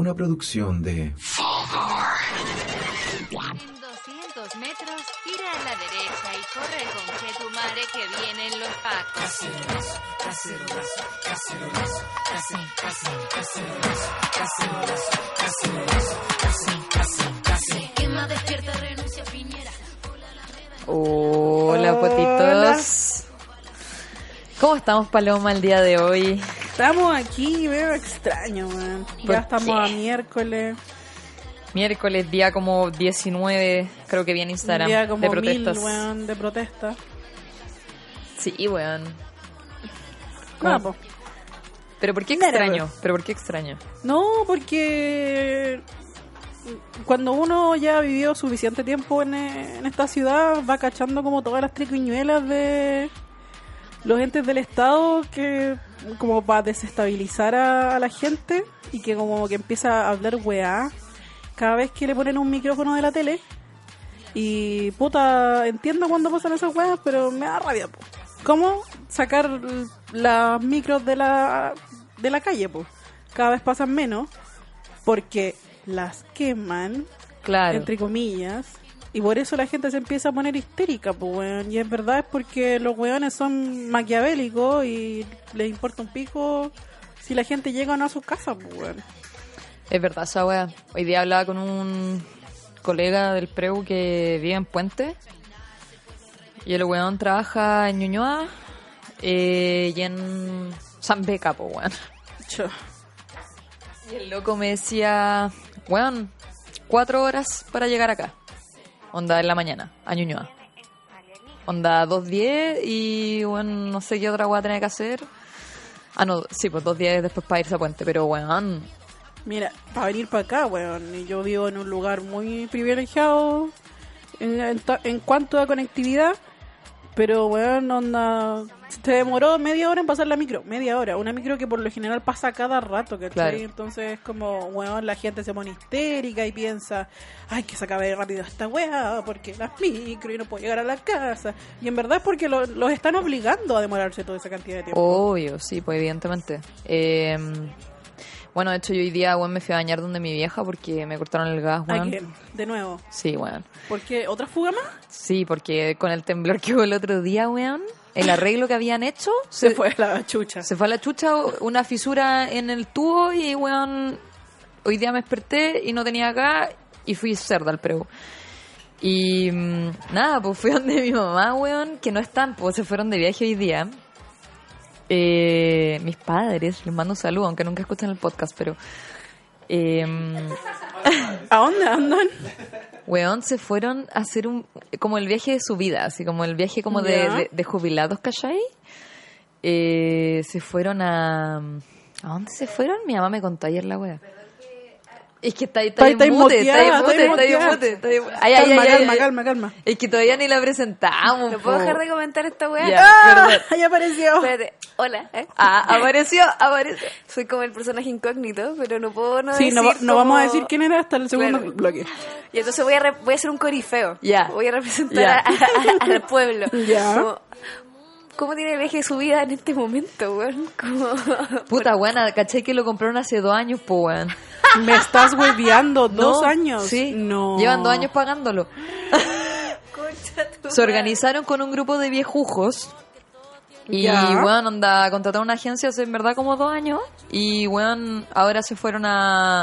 una producción de En 200 metros, gira a la derecha y corre con que tu madre que vienen los pacos. Quema, despierta, renuncia, Piñera. Hola, Hola. potitos. ¿Cómo estamos, Paloma, el día de hoy? Estamos aquí, veo extraño, man. ¿Por Ya estamos qué? a miércoles. Miércoles, día como 19, creo que vi en Un Instagram, día como de mil, protestas. weón, de protesta. Sí, weón. Po. ¿Pero por qué extraño? pues. ¿Pero por qué extraño? No, porque cuando uno ya ha vivido suficiente tiempo en, en esta ciudad, va cachando como todas las triquiñuelas de los entes del Estado que como para desestabilizar a, a la gente y que como que empieza a hablar weá cada vez que le ponen un micrófono de la tele. Y puta, entiendo cuando pasan esas weas, pero me da rabia, po. ¿Cómo sacar las micros de la, de la calle, po? Cada vez pasan menos porque las queman, Claro. entre comillas, y por eso la gente se empieza a poner histérica, pues, weón. Y en verdad es porque los weones son maquiavélicos y les importa un pico si la gente llega o no a sus casas, pues, weón. Es verdad, esa wea. Hoy día hablaba con un colega del Preu que vive en Puente. Y el weón trabaja en Ñuñoa eh, y en San Beca, po, weón. Y el loco me decía, weón, cuatro horas para llegar acá. Onda en la mañana, a Ñuñoa. Onda 2.10 y, weón, no sé qué otra weá tener que hacer. Ah, no, sí, pues 2.10 después para irse a Puente, pero weón, Mira, para venir para acá, weón, yo vivo en un lugar muy privilegiado en, en en cuanto a conectividad, pero, weón, onda, te demoró media hora en pasar la micro, media hora, una micro que por lo general pasa cada rato, ¿cachai? Claro. Entonces es como, weón, la gente se pone histérica y piensa, ay, que se acabe rápido esta weá, porque las micro y no puedo llegar a la casa, y en verdad es porque lo- los están obligando a demorarse toda esa cantidad de tiempo. Obvio, sí, pues evidentemente. Eh, bueno, de hecho yo hoy día, weón, me fui a bañar donde mi vieja porque me cortaron el gas, weón. Again, de nuevo, Sí, weón. porque otra fuga más Sí, porque con el temblor que hubo el otro día, weón, el arreglo que habían hecho se fue a la chucha. Se fue a la chucha una fisura en el tubo y, weón, hoy día me desperté y no tenía acá y fui cerda al preu. Y mm, nada, pues fui donde mi mamá, weón, que no están, pues se fueron de viaje hoy día. Eh, mis padres, les mando un saludo, aunque nunca escuchan el podcast, pero... Eh, ¿A dónde andan? Weón, se fueron a hacer un como el viaje de su vida, así como el viaje como de, Ya. de, de jubilados, ¿cachai? Eh, se fueron a... ¿A dónde se fueron? Mi mamá me contó ayer la wea. Es que está ahí, está ahí Está- en está mute, está ahí mute, está ahí mute, está ahí mute. Ay, ay, calma, ay, calma, ay. calma, calma. Es que todavía ni la presentamos. ¿No puedo dejar de comentar esta weá? Ya, perdón. Ahí apareció. Espérate. Hola. ¿eh? Ah, apareció, apareció. Soy como el personaje incógnito, pero no puedo no Sí, no, decir no vamos a decir quién era hasta el segundo Claro. bloque. Y entonces voy a, re- voy a hacer un corifeo. Ya. Voy a representar Ya. a- a- al pueblo. Ya. Como, ¿Cómo tiene el eje de su vida en este momento, weón? Como... Puta buena, ¿cachai que lo compraron hace dos años, po, weón? Me estás hueveando dos No, años. Sí, No. llevan dos años pagándolo. Se organizaron con un grupo de viejujos. Y, weón, onda, contrataron una agencia hace en verdad como dos años. Y, weón, ahora se fueron a,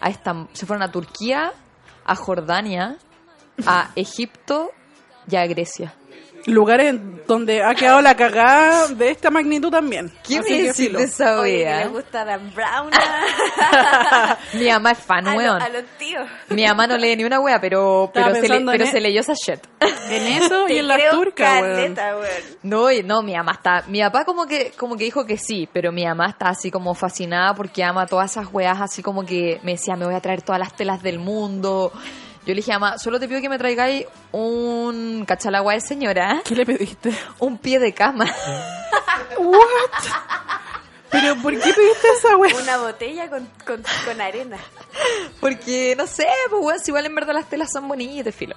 a Estam- se fueron a Turquía, a Jordania, a Egipto y a Grecia. Lugares donde ha quedado la cagada de esta magnitud también. ¿Qué Así me decís de esa wea? le gusta Dan Brown Mi mamá es fan, a, lo- weón. a los tíos. Mi mamá no lee ni una wea, pero, Estaba pero, se, le- pero e- se leyó esa shit. En eso y Te en las creo turcas, weón. weón. No, y- no, mi mamá está. Mi papá como que, como que dijo que sí, pero mi mamá está así como fascinada porque ama todas esas weas, así como que me decía, me voy a traer todas las telas del mundo. Yo le dije, mamá, solo te pido que me traigáis un cachalagua de señora, ¿Qué le pediste? un pie de cama. What? Pero ¿por qué pediste esa weá? Una botella con, con, con arena. Porque, no sé, pues weón, si igual en verdad las telas son bonitas, filo.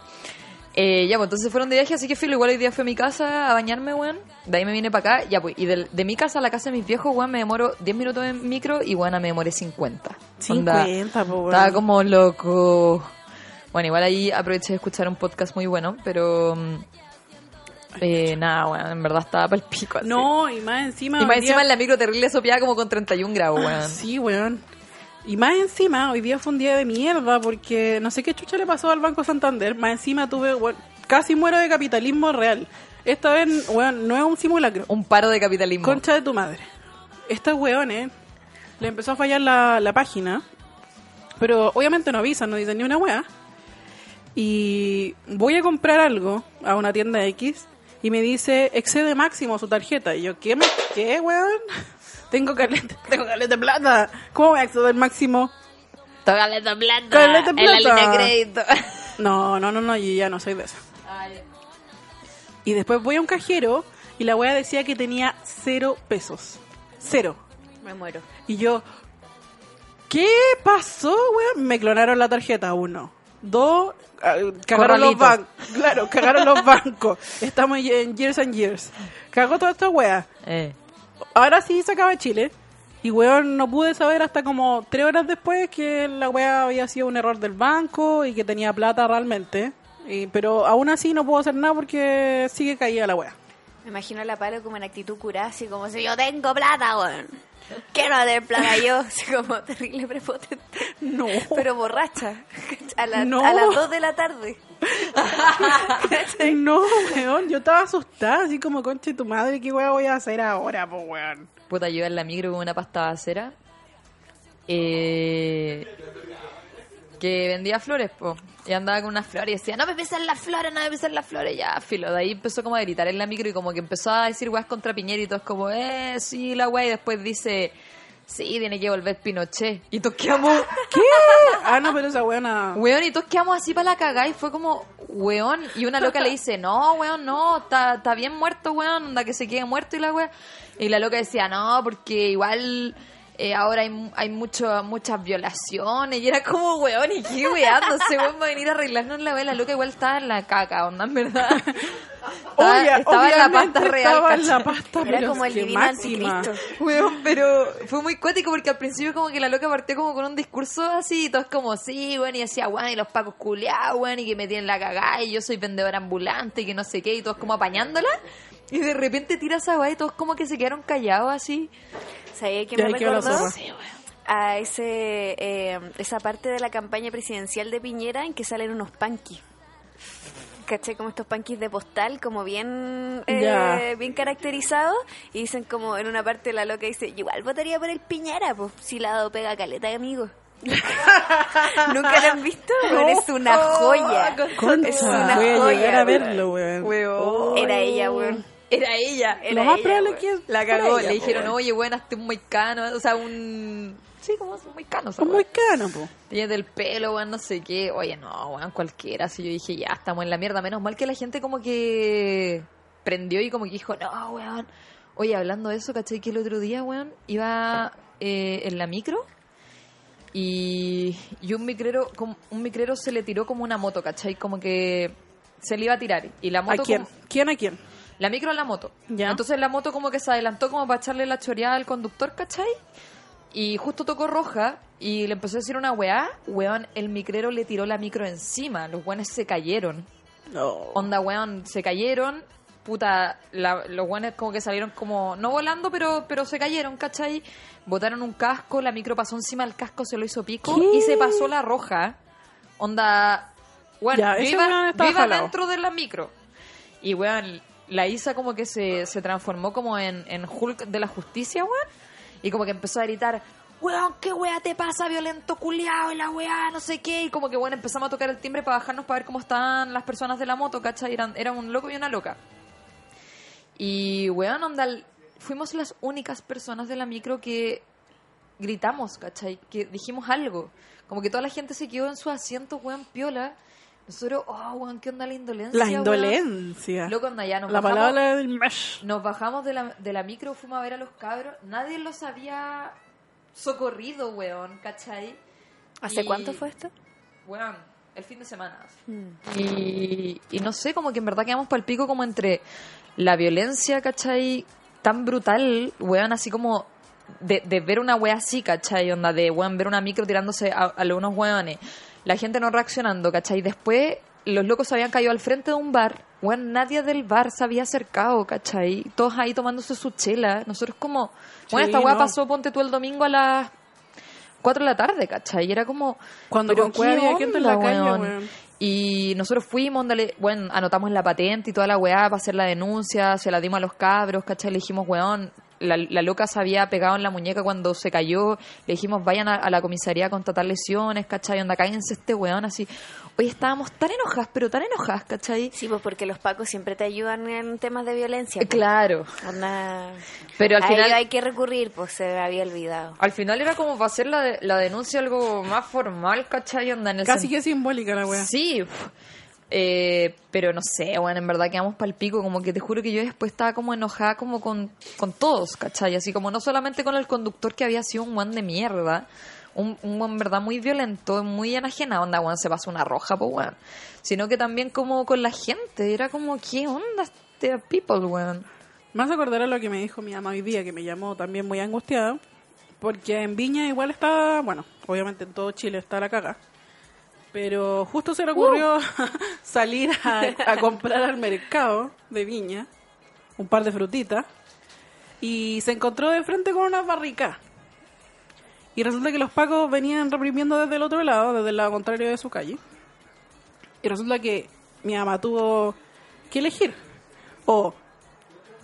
Eh, ya, pues entonces fueron de viaje, así que filo, igual hoy día fue a mi casa a bañarme, weón. De ahí me vine para acá, ya pues. Y de, mi casa a la casa de mis viejos, weón, me demoro 10 minutos en micro y, weón, me demoré 50. Onda, 50, po, weón. Estaba como loco. Bueno, igual ahí aproveché de escuchar un podcast muy bueno, pero... mm, eh, nada, weón, en verdad estaba para el pico. así. No, y más encima. Y más día- encima en la micro terrible sopeada como con 31 grados, weón. Sí, weón. Y más encima, hoy día fue un día de mierda porque no sé qué chucha le pasó al Banco Santander. Más encima tuve, weón, casi muero de capitalismo real. Esta vez, weón, no es un simulacro. Un paro de capitalismo. Concha de tu madre. Estos weones le empezó a fallar la, la página, pero obviamente no avisan, no dicen ni una wea. Y voy a comprar algo a una tienda X y me dice excede máximo su tarjeta. Y yo, ¿qué, me, qué weón? Tengo caleta, tengo caleta de plata. ¿Cómo voy a acceder máximo? Tócale de plata. Caleta En la plata. línea de crédito. No, no, no, no, yo ya no soy de esa. Y después voy a un cajero y la wea decía que tenía cero pesos. Cero. Me muero. Y yo, ¿qué pasó, weón? Me clonaron la tarjeta, uno. Dos, cagaron los bancos. Claro, cagaron los bancos. Estamos en years and years. Cagó toda esta wea. Eh. Ahora sí se acaba Chile. Y weón, no pude saber hasta como tres horas después que la wea había sido un error del banco y que tenía plata realmente. Y- pero aún así no puedo hacer nada porque sigue caída la wea. Me imagino a la palo como en actitud curada, así como si yo tengo plata, weón. Quiero tener plata yo, así como terrible prepotente. No. Pero borracha. A, la- No. a las 2 de la tarde. No, weón, yo estaba asustada, así como, conche tu madre, ¿qué wea voy a hacer ahora, po, weón? Puta, yo en la micro con una pasta basera. Eh, que vendía flores, po. Y andaba con unas flores y decía, no me pisen las flores, no me pisen las flores. Ya, filo. De ahí empezó como a gritar en la micro y como que empezó a decir weas contra Piñera y todo es como, eh, sí, la wea. Y después dice, sí, tiene que volver Pinochet. Y todos quedamos, ¿Qué? Ah, no, pero esa weona... weón, y todos quedamos así para la cagada y fue como, weón. Y una loca le dice, no, weón, no, está, está bien muerto, weón, onda que se quede muerto y la wea. Y la loca decía, no, porque igual eh, ahora hay, hay mucho, muchas violaciones. Y era como, weón, y qué weón, no sé, weón, va a venir a arreglarnos la wea. La loca igual estaba en la caca, onda, en verdad. Estaba, Obvia- estaba en la pasta real, Estaba en la pasta, Era pero como el divino anticristo. Weón, pero fue muy cuático porque al principio como que la loca partió como con un discurso así, y todo es como, sí, weón, y decía, weón, y los pacos culiados, weón, y que me tienen la cagada, y yo soy vendedora ambulante, y que no sé qué, y todos como apañándola, y de repente tira esa weá y todos como que se quedaron callados así. ¿Sabía que me la recordó? A ese, eh, esa parte de la campaña presidencial de Piñera en que salen unos panquis. ¿Cachai? Como estos panquis de postal, como bien eh, bien caracterizados. Y dicen como en una parte la loca dice, igual votaría por el Piñera, pues si la ha dado pega caleta de amigos. ¿Nunca lo han visto? Weón, es una joya. Concha, Es una voy a joya, llegar a weón. verlo, weón. Weón. Era ella, weón. Era ella. Era Lo más ella, probable es que La cagó, ella, le dijeron, oye, weón, hazte un moicano, o sea, un... Sí, como un moicano, Un weá. muy cano, po. Ella del pelo, weón, no sé qué. Oye, no, weón, cualquiera. Así yo dije, ya, estamos en la mierda. Menos mal que la gente como que prendió y como que dijo, no, weón. Oye, hablando de eso, ¿cachai? Que el otro día, weón, iba eh, en la micro y, y un micrero como- un micrero se le tiró como una moto, ¿cachai? Como que se le iba a tirar. Y la ¿A moto quién? como- ¿Quién a quién? La micro a la moto. Ya. Entonces la moto como que se adelantó como para echarle la choreada al conductor, ¿cachai? Y justo tocó roja y le empezó a decir una weá. Weón, el micrero le tiró la micro encima. Los weones se cayeron. No. Onda, weón, se cayeron. Puta, la- los weones como que salieron como, no volando, pero, pero se cayeron, ¿cachai? Botaron un casco, la micro pasó encima del casco, se lo hizo pico ¿Qué? y se pasó la roja. Onda, bueno, Ya, yo iba, yo dentro de la micro. Y weón, la Isa como que se, se transformó como en, en Hulk de la justicia, weón. Y como que empezó a gritar, weón, ¿qué weá te pasa, violento culiao? Y la weá, no sé qué. Y como que bueno, empezamos a tocar el timbre para bajarnos para ver cómo estaban las personas de la moto, ¿cachai? Eran, era un loco y una loca. Y weón, onda, fuimos las únicas personas de la micro que gritamos, ¿cachai? Que dijimos algo. Como que toda la gente se quedó en su asiento, weón, piola. Nosotros, oh, weón, ¿qué onda la indolencia? La weón? indolencia. Loco, onda, ya nos La bajamos, palabra del mesh. nos bajamos de la, de la micro, fuimos a ver a los cabros. Nadie los había socorrido, weón, ¿cachai? ¿Hace Y- cuánto fue esto? Weón, el fin de semana. Y, y no sé, como que en verdad quedamos para el pico como entre la violencia, ¿cachai? Tan brutal, weón, así como de, de ver una wea así, ¿cachai? Onda de, weón, ver una micro tirándose a, a unos weones, la gente no reaccionando, ¿cachai? Después los locos habían caído al frente de un bar, weón, nadie del bar se había acercado, ¿cachai? Todos ahí tomándose su chela, nosotros como, bueno, Sí, esta no. pasó, ponte tú el domingo a las 4 de la tarde, ¿cachai? Y era como... Cuando ¿pero con había gente en la calle, weón? weón. Y nosotros fuimos, dale, bueno, anotamos la patente y toda la weá para hacer la denuncia, se la dimos a los cabros, ¿cachai? Le dijimos, weón, la, la loca se había pegado en la muñeca cuando se cayó, le dijimos, vayan a, a la comisaría a constatar lesiones, ¿cachai? Onda, cállense este weón, así. Oye, estábamos tan enojadas, pero tan enojadas, ¿cachai? Sí, pues porque los pacos siempre te ayudan en temas de violencia. pues. Claro, Onda- pero al a final... ello hay que recurrir, pues se había olvidado. Al final era como para hacer la, de- la denuncia algo más formal, ¿cachai? Onda, en el Casi sen- que simbólica la wea. Sí. Eh, pero no sé, bueno, en verdad quedamos pal pico, como que te juro que yo después estaba como enojada como con, con todos, ¿cachai? Así como no solamente con el conductor que había sido un guan de mierda, un, un verdad muy violento, muy enajenado, onda, guan, se pasó una roja, pues, weón. Sino que también como con la gente, era como, ¿qué onda este people, weón? Más acordar a lo que me dijo mi mamá hoy día, que me llamó también muy angustiada, porque en Viña igual está, bueno, obviamente en todo Chile está la caga, pero justo se le ocurrió salir a, a comprar al mercado de Viña un par de frutitas y se encontró de frente con una barrica. Y resulta que los pacos venían reprimiendo desde el otro lado, desde el lado contrario de su calle. Y resulta que mi mamá tuvo que elegir. O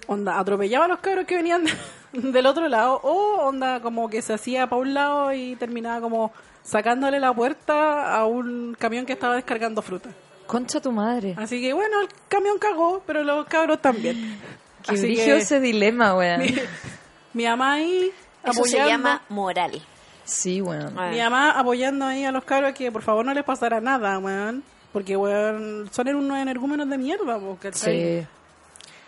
onda atropellaba a los cabros que venían del otro lado o onda como que se hacía para un lado y terminaba como sacándole la puerta a un camión que estaba descargando fruta. Concha tu madre. Así que bueno, el camión cagó, pero los cabros también. Qué Así que ese dilema, weón. mi, mi mamá ahí Eso se apoyando, llama moral. Sí, weón. Ah. mi mamá apoyando ahí a los cabros que por favor no les pasara nada, weón. Porque, weón, son unos energúmenos de mierda, ¿cachai? Sí.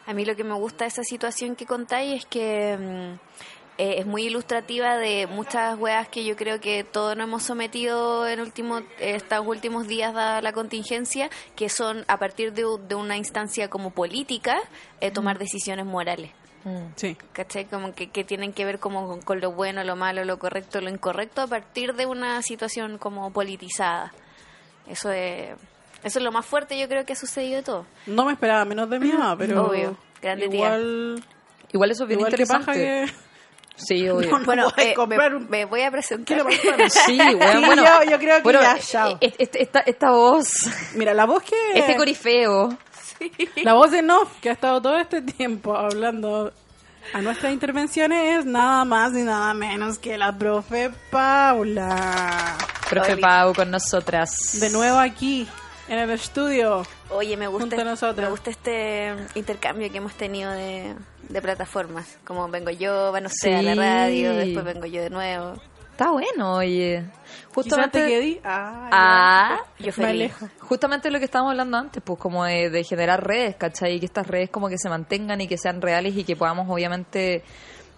A mí lo que me gusta de esa situación que contáis es que mm, eh, es muy ilustrativa de muchas weas que yo creo que todos nos hemos sometido en último, estos últimos días dada la contingencia, que son a partir de, de una instancia como política, eh, tomar decisiones morales. Mm. Sí. ¿Cachai? Como que, que tienen que ver como con, con lo bueno, lo malo, lo correcto, lo incorrecto a partir de una situación como politizada. Eso es, eso es lo más fuerte yo creo que ha sucedido de todo. No me esperaba menos de mi mamá, pero Obvio, grande tía. igual, Igual eso es bien igual que interesante. paja que... Sí, obvio. No, no Bueno, podés eh, comprar me, un me voy a presentar. Sí, weón, Sí, bueno. yo- yo creo que bueno, ya, chao. e- e- esta, esta voz, Mira, la voz que... este corifeo. La voz de Nof, que ha estado todo este tiempo hablando a nuestras intervenciones, es nada más y nada menos que la profe Paula. Profe. Pau con nosotras. De nuevo aquí, en el estudio. Oye, me gusta, Junto a nosotras. me gusta este intercambio que hemos tenido de, de plataformas. Como vengo yo, van ustedes a la Sí. radio, después vengo yo de nuevo. Está bueno, oye. Quizás te Justamente, quedé... Ah, Ah, yo feliz. justamente lo que estábamos hablando antes, pues como de, de generar redes, ¿cachai? Que estas redes como que se mantengan y que sean reales y que podamos obviamente,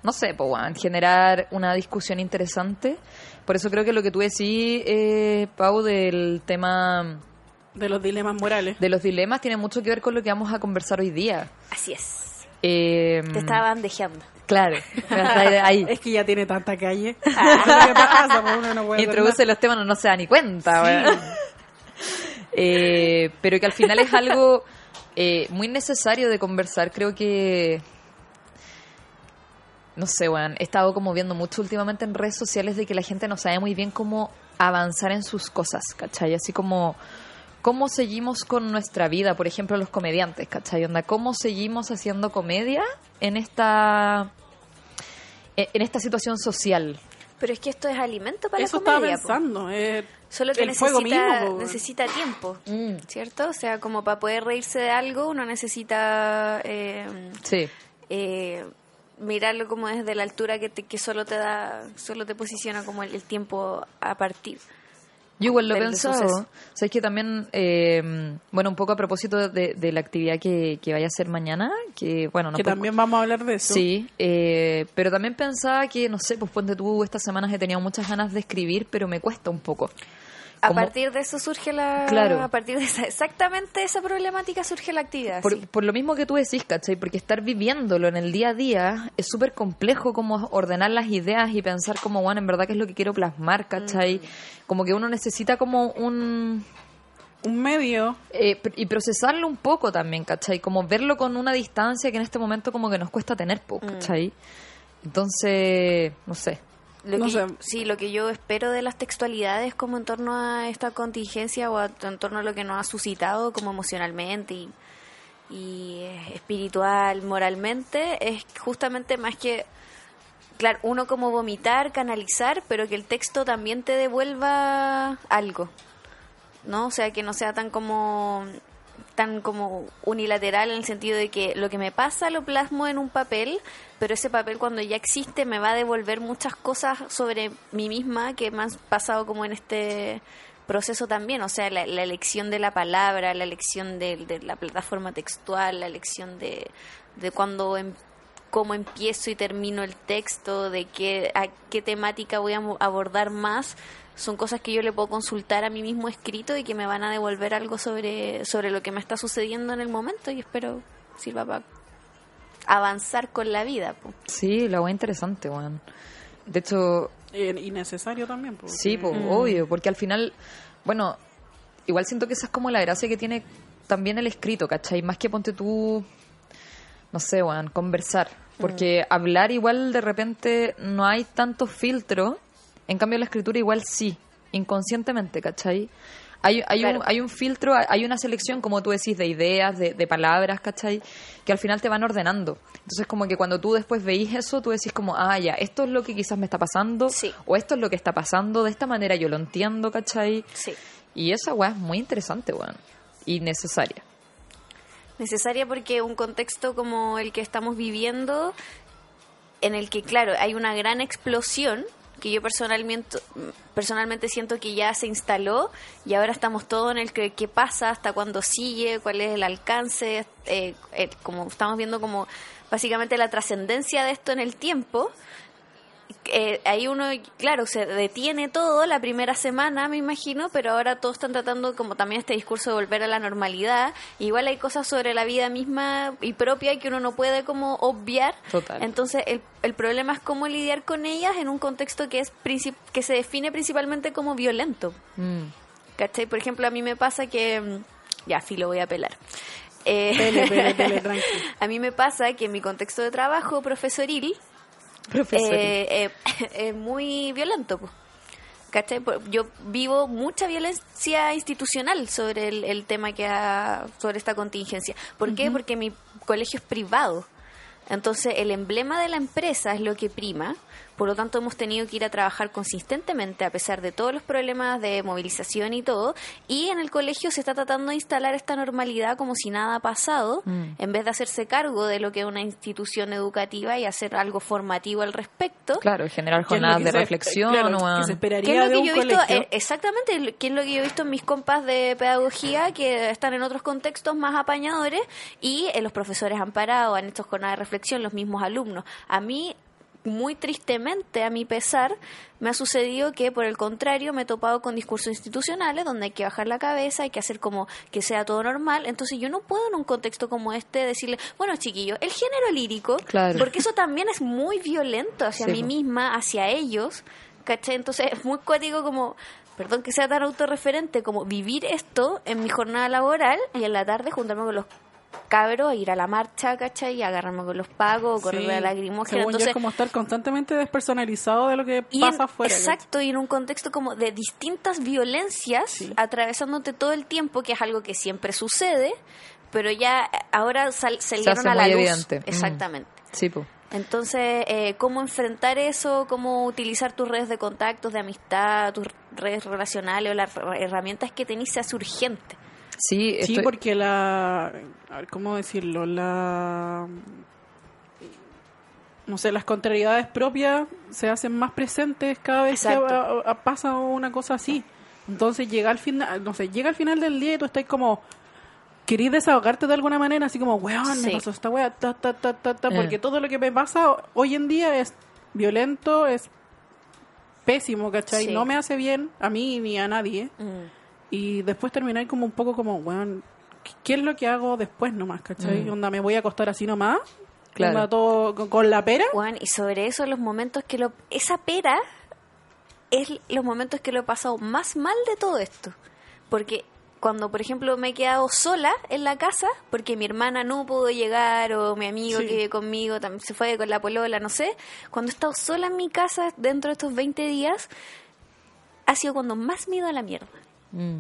no sé, pues weón, generar una discusión interesante. Por eso creo que lo que tú decís, eh, Pau, del tema De los dilemas morales. de los dilemas tiene mucho que ver con lo que vamos a conversar hoy día. Así es. Eh, Te estaba bandejeando. Claro, ahí. Es que ya tiene tanta calle. Pasa, pues uno no puede Introduce los temas, no, no se da ni cuenta. weón. Eh, pero que al final es algo eh, muy necesario de conversar. Creo que. No sé, weón. He estado como viendo mucho últimamente en redes sociales de que la gente no sabe muy bien cómo avanzar en sus cosas, ¿cachai? Así como. ¿Cómo seguimos con nuestra vida? Por ejemplo, los comediantes, ¿cachai? Onda, ¿cómo seguimos haciendo comedia en esta. en esta situación social? Pero es que esto es alimento para Eso la estaba comedia. po. pensando. eh, Solo que el fuego necesita, mismo, necesita tiempo, Mm. ¿cierto? O sea, como para poder reírse de algo uno necesita eh, Sí. eh, mirarlo como desde la altura que, te- que solo te da, solo te posiciona como el, el tiempo a partir. Yo igual lo he pensado. Sabes que también, eh, bueno, un poco a propósito de, de la actividad que, que vaya a ser mañana, que bueno, no que puedo- también vamos a hablar de eso. Sí, eh, pero también pensaba que, no sé, pues ponte tú, estas semanas he tenido muchas ganas de escribir, pero me cuesta un poco. A partir de eso surge la... Claro. A partir de esa, exactamente esa problemática surge la actividad. Por, sí. por lo mismo que tú decís, ¿cachai? Porque estar viviéndolo en el día a día es súper complejo como ordenar las ideas y pensar como, bueno, en verdad qué es lo que quiero plasmar, ¿cachai? Mm. Como que uno necesita como un... Un medio. eh, y procesarlo un poco también, ¿cachai? Como verlo con una distancia que en este momento como que nos cuesta tener, Mm. ¿cachai? Entonces, no sé. Lo No que, sé. Sí, lo que yo espero de las textualidades como en torno a esta contingencia o a- en torno a lo que nos ha suscitado como emocionalmente y, y eh, espiritual, moralmente, es justamente más que, claro, uno como vomitar, canalizar, pero que el texto también te devuelva algo, ¿no? O sea, que no sea tan como tan como unilateral en el sentido de que lo que me pasa lo plasmo en un papel, pero ese papel cuando ya existe me va a devolver muchas cosas sobre mí misma que me han pasado como en este proceso también, o sea, la, elección de la palabra, la elección de, la plataforma textual, la elección de, de cuando em- cómo empiezo y termino el texto, de qué, a qué temática voy a abordar más, son cosas que yo le puedo consultar a mí mismo escrito y que me van a devolver algo sobre, sobre lo que me está sucediendo en el momento y espero sirva para avanzar con la vida. po. Sí, la wea interesante, weón. De hecho, eh, y necesario también. porque- Sí, pues, Mm. obvio, porque al final, bueno, igual siento que esa es como la gracia que tiene también el escrito, ¿cachai? Más que ponte tú, no sé, weón, conversar. Porque hablar igual de repente no hay tanto filtro, en cambio la escritura igual sí, inconscientemente, ¿cachai? Hay, hay, Claro. un, hay un filtro, hay una selección, como tú decís, de ideas, de, de palabras, ¿cachai? Que al final te van ordenando. Entonces, como que cuando tú después veís eso, tú decís como, ah, ya, esto es lo que quizás me está pasando, Sí. o esto es lo que está pasando, de esta manera yo lo entiendo, ¿cachai? Sí. Y esa weá es muy interesante, weón. Y necesaria. necesaria porque un contexto como el que estamos viviendo, en el que, claro, hay una gran explosión que yo personalmente, personalmente siento que ya se instaló y ahora estamos todos en el que qué pasa, hasta cuándo sigue, cuál es el alcance, eh, eh, como estamos viendo como básicamente la trascendencia de esto en el tiempo. Eh, ahí uno, claro, se detiene todo la primera semana, me imagino, pero ahora todos están tratando como también este discurso de volver a la normalidad. Igual hay cosas sobre la vida misma y propia que uno no puede como obviar. Total. Entonces el, el problema es cómo lidiar con ellas en un contexto que es princip- que se define principalmente como violento. Mm. ¿Cachai? Por ejemplo, a mí me pasa que... mm, Ya, sí, lo voy a pelar. Eh, Pele, pele, pele, a mí me pasa que en mi contexto de trabajo profesoril Profesor. Eh, eh, es muy violento. ¿Cachai? Yo vivo mucha violencia institucional sobre el, el tema que ha, sobre esta contingencia. ¿Por qué? Porque mi colegio es privado. Entonces, el emblema de la empresa es lo que prima. Por lo tanto, hemos tenido que ir a trabajar consistentemente a pesar de todos los problemas de movilización y todo. Y en el colegio se está tratando de instalar esta normalidad como si nada ha pasado, Mm. en vez de hacerse cargo de lo que es una institución educativa y hacer algo formativo al respecto. Claro, generar ¿Qué es lo jornadas que de reflexión, claro, que se esperaría ¿Qué es lo de que yo he visto? eh, exactamente, ¿qué es lo que yo he visto en mis compas de pedagogía que están en otros contextos más apañadores y eh, los profesores han parado, han hecho jornadas de reflexión, los mismos alumnos. A mí, muy tristemente, a mi pesar, me ha sucedido que, por el contrario, me he topado con discursos institucionales donde hay que bajar la cabeza, hay que hacer como que sea todo normal. Entonces, yo no puedo en un contexto como este decirle, bueno, chiquillos, el género lírico, Claro. porque eso también es muy violento hacia Sí, mí misma, hacia ellos, ¿cachai? Entonces es muy cuático como, perdón que sea tan autorreferente, como vivir esto en mi jornada laboral y en la tarde juntarme con los cabros, ir a la marcha, ¿cachai? Y agarrarme con los pagos, correr Sí, a la yo Entonces, es como estar constantemente despersonalizado de lo que y en- pasa afuera. Exacto, y en un contexto como de distintas violencias Sí. atravesándote todo el tiempo, que es algo que siempre sucede, pero ya ahora sal- salieron a la luz. evidente. Mm. Exactamente. Sí, po. Entonces, eh, ¿cómo enfrentar eso? ¿Cómo utilizar tus redes de contactos, de amistad, tus redes relacionales o las herramientas que tenés se hace urgente? Sí, Sí, estoy- porque la... a ver, ¿Cómo decirlo? La... No sé, las contrariedades propias se hacen más presentes cada vez Exacto. que a- a- pasa una cosa así. Entonces llega al final, no sé, llega al final del día y tú estás como... Querís desahogarte de alguna manera, así como, weón, Sí. me pasó esta wea, ta, ta, ta, ta, ta, Eh. porque todo lo que me pasa hoy en día es violento, es pésimo, ¿cachai? Sí. No me hace bien a mí ni a nadie. Mm. Y después terminar como un poco como, weón, ¿qué- ¿qué es lo que hago después nomás, cachai? Mm. Onda, ¿me voy a acostar así nomás? Claro. Onda, todo con, con la pera? Juan, y sobre eso, los momentos que lo. Esa pera es los momentos que lo he pasado más mal de todo esto. Porque cuando, por ejemplo, me he quedado sola en la casa, porque mi hermana no pudo llegar, o mi amigo Sí. que vive conmigo también se fue con la polola, no sé. Cuando he estado sola en mi casa dentro de estos 20 días, ha sido cuando más ido a la mierda. Mm.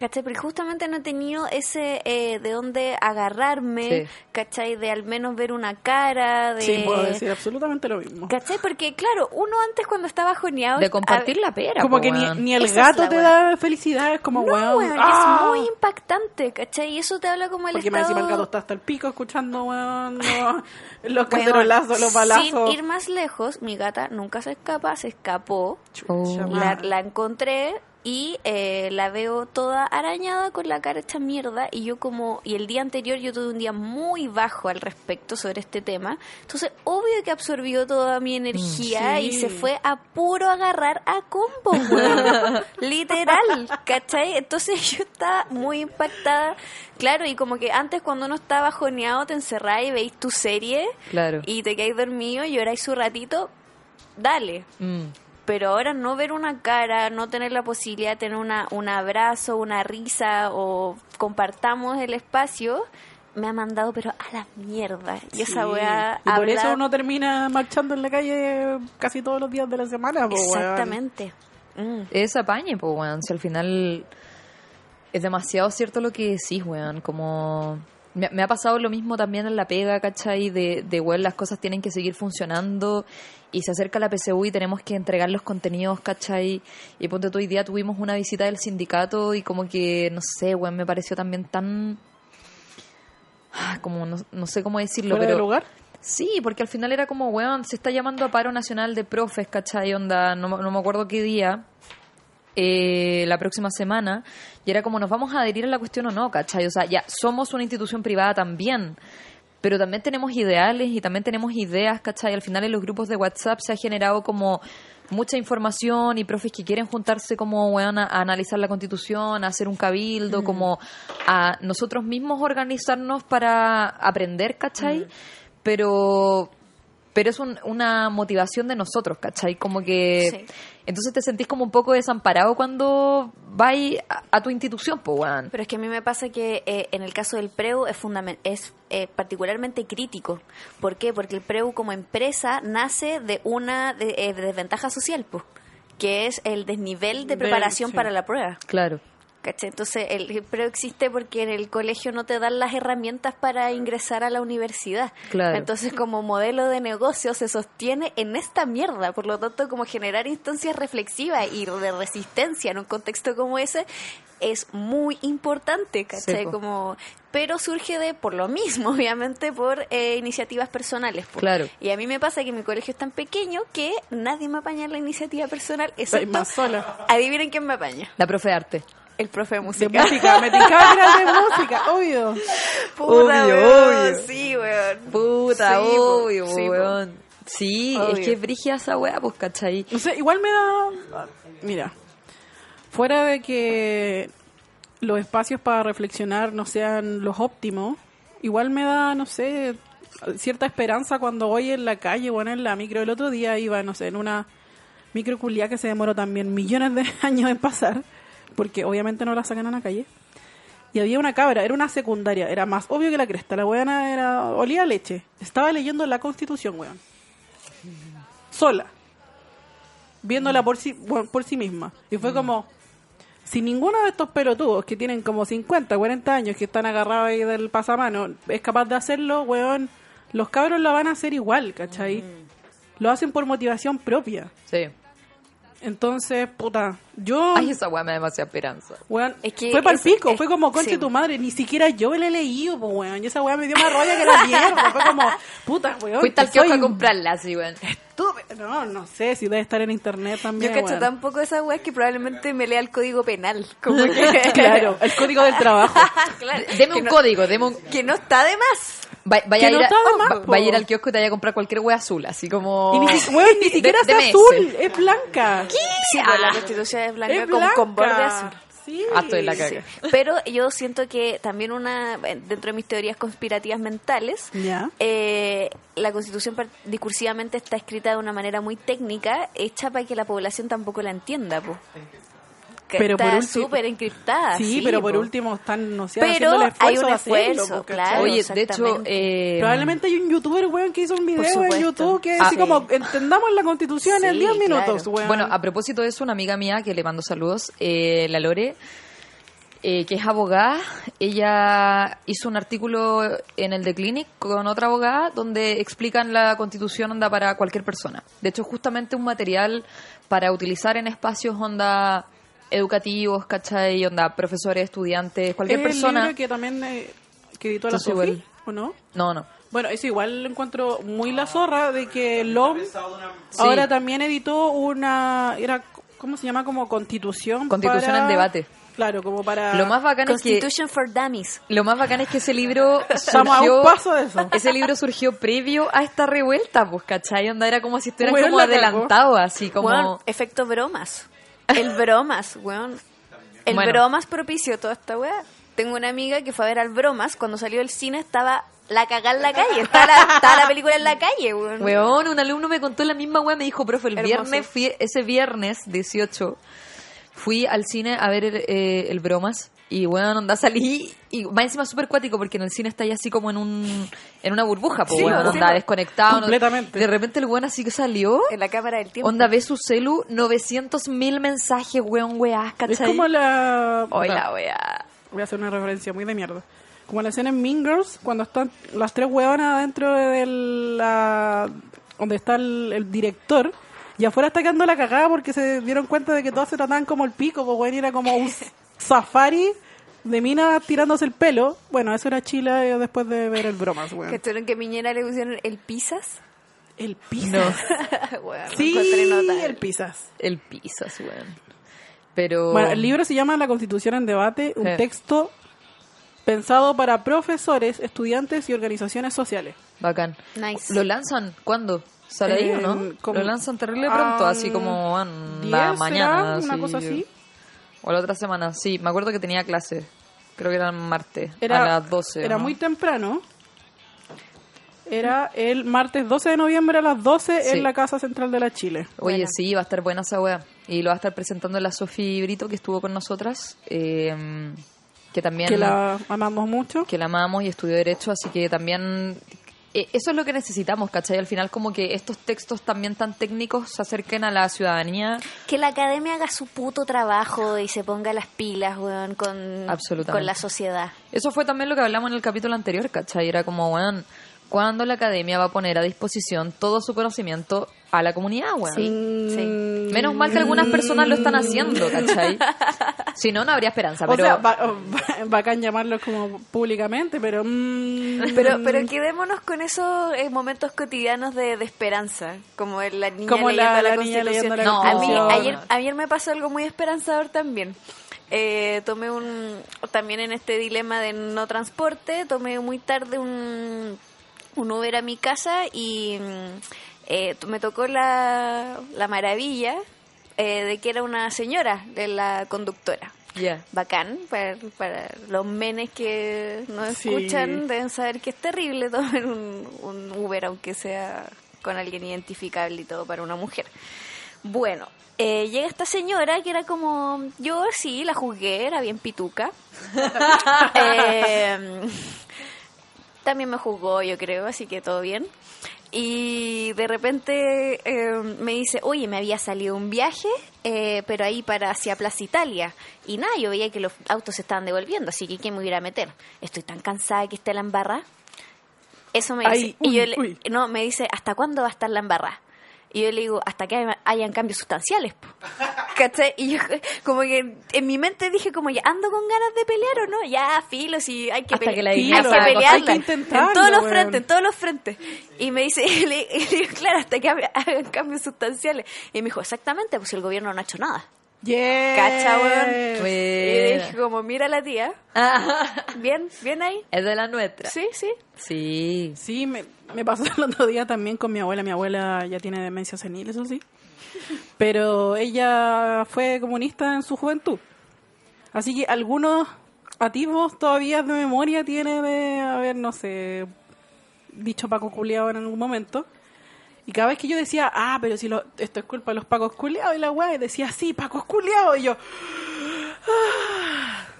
¿Cachai? Porque justamente no he tenido ese eh, de dónde agarrarme, Sí. ¿cachai? De al menos ver una cara, de... Sí, puedo decir absolutamente lo mismo. ¿Cachai? Porque, claro, uno antes cuando estaba joneado... De compartir a- la pera. Como po, que ni, el Esa es gato te da felicidad, es como, No, weón, weón, ¡ah! es muy impactante, ¿cachai? Y eso te habla como el Porque me estado... encima el gato está hasta el pico escuchando, weón, los, los cacerolazos, los balazos. Sin ir más lejos, mi gata nunca se escapa, se escapó. Oh. La, la encontré y eh, la veo toda arañada con la cara hecha mierda y yo como y el día anterior yo tuve un día muy bajo al respecto sobre este tema entonces obvio que absorbió toda mi energía Sí. y se fue a puro agarrar a combo literal ¿cachai? entonces yo estaba muy impactada claro y como que antes cuando uno está bajoneado te encerráis y veis tu serie Claro. y te quedáis dormido lloráis su ratito dale Mm. Pero ahora no ver una cara, no tener la posibilidad de tener una, un abrazo, una risa o compartamos el espacio, me ha mandado pero a la mierda. Y esa Sí. weá Y por eso uno termina marchando en la calle casi todos los días de la semana, po, weón. Exactamente. Mm. Es apañe, pues, weón. Si al final es demasiado cierto lo que decís, weón. Como. Me, me ha pasado lo mismo también en la pega, ¿cachai? De, de, weón, las cosas tienen que seguir funcionando y se acerca la PSU y tenemos que entregar los contenidos, ¿cachai? Y ponte tú, hoy día tuvimos una visita del sindicato y como que, no sé, weón, me pareció también tan. ah, Como, no, no sé cómo decirlo, ¿Fuera pero. de lugar? Sí, porque al final era como, weón, se está llamando a paro nacional de profes, ¿cachai? Onda, no, no me acuerdo qué día, eh, la próxima semana, y era como, ¿nos vamos a adherir a la cuestión o no, ¿cachai? O sea, ya somos una institución privada también, pero también tenemos ideales y también tenemos ideas, ¿cachai? Al final en los grupos de WhatsApp se ha generado como mucha información y profes que quieren juntarse como, weón, a, a analizar la constitución, a hacer un cabildo, como a nosotros mismos organizarnos para aprender, ¿cachai? Pero pero es un- una motivación de nosotros, ¿cachai? Como que... Sí. Entonces te sentís como un poco desamparado cuando vas a, a tu institución, pues, weón. Pero es que a mí me pasa que eh, en el caso del PREU es, es eh, particularmente crítico. ¿Por qué? Porque el PREU como empresa nace de una de- eh, de desventaja social, pues, que es el desnivel de preparación sí. para la prueba. Claro. ¿Cachai? Entonces, el PREU existe porque en el colegio no te dan las herramientas para ingresar a la universidad. Claro. Entonces, como modelo de negocio se sostiene en esta mierda. Por lo tanto, como generar instancias reflexivas y de resistencia en un contexto como ese es muy importante, como pero surge de por lo mismo obviamente por eh, iniciativas personales. Claro. y a mí me pasa que mi colegio es tan pequeño que nadie me apaña en la iniciativa personal excepto más sola. adivinen quién me apaña La profe de arte. El profe de De música música, me tincaba que era de música, obvio. Puta, Obvio, weón, obvio. Sí, weón. Puta, Sí, obvio, sí, weón. Sí, Obvio. es que es brígida esa weá, pues, ¿cachai? No sé, igual me da... Mira, fuera de que los espacios para reflexionar no sean los óptimos, igual me da, no sé, cierta esperanza cuando voy en la calle o en la micro. El otro día iba, no sé, en una micro culiá que se demoró también millones de años en pasar, porque obviamente no la sacan a la calle. Y había una cabra, era una secundaria, era más obvio que la cresta. La weona era, olía a leche. Estaba leyendo la constitución, weón. Sola. Viéndola por sí, por por sí misma. Y fue como, si ninguno de estos pelotudos que tienen como 50, 40 años, que están agarrados ahí del pasamano, es capaz de hacerlo, weón, los cabros lo van a hacer igual, ¿cachai? Lo hacen por motivación propia. Sí. Entonces, puta, yo... Ay, esa weá me da demasiada esperanza. Weón, Es que fue para pico, es- fue como, conche sí. tu madre, ni siquiera yo le he leído, pues, weón, y esa weá me dio más roya que la mierda, fue como, puta, weón, Fuiste al que soy kiosco a comprarla, así, weón. estúpido. No, no sé si debe estar en internet Yo también, cacho weón. tampoco esa weá que probablemente me lea el código penal. Como que, Claro, el código del trabajo. Claro, Deme un no- código, deme un... Que no está de más. Va- vaya, a no ir a- más, va- vaya a ir al kiosco y te vaya a comprar cualquier wea azul, así como... Y ni, ni siquiera de azul, es blanca. Sí, pues la constitución es blanca, Es con, blanca. con borde azul. Sí. Ah, estoy en la Sí. Pero yo siento que también una, dentro de mis teorías conspirativas mentales, eh, la constitución discursivamente está escrita de una manera muy técnica, hecha para que la población tampoco la entienda, po. Que Pero por está último- súper encriptada. Sí, pero por po. último están, no sé, Pero haciendo el esfuerzo hay un hacerlo, esfuerzo, claro. Oye, de hecho, eh, Probablemente hay un youtuber, weón, que hizo un video en. YouTube que es Ah, así sí. como, entendamos la constitución en Sí, 10 minutos, claro. weón. Bueno, a propósito de eso, una amiga mía que le mando saludos, eh, la Lore, eh, que es abogada, ella hizo un artículo en el The Clinic con otra abogada donde explican la constitución onda para cualquier persona. De hecho, justamente un material para utilizar en espacios onda educativos, ¿cachai? Onda profesores, estudiantes, cualquier es el persona. libro que también eh, que editó la Sofi, ¿o no? No, no. Bueno, eso igual lo encuentro muy la zorra de que LOM Sí. ahora también editó una, era, ¿cómo se llama? Como constitución. Constitución para- en debate. Claro, como para... Lo más bacán es que Constitution for Dummies. Lo más bacán es que ese libro a un surgió... paso de eso. Ese libro surgió previo a esta revuelta, pues, ¿cachai? Onda era como si estuvieran Weón, como adelantado, así como... Weón, efecto bromas. El bromas, weón. El Bueno. bromas propició toda esta weá. Tengo una amiga que fue a ver al bromas. Cuando salió del cine estaba la cagada en la calle. Estaba la, estaba la película en la calle, weón. Weón, un alumno me contó la misma weá, me dijo, profe, el Hermoso. viernes fui, ese viernes 18, fui al cine a ver eh, el bromas y weón, onda salí y más encima súper cuático porque en el cine está ahí así como en un en una burbuja, pues Sí, weón, po, onda sí, desconectado. ¿no? Completamente. De repente el weón así que salió, En la cámara del tiempo. onda ve su celu, 900 mil mensajes, weón, weás, Es ¿cachai? como la... Hoy la weá. Voy a hacer una referencia muy de mierda. Como la escena en Mean Girls, cuando están las tres huevonas adentro de la... donde está el, el director, y afuera está quedando la cagada porque se dieron cuenta de que todas se trataban como el pico, pues bueno, era como un safari de minas tirándose el pelo. Bueno, eso era Chile después de ver el bromas, Que weón. tuvieron que Miñera le pusieron el pisas. El pisas. No, Weón, lo Sí, el pisas. el pisas, weón. Pero... Bueno, el libro se llama La Constitución en Debate, un Sí. texto pensado para profesores, estudiantes y organizaciones sociales. Bacán. Nice. ¿Lo lanzan cuándo? ¿Sale ahí o no? Eh, como- Lo lanzan terrible pronto, así como en 10 la será, mañana. una cosa así. O la otra semana, sí. Me acuerdo que tenía clase. Creo que era el martes. Era, a las 12. Era ¿no? muy temprano. Era el martes 12 de noviembre a las 12 Sí. en la Casa Central de la Chile. Oye, Buena. sí, va a estar buena esa wea. Y lo va a estar presentando la Sofi Brito, que estuvo con nosotras. eh, que también... Que la amamos mucho. que la amamos y estudió Derecho, así que también... eh, Eso es lo que necesitamos, ¿cachai? Al final como que estos textos también tan técnicos se acerquen a la ciudadanía. Que la academia haga su puto trabajo y se ponga las pilas, weón, con, con la sociedad. Eso fue también lo que hablamos en el capítulo anterior, ¿cachai? Era como, weón, ¿cuándo la academia va a poner a disposición todo su conocimiento a la comunidad, weón? Sí, sí. Menos mal que algunas personas lo están haciendo, ¿cachai? Si no, no habría esperanza, O pero... sea, ba- ba- bacán llamarlo como públicamente, pero... mm, Pero, pero quedémonos con esos eh, momentos cotidianos de, de esperanza, como el- la niña Como leyendo la- la, la niña Constitución. leyendo la No, a mí ayer, ayer me pasó algo muy esperanzador también. Eh, tomé un, también en este dilema de no transporte, tomé muy tarde un, un Uber a mi casa y eh, me tocó la, la maravilla eh, de que era una señora de la conductora. Bacán para, para los menes que nos Sí. escuchan deben saber que es terrible tomar un, un Uber aunque sea con alguien identificable y todo para una mujer. Bueno eh, llega esta señora que era como yo sí la juzgué era bien pituca. Eh, también me juzgó yo creo así que todo bien y de repente eh, me dice, oye, me había salido un viaje, eh, pero ahí para hacia Plaza Italia. Y nada, yo veía que los autos se estaban devolviendo, así que ¿quién me hubiera a meter? Estoy tan cansada que esté la embarra. Eso me Ay, dice. y yo le- no, me dice, ¿hasta cuándo va a estar la embarra? Y yo le digo, hasta que haya- hayan cambios sustanciales. po". ¿Cachai? Y yo como que en mi mente dije como ya ando con ganas de pelear o no, ya filo, si hay que Hasta que la hay que pelearla. Hay que en todos los frentes, en todos los frentes. Y me dice, y le, y le digo, claro, hasta que haga- hagan cambios sustanciales. Y me dijo, exactamente, pues el gobierno no ha hecho nada. Yeah. Cacha, weón. Buena. era? dije como, mira la tía. Ah, Bien, bien ahí. es de la nuestra. Sí, sí. Sí. Sí, me, me pasó el otro día también con mi abuela. Mi abuela ya tiene demencia senil, eso sí. Pero ella fue comunista en su juventud. Así que algunos atisbos todavía de memoria tiene de haber, no sé, dicho Paco culiao en algún momento. Y cada vez que yo decía, ah, pero si lo, esto es culpa de los Pacos culiados y la weá, y decía, sí, Pacos culiados. Y yo,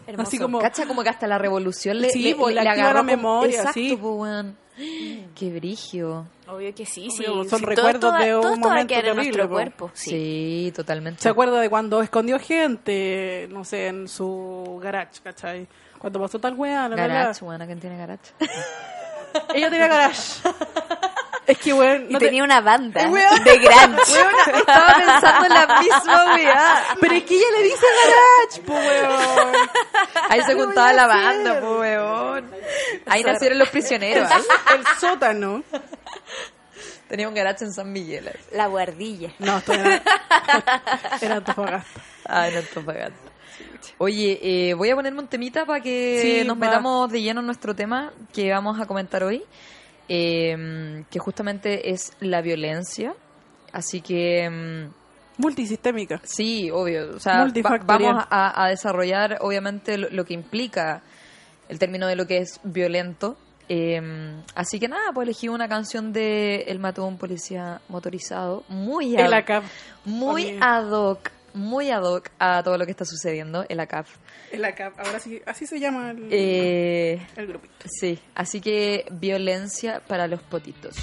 Hermoso. Así como- Cacha como que hasta la revolución le, Sí, le, le le agarró la como- memoria, Exacto, sí. po, weón. Qué brigio. Obvio que sí, sí. Obvio, son Sí, recuerdos todo, de un todo momento quedar en terrible, nuestro po. cuerpo. Sí, Sí. totalmente. ¿Se acuerda de cuando escondió gente, no sé, en su garage, ¿cachai? Cuando pasó tal weá, la. Garage, weón, ¿quién tiene garage? Ella tenía garage. es que, weón, Y no te- tenía una banda Weón. de grunge. Weona, estaba pensando en la misma weá. Pero es que ella le dice garage, po, weón. Ahí se ¿Qué juntaba la banda, po, weón. Ahí nacieron los prisioneros. El sótano. Tenía un garage en San Miguel. La guardilla. No, esto era, era Antofagasta. Ay, no Antofagasta. Oye, eh, voy a ponerme un temita para que Sí, nos metamos de lleno en nuestro tema que vamos a comentar hoy, eh, que justamente es la violencia. Así que mm, Multisistémica. sí, obvio. O sea, va- vamos a, a desarrollar obviamente lo, lo que implica el término de lo que es violento. Eh, así que nada, pues elegí una canción de El mató a un policía motorizado, muy ad- muy ad hoc, muy ad hoc a todo lo que está sucediendo, el ACAP. El ACAP. Ahora sí, así se llama el, Eh, el grupito. sí, así que violencia para los potitos.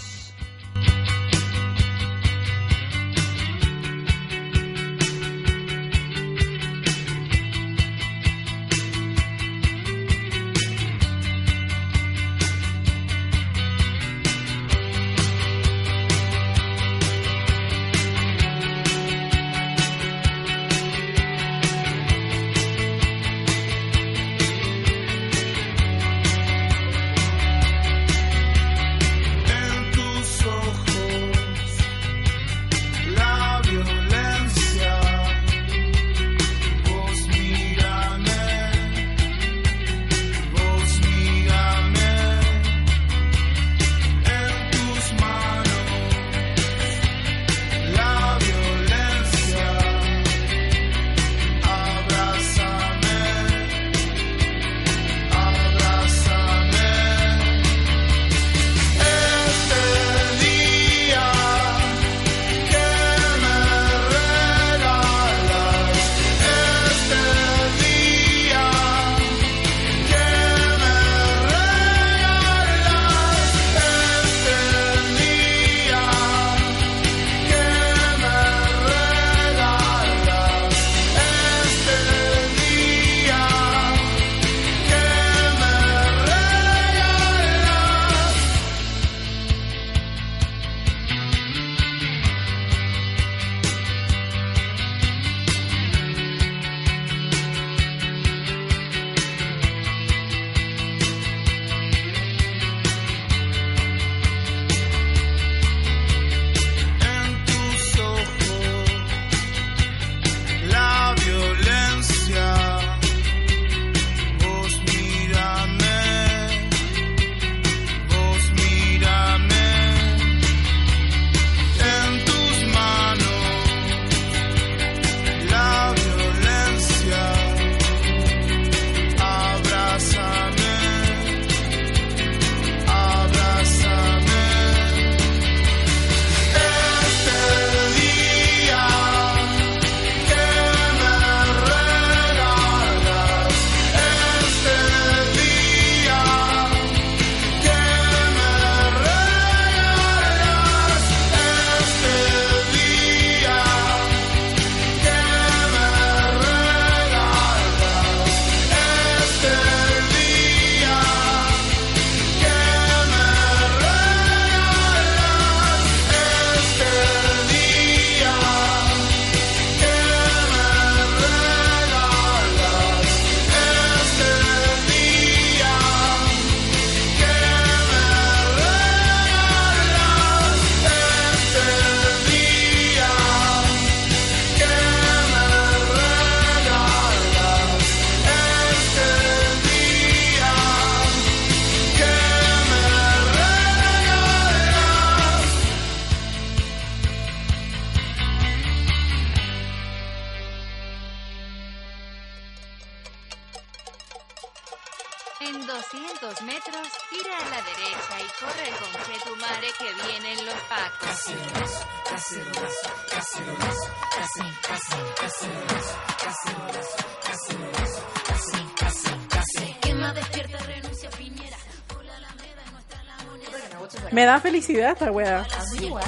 Felicidad esta wea.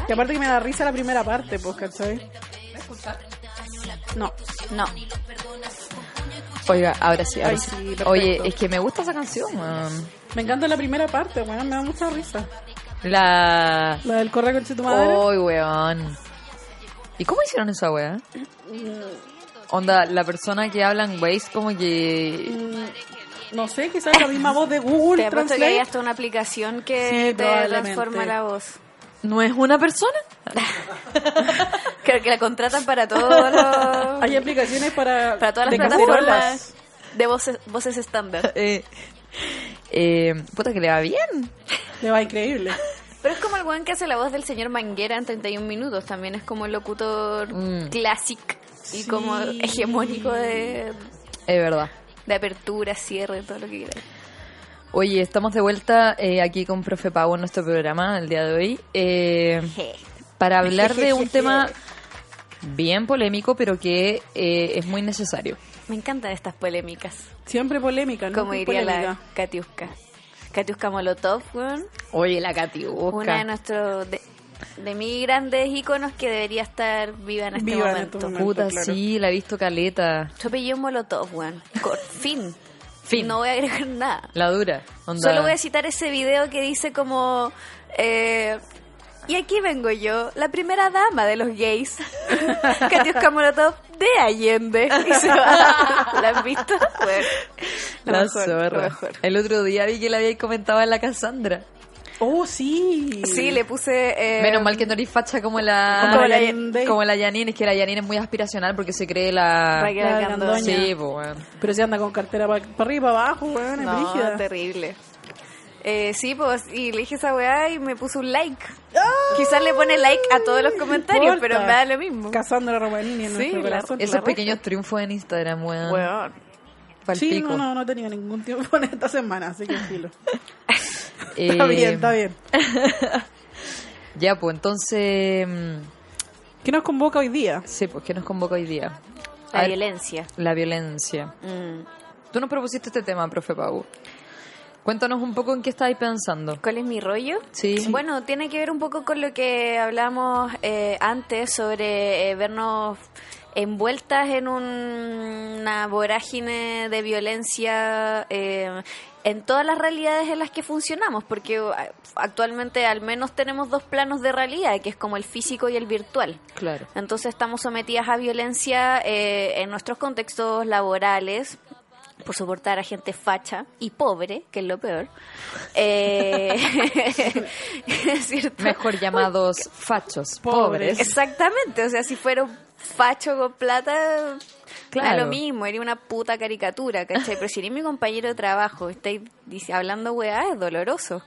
Que aparte que me da risa la primera parte, pues, ¿cachai? No. No. Oiga, ahora sí, ahora Ay, sí. Oye, es que me gusta esa canción, weón. Me encanta la primera parte, weón. Me da mucha risa. La... La del correo con tu madre. Uy, weón. ¿Y cómo hicieron esa weá? Onda, la persona que habla en Waze como que... No sé, quizás la misma voz de Google Te apuesto que hay Translate. hasta una aplicación que Sí, te transforma la voz. ¿No es una persona? Creo que la contratan para todos los... Hay aplicaciones para, para todas las plataformas de voces, voces estándar. Eh, eh, puta que le va bien. Le va increíble. Pero es como el weón que hace la voz del señor Manguera en 31 minutos. También es como el locutor Mm. clásico y Sí. como hegemónico de, Es verdad. De apertura, cierre, todo lo que quieras. Oye, estamos de vuelta eh, aquí con Profe Pau en nuestro programa el día de hoy. eh, para hablar de un tema bien polémico, pero que eh, es muy necesario. Me encantan estas polémicas. Siempre polémica, ¿no? Como diría polémica. la Katiuska. Katiuska Molotov, weón. Oye, la Catiusca. Una de nuestros... De, de mis grandes íconos que debería estar viva en este Viva en momento. este momento. Puta, claro. sí, la he visto caleta. Su apellido es Molotov, weón. Fin. Fin. No voy a agregar nada. La dura. Onda. Solo voy a citar ese video que dice como... eh, y aquí vengo yo, la primera dama de los gays. Katiuska Molotov de Allende. Y se va. ¿La han visto? Bueno, lo La mejor, lo zorra. mejor. El otro día vi que la había comentado en la Cassandra. Oh, sí. Sí, le puse... eh, Menos mal que no eres facha como la... Como la Yanine. como la Janine. Es que la Janine es muy aspiracional porque se cree la... Raquel La. Argandoña. Sí, pues, bueno. Pero si anda con cartera para arriba, para abajo, weón, es No, terrible. Eh, sí, pues, y le dije esa weá y me puso un like. Quizás le pone like a todos los comentarios, pero me da lo mismo. Cassandra Romanini en Sí, nuestro la- corazón. Esos pequeños triunfos en Instagram, weón. Weón. Sí, no, no, no he tenido ningún tiempo en esta semana, así que filo. Eh, Está bien, está bien. Ya, pues entonces... mm, ¿Qué nos convoca hoy día? Sí, pues, ¿qué nos convoca hoy día? La ver, violencia. La violencia. Mm. Tú nos propusiste este tema, profe Pau. Cuéntanos un poco en qué estáis pensando. ¿Cuál es mi rollo? Sí. Bueno, tiene que ver un poco con lo que hablamos eh, antes sobre eh, vernos envueltas en un- una vorágine de violencia eh, en todas las realidades en las que funcionamos, porque eh, actualmente al menos tenemos dos planos de realidad, que es como el físico y el virtual. Claro. Entonces estamos sometidas a violencia eh, en nuestros contextos laborales por soportar a gente facha y pobre, que es lo peor. Eh, ¿cierto? Mejor llamados fachos, Pobres. pobres. Exactamente, o sea, si fuera un facho con plata, Claro. da lo mismo, era una puta caricatura, ¿cachai? Pero si eres mi compañero de trabajo, estáis hablando weá, es doloroso,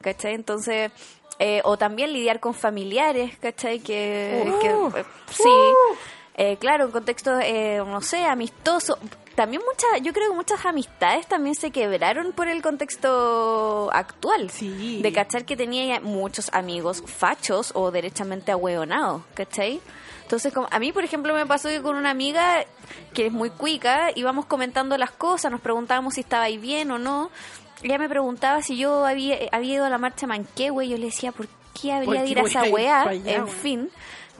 ¿cachai? Entonces, eh, o también lidiar con familiares, ¿cachai? Que, Uh. que, eh, sí, eh, claro, en contexto, eh, no sé, amistoso. También muchas, yo creo que muchas amistades también se quebraron por el contexto actual. Sí. De cachar que tenía ya muchos amigos fachos o derechamente ahueonados, ¿cachai? Entonces, como, a mí, por ejemplo, me pasó que con una amiga que es muy cuica, íbamos comentando las cosas, nos preguntábamos si estaba ahí bien o no. Ella me preguntaba si yo había, había ido a la marcha Manquehue, y yo le decía, ¿por qué habría ¿Por de ir a esa weá? en fin.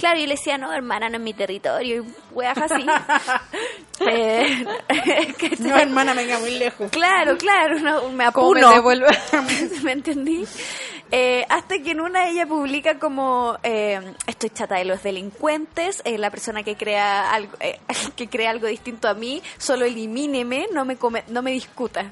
Claro, y le decía, no, hermana, no es mi territorio, y weas así. Eh. No, hermana, venga muy lejos. Claro, claro, no, me ¿Cómo me apuno. devuelve? ¿Me entendí? Eh, hasta que en una ella publica como eh, estoy chata de los delincuentes, eh, la persona que crea algo eh, que crea algo distinto a mí, solo elimíneme, no me come, no me discuta.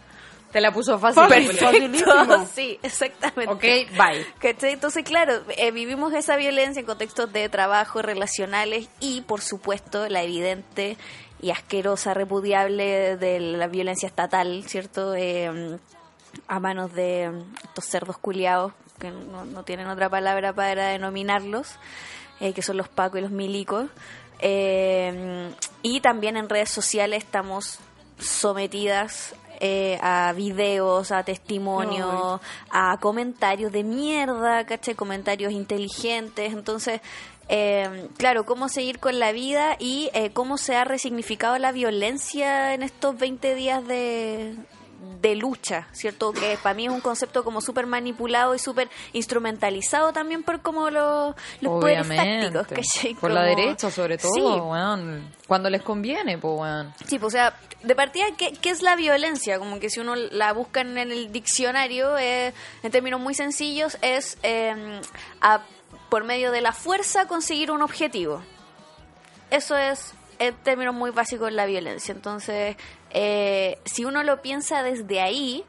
Te la puso fácil. Facilísimo. sí, exactamente. Ok, bye. ¿Cachai? Entonces, claro, eh, vivimos esa violencia en contextos de trabajo, relacionales y, por supuesto, la evidente y asquerosa, repudiable de la violencia estatal, ¿cierto? Eh, a manos de mm, estos cerdos culiados, que no, no tienen otra palabra para denominarlos, eh, que son los pacos y los milicos. Eh, y también en redes sociales estamos sometidas eh, a videos, a testimonios, a comentarios de mierda, ¿cachai? Comentarios inteligentes. Entonces, eh, claro, cómo seguir con la vida y eh, cómo se ha resignificado la violencia en estos 20 días de, de lucha, ¿cierto? Que para mí es un concepto como súper manipulado y súper instrumentalizado también por como los, los poderes Obviamente. tácticos, ¿cachai? Por la derecha, sobre todo, Sí. weón. Cuando les conviene, pues, weón. Sí, pues, o sea, de partida, ¿qué, qué es la violencia? Como que si uno la busca en el diccionario, eh, en términos muy sencillos, es eh, a- por medio de la fuerza conseguir un objetivo. Eso es en términos muy básicos la violencia. Entonces, eh, si uno lo piensa desde ahí,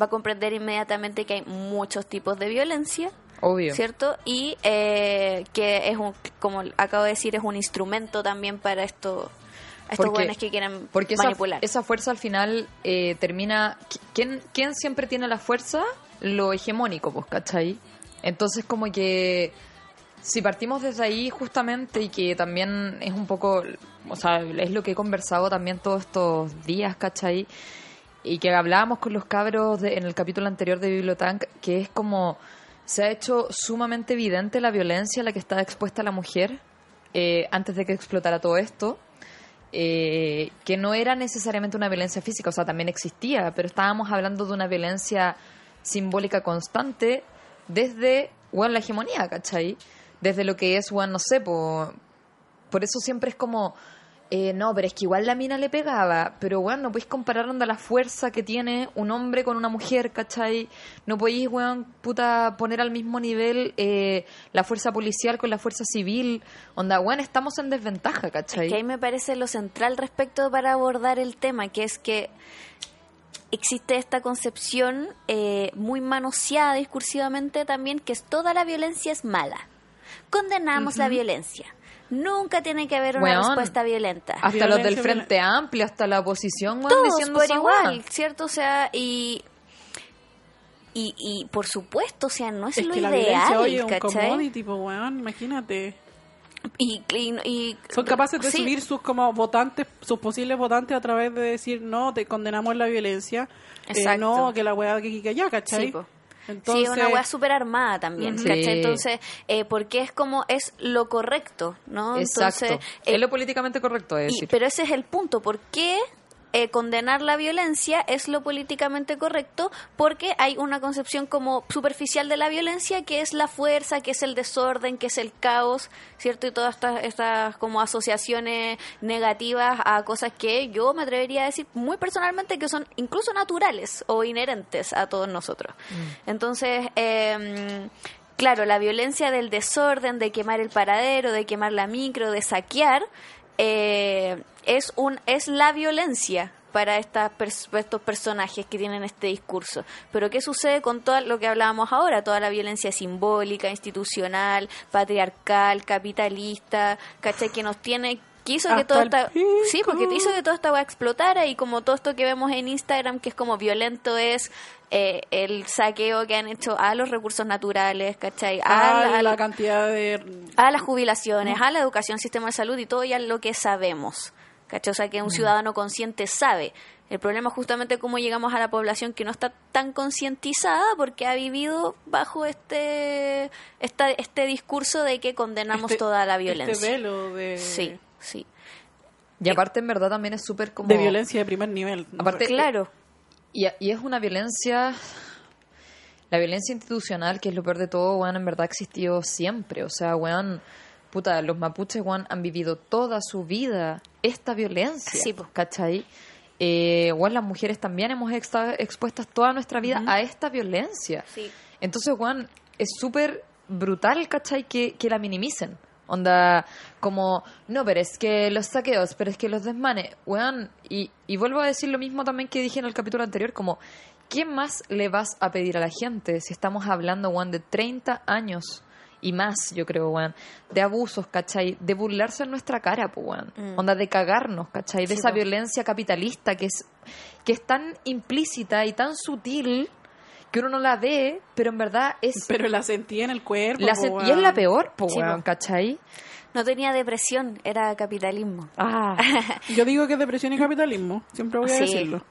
va a comprender inmediatamente que hay muchos tipos de violencia. Obvio. ¿Cierto? Y eh, que es un, como acabo de decir, es un instrumento también para esto, a estos Porque- jóvenes que quieren Porque esa, manipular. esa fuerza al final eh, termina... ¿quién, ¿Quién siempre tiene la fuerza? Lo hegemónico, pues, ¿cachai? Entonces como que si partimos desde ahí justamente y que también es un poco, o sea, es lo que he conversado también todos estos días, ¿cachai? Y que hablábamos con los cabros de- en el capítulo anterior de Bibliotank, que es como se ha hecho sumamente evidente la violencia a la que estaba expuesta la mujer eh, antes de que explotara todo esto eh, que no era necesariamente una violencia física, o sea, también existía, pero estábamos hablando de una violencia simbólica constante desde, bueno, la hegemonía, ¿cachai? Desde lo que es, bueno, no sé, por eso siempre es como, eh, no, pero es que igual la mina le pegaba, pero bueno, no podéis comparar onda la fuerza que tiene un hombre con una mujer, ¿cachai? No podéis, weón, puta, poner al mismo nivel eh, la fuerza policial con la fuerza civil, onda, weón, estamos en desventaja, ¿cachai? que ahí me parece lo central respecto para abordar el tema, que es que existe esta concepción eh, muy manoseada discursivamente también, que es toda la violencia es mala. Condenamos la violencia. Nunca tiene que haber una respuesta violenta. Hasta los del Frente Amplio, hasta la oposición, weón, Todos diciendo por igual. ¿cierto? O sea, y, y, y por supuesto, o sea, no es, Es lo que la ideal, violencia, oye, un ¿cachai? commodity, pues, weón, imagínate. Y, y- y- Son capaces de sí, subir sus como votantes, sus posibles votantes a través de decir, no, te condenamos la violencia. eh, no, que la weá que que allá, ¿cachai? Sí. Entonces, sí, es una weá súper armada también. ¿cachai? Entonces, eh, porque es como, es lo correcto, ¿no? Exacto. Entonces, eh, es lo políticamente correcto de y- decir. pero ese es el punto, ¿por qué eh, condenar la violencia es lo políticamente correcto? Porque hay una concepción como superficial de la violencia que es la fuerza, que es el desorden, que es el caos, ¿cierto? Y todas estas, estas como asociaciones negativas a cosas que yo me atrevería a decir muy personalmente que son incluso naturales o inherentes a todos nosotros. Entonces, eh, claro, la violencia del desorden, de quemar el paradero, de quemar la micro, de saquear, eh, es un es la violencia para estas estos personajes que tienen este discurso. Pero ¿qué sucede con todo lo que hablábamos ahora? Toda la violencia simbólica, institucional, patriarcal, capitalista, ¿cachai? Que nos tiene que hizo que toda esta pico. sí porque hizo que toda esta weá explotara y como todo esto que vemos en Instagram que es como violento es eh, el saqueo que han hecho a los recursos naturales ¿cachai? a a, la- la cantidad de... a las jubilaciones, a la educación, sistema de salud y todo ya lo que sabemos. ¿Cachai? O sea, que un ciudadano consciente sabe. El problema es justamente cómo llegamos a la población que no está tan concientizada porque ha vivido bajo este esta, este discurso de que condenamos este- toda la Este violencia. velo de... Sí, sí. Y aparte, en verdad, también es súper como... De violencia de primer nivel. no Aparte-. Claro. Y, y es una violencia... La violencia institucional, que es lo peor de todo, weón, en verdad ha existido siempre. O sea, weón, puta, los mapuches, weón, han vivido toda su vida esta violencia. Sí, po. ¿Cachai? Eh, weón, las mujeres también hemos estado expuestas toda nuestra vida a esta violencia. Sí. Entonces, weón, es súper brutal, ¿cachai? Que, que la minimicen. Onda, como, no, pero es que los saqueos, pero es que los desmanes, weón. Y, y vuelvo a decir lo mismo también que dije en el capítulo anterior, como, ¿qué más le vas a pedir a la gente si estamos hablando, weón, de 30 años y más, yo creo, weón, de abusos, ¿cachai? De burlarse en nuestra cara, pues, weón. Mm. Onda, de cagarnos, ¿cachai? De Sí, esa po. violencia capitalista que es, que es tan implícita y tan sutil que uno no la ve, pero en verdad es... Pero la sentí en el cuerpo. la po, se- y weón. es la peor, pues, Sí, weón. ¿cachai? No tenía depresión, era capitalismo. Ah, Yo digo que es depresión y capitalismo. Siempre voy a Sí. decirlo.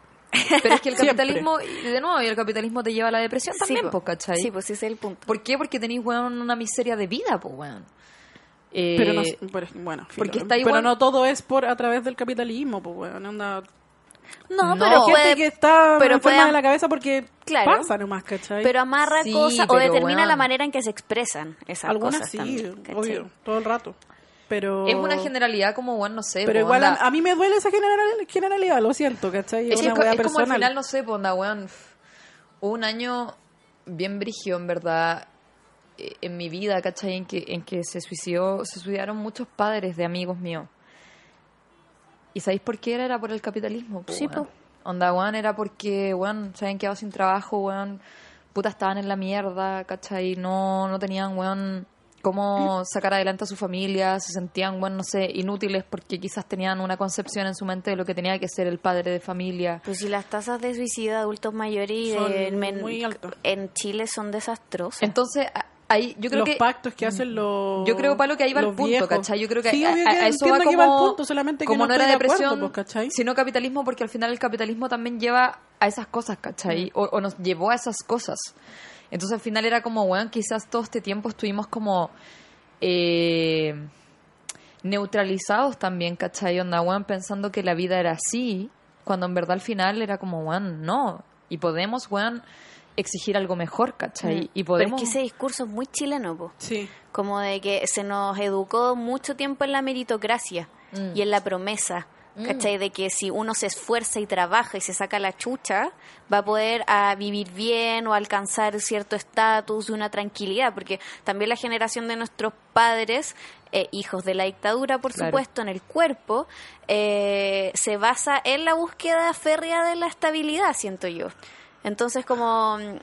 Pero es que el capitalismo, de nuevo, y el capitalismo te lleva a la depresión también, po. pues, ¿cachai? Sí, pues ese es el punto. ¿Por qué? Porque tenéis, weón, una miseria de vida, pues, weón. Eh, Pero no, pero- bueno, filo. porque está pero igual- no todo es por a través del capitalismo, pues bueno, onda, No, No. pero gente puede, que está pero enferma puede- de la cabeza porque Claro. pasa nomás, ¿cachai? pero amarra Sí, cosas o determina la manera en que se expresan esas algunas cosas sí, también, obvio, todo el rato. Pero Es una generalidad como, weón, no sé. Pero igual a, onda- a mí me duele esa general- generalidad, lo siento, ¿cachai? Es, una es, es como al final, no sé, onda, weón. un año bien brigio, en verdad, eh, en mi vida, ¿cachai? En que, en que se suicidó, se suicidaron muchos padres de amigos míos. ¿Y sabéis por qué era? Era por el capitalismo, po, Sí, weón. po. Onda, weón, era porque, weón, se habían quedado sin trabajo, weón. Puta, estaban en la mierda, ¿cachai? No, no tenían, weón, cómo sacar adelante a su familia. Se sentían, weón, no sé, inútiles porque quizás tenían una concepción en su mente de lo que tenía que ser el padre de familia. Pues si las tasas de suicidio de adultos mayores y de altas. en Chile son desastrosas. Entonces, ahí yo creo los que... pactos que hacen los Yo creo, Palo, que ahí va el punto, viejos. ¿cachai? Yo creo que sí, a, obvio a- que a eso va como... que va el punto, solamente que como no, no, era estoy de acuerdo, depresión, pues, sino capitalismo, porque al final el capitalismo también lleva a esas cosas, Mm. ¿cachai? O, o nos llevó a esas cosas. Entonces al final era como, weón, quizás todo este tiempo estuvimos como... Eh, neutralizados también, ¿cachai? Onda, weón, pensando que la vida era así, cuando en verdad al final era como, weón, no. Y podemos, weón, exigir algo mejor, ¿cachai? Y Mm. Pero es podemos... que ese discurso es muy chileno, po. Sí. como de que se nos educó mucho tiempo en la meritocracia Mm. y en la promesa. ¿Cachai? De que si uno se esfuerza y trabaja y se saca la chucha, va a poder a vivir bien o alcanzar cierto estatus y una tranquilidad, porque también la generación de nuestros padres, eh, hijos de la dictadura, por Claro. supuesto, en el cuerpo, eh, se basa en la búsqueda férrea de la estabilidad, siento yo. Entonces, como mm,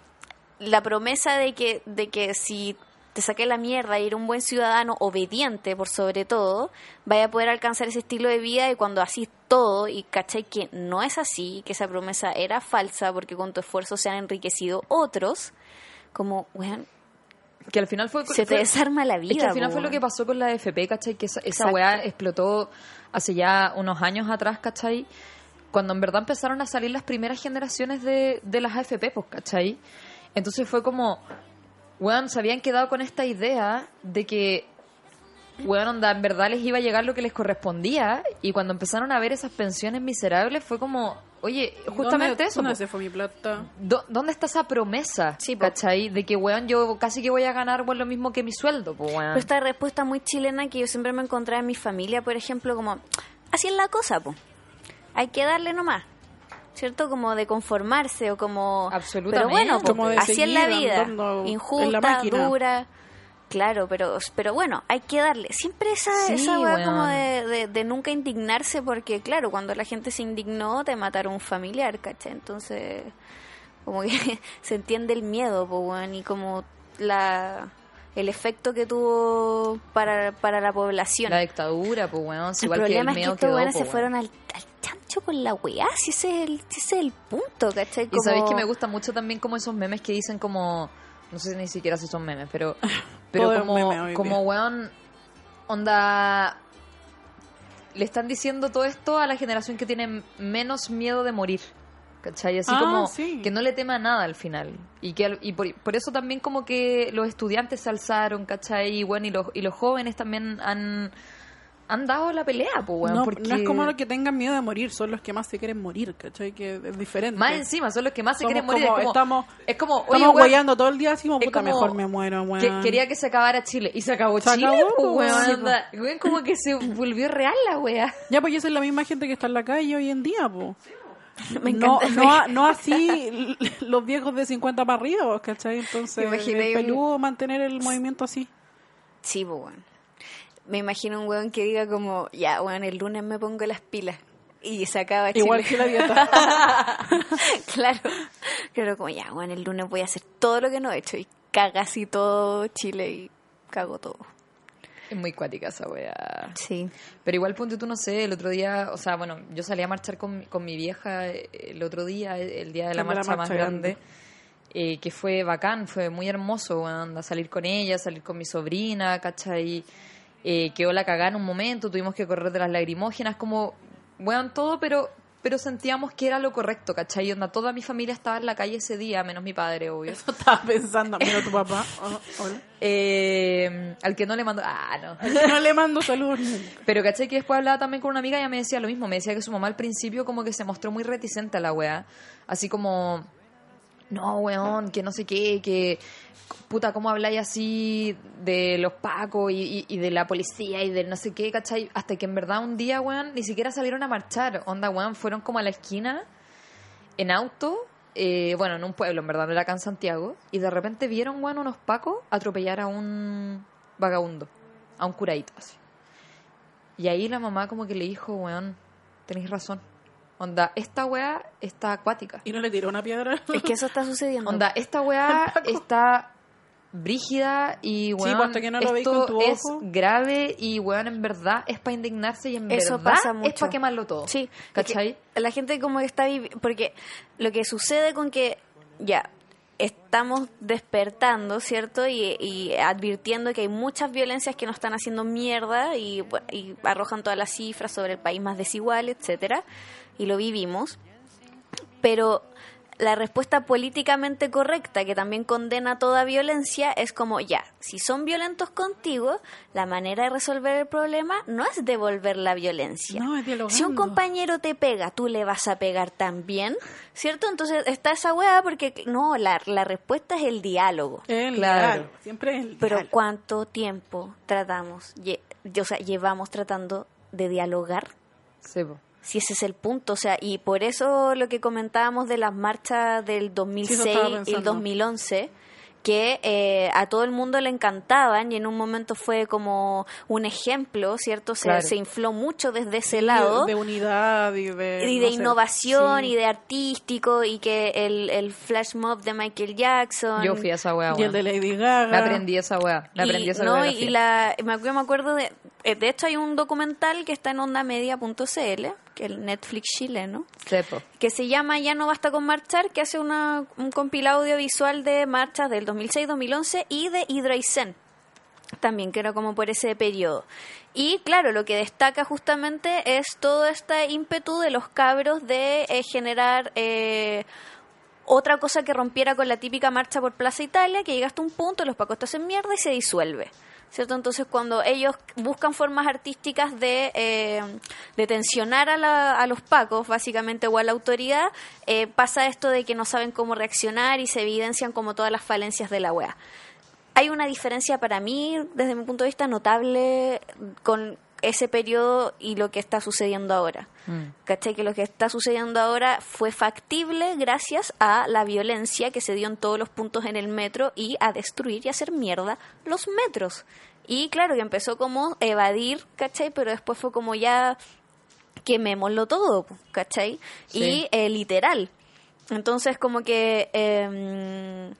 la promesa de que, de que si te saqué la mierda y eres un buen ciudadano obediente por sobre todo, vaya a poder alcanzar ese estilo de vida y cuando así todo y cachai que no es así, que esa promesa era falsa porque con tu esfuerzo se han enriquecido otros, como, weón, que al final fue... se te fue- desarma la vida. Es que al final po, fue lo que pasó con la AFP, ¿cachai? Que esa, esa weá explotó hace ya unos años atrás, ¿cachai? Cuando en verdad empezaron a salir las primeras generaciones de, de las AFP, pues, ¿cachai? Entonces fue como, weón, se habían quedado con esta idea de que, weón, onda, en verdad les iba a llegar lo que les correspondía y cuando empezaron a ver esas pensiones miserables fue como, oye, justamente ¿Dónde- eso. ¿Dónde po. se fue mi plata? ¿Dó- ¿Dónde está esa promesa? Sí, po. ¿Cachai? De que, weón, yo casi que voy a ganar weón, lo mismo que mi sueldo, pues, weón. Pero esta respuesta muy chilena que yo siempre me encontraba en mi familia, por ejemplo, como, así es la cosa, po. Hay que darle nomás. ¿Cierto? Como de conformarse o como... Absolutamente. Pero bueno, po, Como de así es la vida. la Injusta, dura. Claro, pero, pero bueno, hay que darle. Siempre esa, Sí, esa weá como de, de- de nunca indignarse porque, claro, cuando la gente se indignó te mataron un familiar, ¿cachai? Entonces, como que se entiende el miedo, po, weón, y como la el efecto que tuvo para, para la población. La dictadura, pues, si el igual que el problema es que estos quedó, po, se fueron al, al chancho con la weá, si ese es el, si ese es el punto, ¿cachai? Y sabéis que me gusta mucho también como esos memes que dicen como... No sé ni siquiera si son memes, pero... Pero como, meme como weón... Onda... Le están diciendo todo esto a la generación que tiene menos miedo de morir. ¿Cachai? Así Ah, como sí. que no le tema nada al final. Y que y por, por eso también como que los estudiantes se alzaron, ¿cachai? Y bueno, y los, y los jóvenes también han, han dado la pelea, pues, weón. no, porque... no es como los que tengan miedo de morir, son los que más se quieren morir, ¿cachai? Que es diferente. Más encima, son los que más se quieren morir. como- es como, estamos- es como, Estamos guayando todo el día así como, puta, como mejor me muero, weón. que quería que se acabara Chile. Y se acabó Se Chile, acabó, pues, po, weón. sí, anda. Weón, como que se volvió real la wea. Ya, pues esa es la misma gente que está en la calle hoy en día, po. Me no, no, no así los viejos de 50 para arriba, ¿cachai? Entonces, imaginé un- peludo mantener el movimiento así. Sí, pues, weón. Me imagino un weón que diga como, ya, weón, el lunes me pongo las pilas. Y se acaba Chile. Igual que la dieta. claro. Claro, como, ya, weón, el lunes voy a hacer todo lo que no he hecho. Y caga así todo Chile y cago todo. Es muy cuática esa wea. Sí. Pero igual, ponte tú, no sé, el otro día, o sea, bueno, yo salí a marchar con, con mi vieja eh, el otro día, el día de la marcha más grande, eh, que fue bacán, fue muy hermoso, weón, salir con ella, salir con mi sobrina, ¿cachai? Eh, quedó la cagada en un momento, tuvimos que correr de las lagrimógenas, como, weón, todo, pero pero sentíamos que era lo correcto, ¿cachai? Onda, toda mi familia estaba en la calle ese día, menos mi padre, obvio. Eso estaba pensando. Mira tu papá. Oh, hola. Eh, al que no le mandó... Ah, no. No le mando saludos. Pero caché que después hablaba también con una amiga y ella me decía lo mismo. Me decía que su mamá al principio como que se mostró muy reticente a la weá. Así como, no, weón, que no sé qué, que puta, ¿cómo habláis así de los pacos y, y- de la policía y del no sé qué, cachai? Hasta que en verdad un día, weón, ni siquiera salieron a marchar. Onda, weón, fueron como a la esquina en auto. eh, bueno, en un pueblo, en verdad, no era acá en Santiago. Y de repente vieron, weón, unos pacos atropellar a un vagabundo, a un curadito, así. Y ahí la mamá como que le dijo, weón, tenéis razón. Onda, esta weá está acuática. Y no le tiró una piedra. Es que eso está sucediendo. Onda, esta weá está brígida y weón, pues, hasta que no lo veis esto con tu es ojo. grave y weón, en verdad es para indignarse y en Eso verdad pasa es mucho. para quemarlo todo. Sí, ¿Cachai? es que La gente como que está vivi- porque lo que sucede con que ya estamos despertando, ¿cierto? Y, y advirtiendo que hay muchas violencias que nos están haciendo mierda y, y arrojan todas las cifras sobre el país más desigual, etcétera, y lo vivimos. Pero la respuesta políticamente correcta, que también condena toda violencia, es como, ya, si son violentos contigo, la manera de resolver el problema no es devolver la violencia. No, es dialogando. Si un compañero te pega, tú le vas a pegar también, ¿cierto? Entonces está esa weá porque, no, la, la respuesta es el diálogo. El Claro. diálogo, Siempre es el Pero diálogo. ¿cuánto tiempo tratamos, lle- o sea, llevamos tratando de dialogar? Sí. Si ese es el punto, o sea, y por eso lo que comentábamos de las marchas del Sí, 2006 eso estaba y el pensando. 2011, que eh, a todo el mundo le encantaban y en un momento fue como un ejemplo, ¿cierto? Se, Claro. se infló mucho desde ese Sí, lado. De, unidad y de... y no de sé, innovación sí. y de artístico y que el, el flash mob de Michael Jackson Yo fui a esa weá, Y el de Lady Gaga. Me aprendí esa weá. Me aprendí y, esa no, y la, me, acu- me acuerdo de de hecho hay un documental que está en ondamedia.cl que es el Netflix chileno que se llama Ya no basta con marchar, que hace una, un compilado audiovisual de marchas del 2006, 2011 y de Hydroisen también, que era como por ese periodo. Y claro, lo que destaca justamente es todo este ímpetu de los cabros de eh, generar eh, otra cosa que rompiera con la típica marcha por Plaza Italia, que llega hasta un punto, los pacos te hacen mierda y se disuelve. ¿Cierto? Entonces, cuando ellos buscan formas artísticas de, eh, tensionar a, la- a los pacos, básicamente, o a la autoridad, eh, pasa esto de que no saben cómo reaccionar y se evidencian como todas las falencias de la wea hay una diferencia para mí, desde mi punto de vista, notable con ese periodo y lo que está sucediendo ahora. Mm. ¿Cachai? Que lo que está sucediendo ahora fue factible gracias a la violencia que se dio en todos los puntos en el metro y a destruir y hacer mierda los metros. Y claro, que empezó como evadir, ¿cachai? Pero después fue como ya quemémoslo todo, ¿cachai? Sí. Y eh, literal. Entonces como que... em,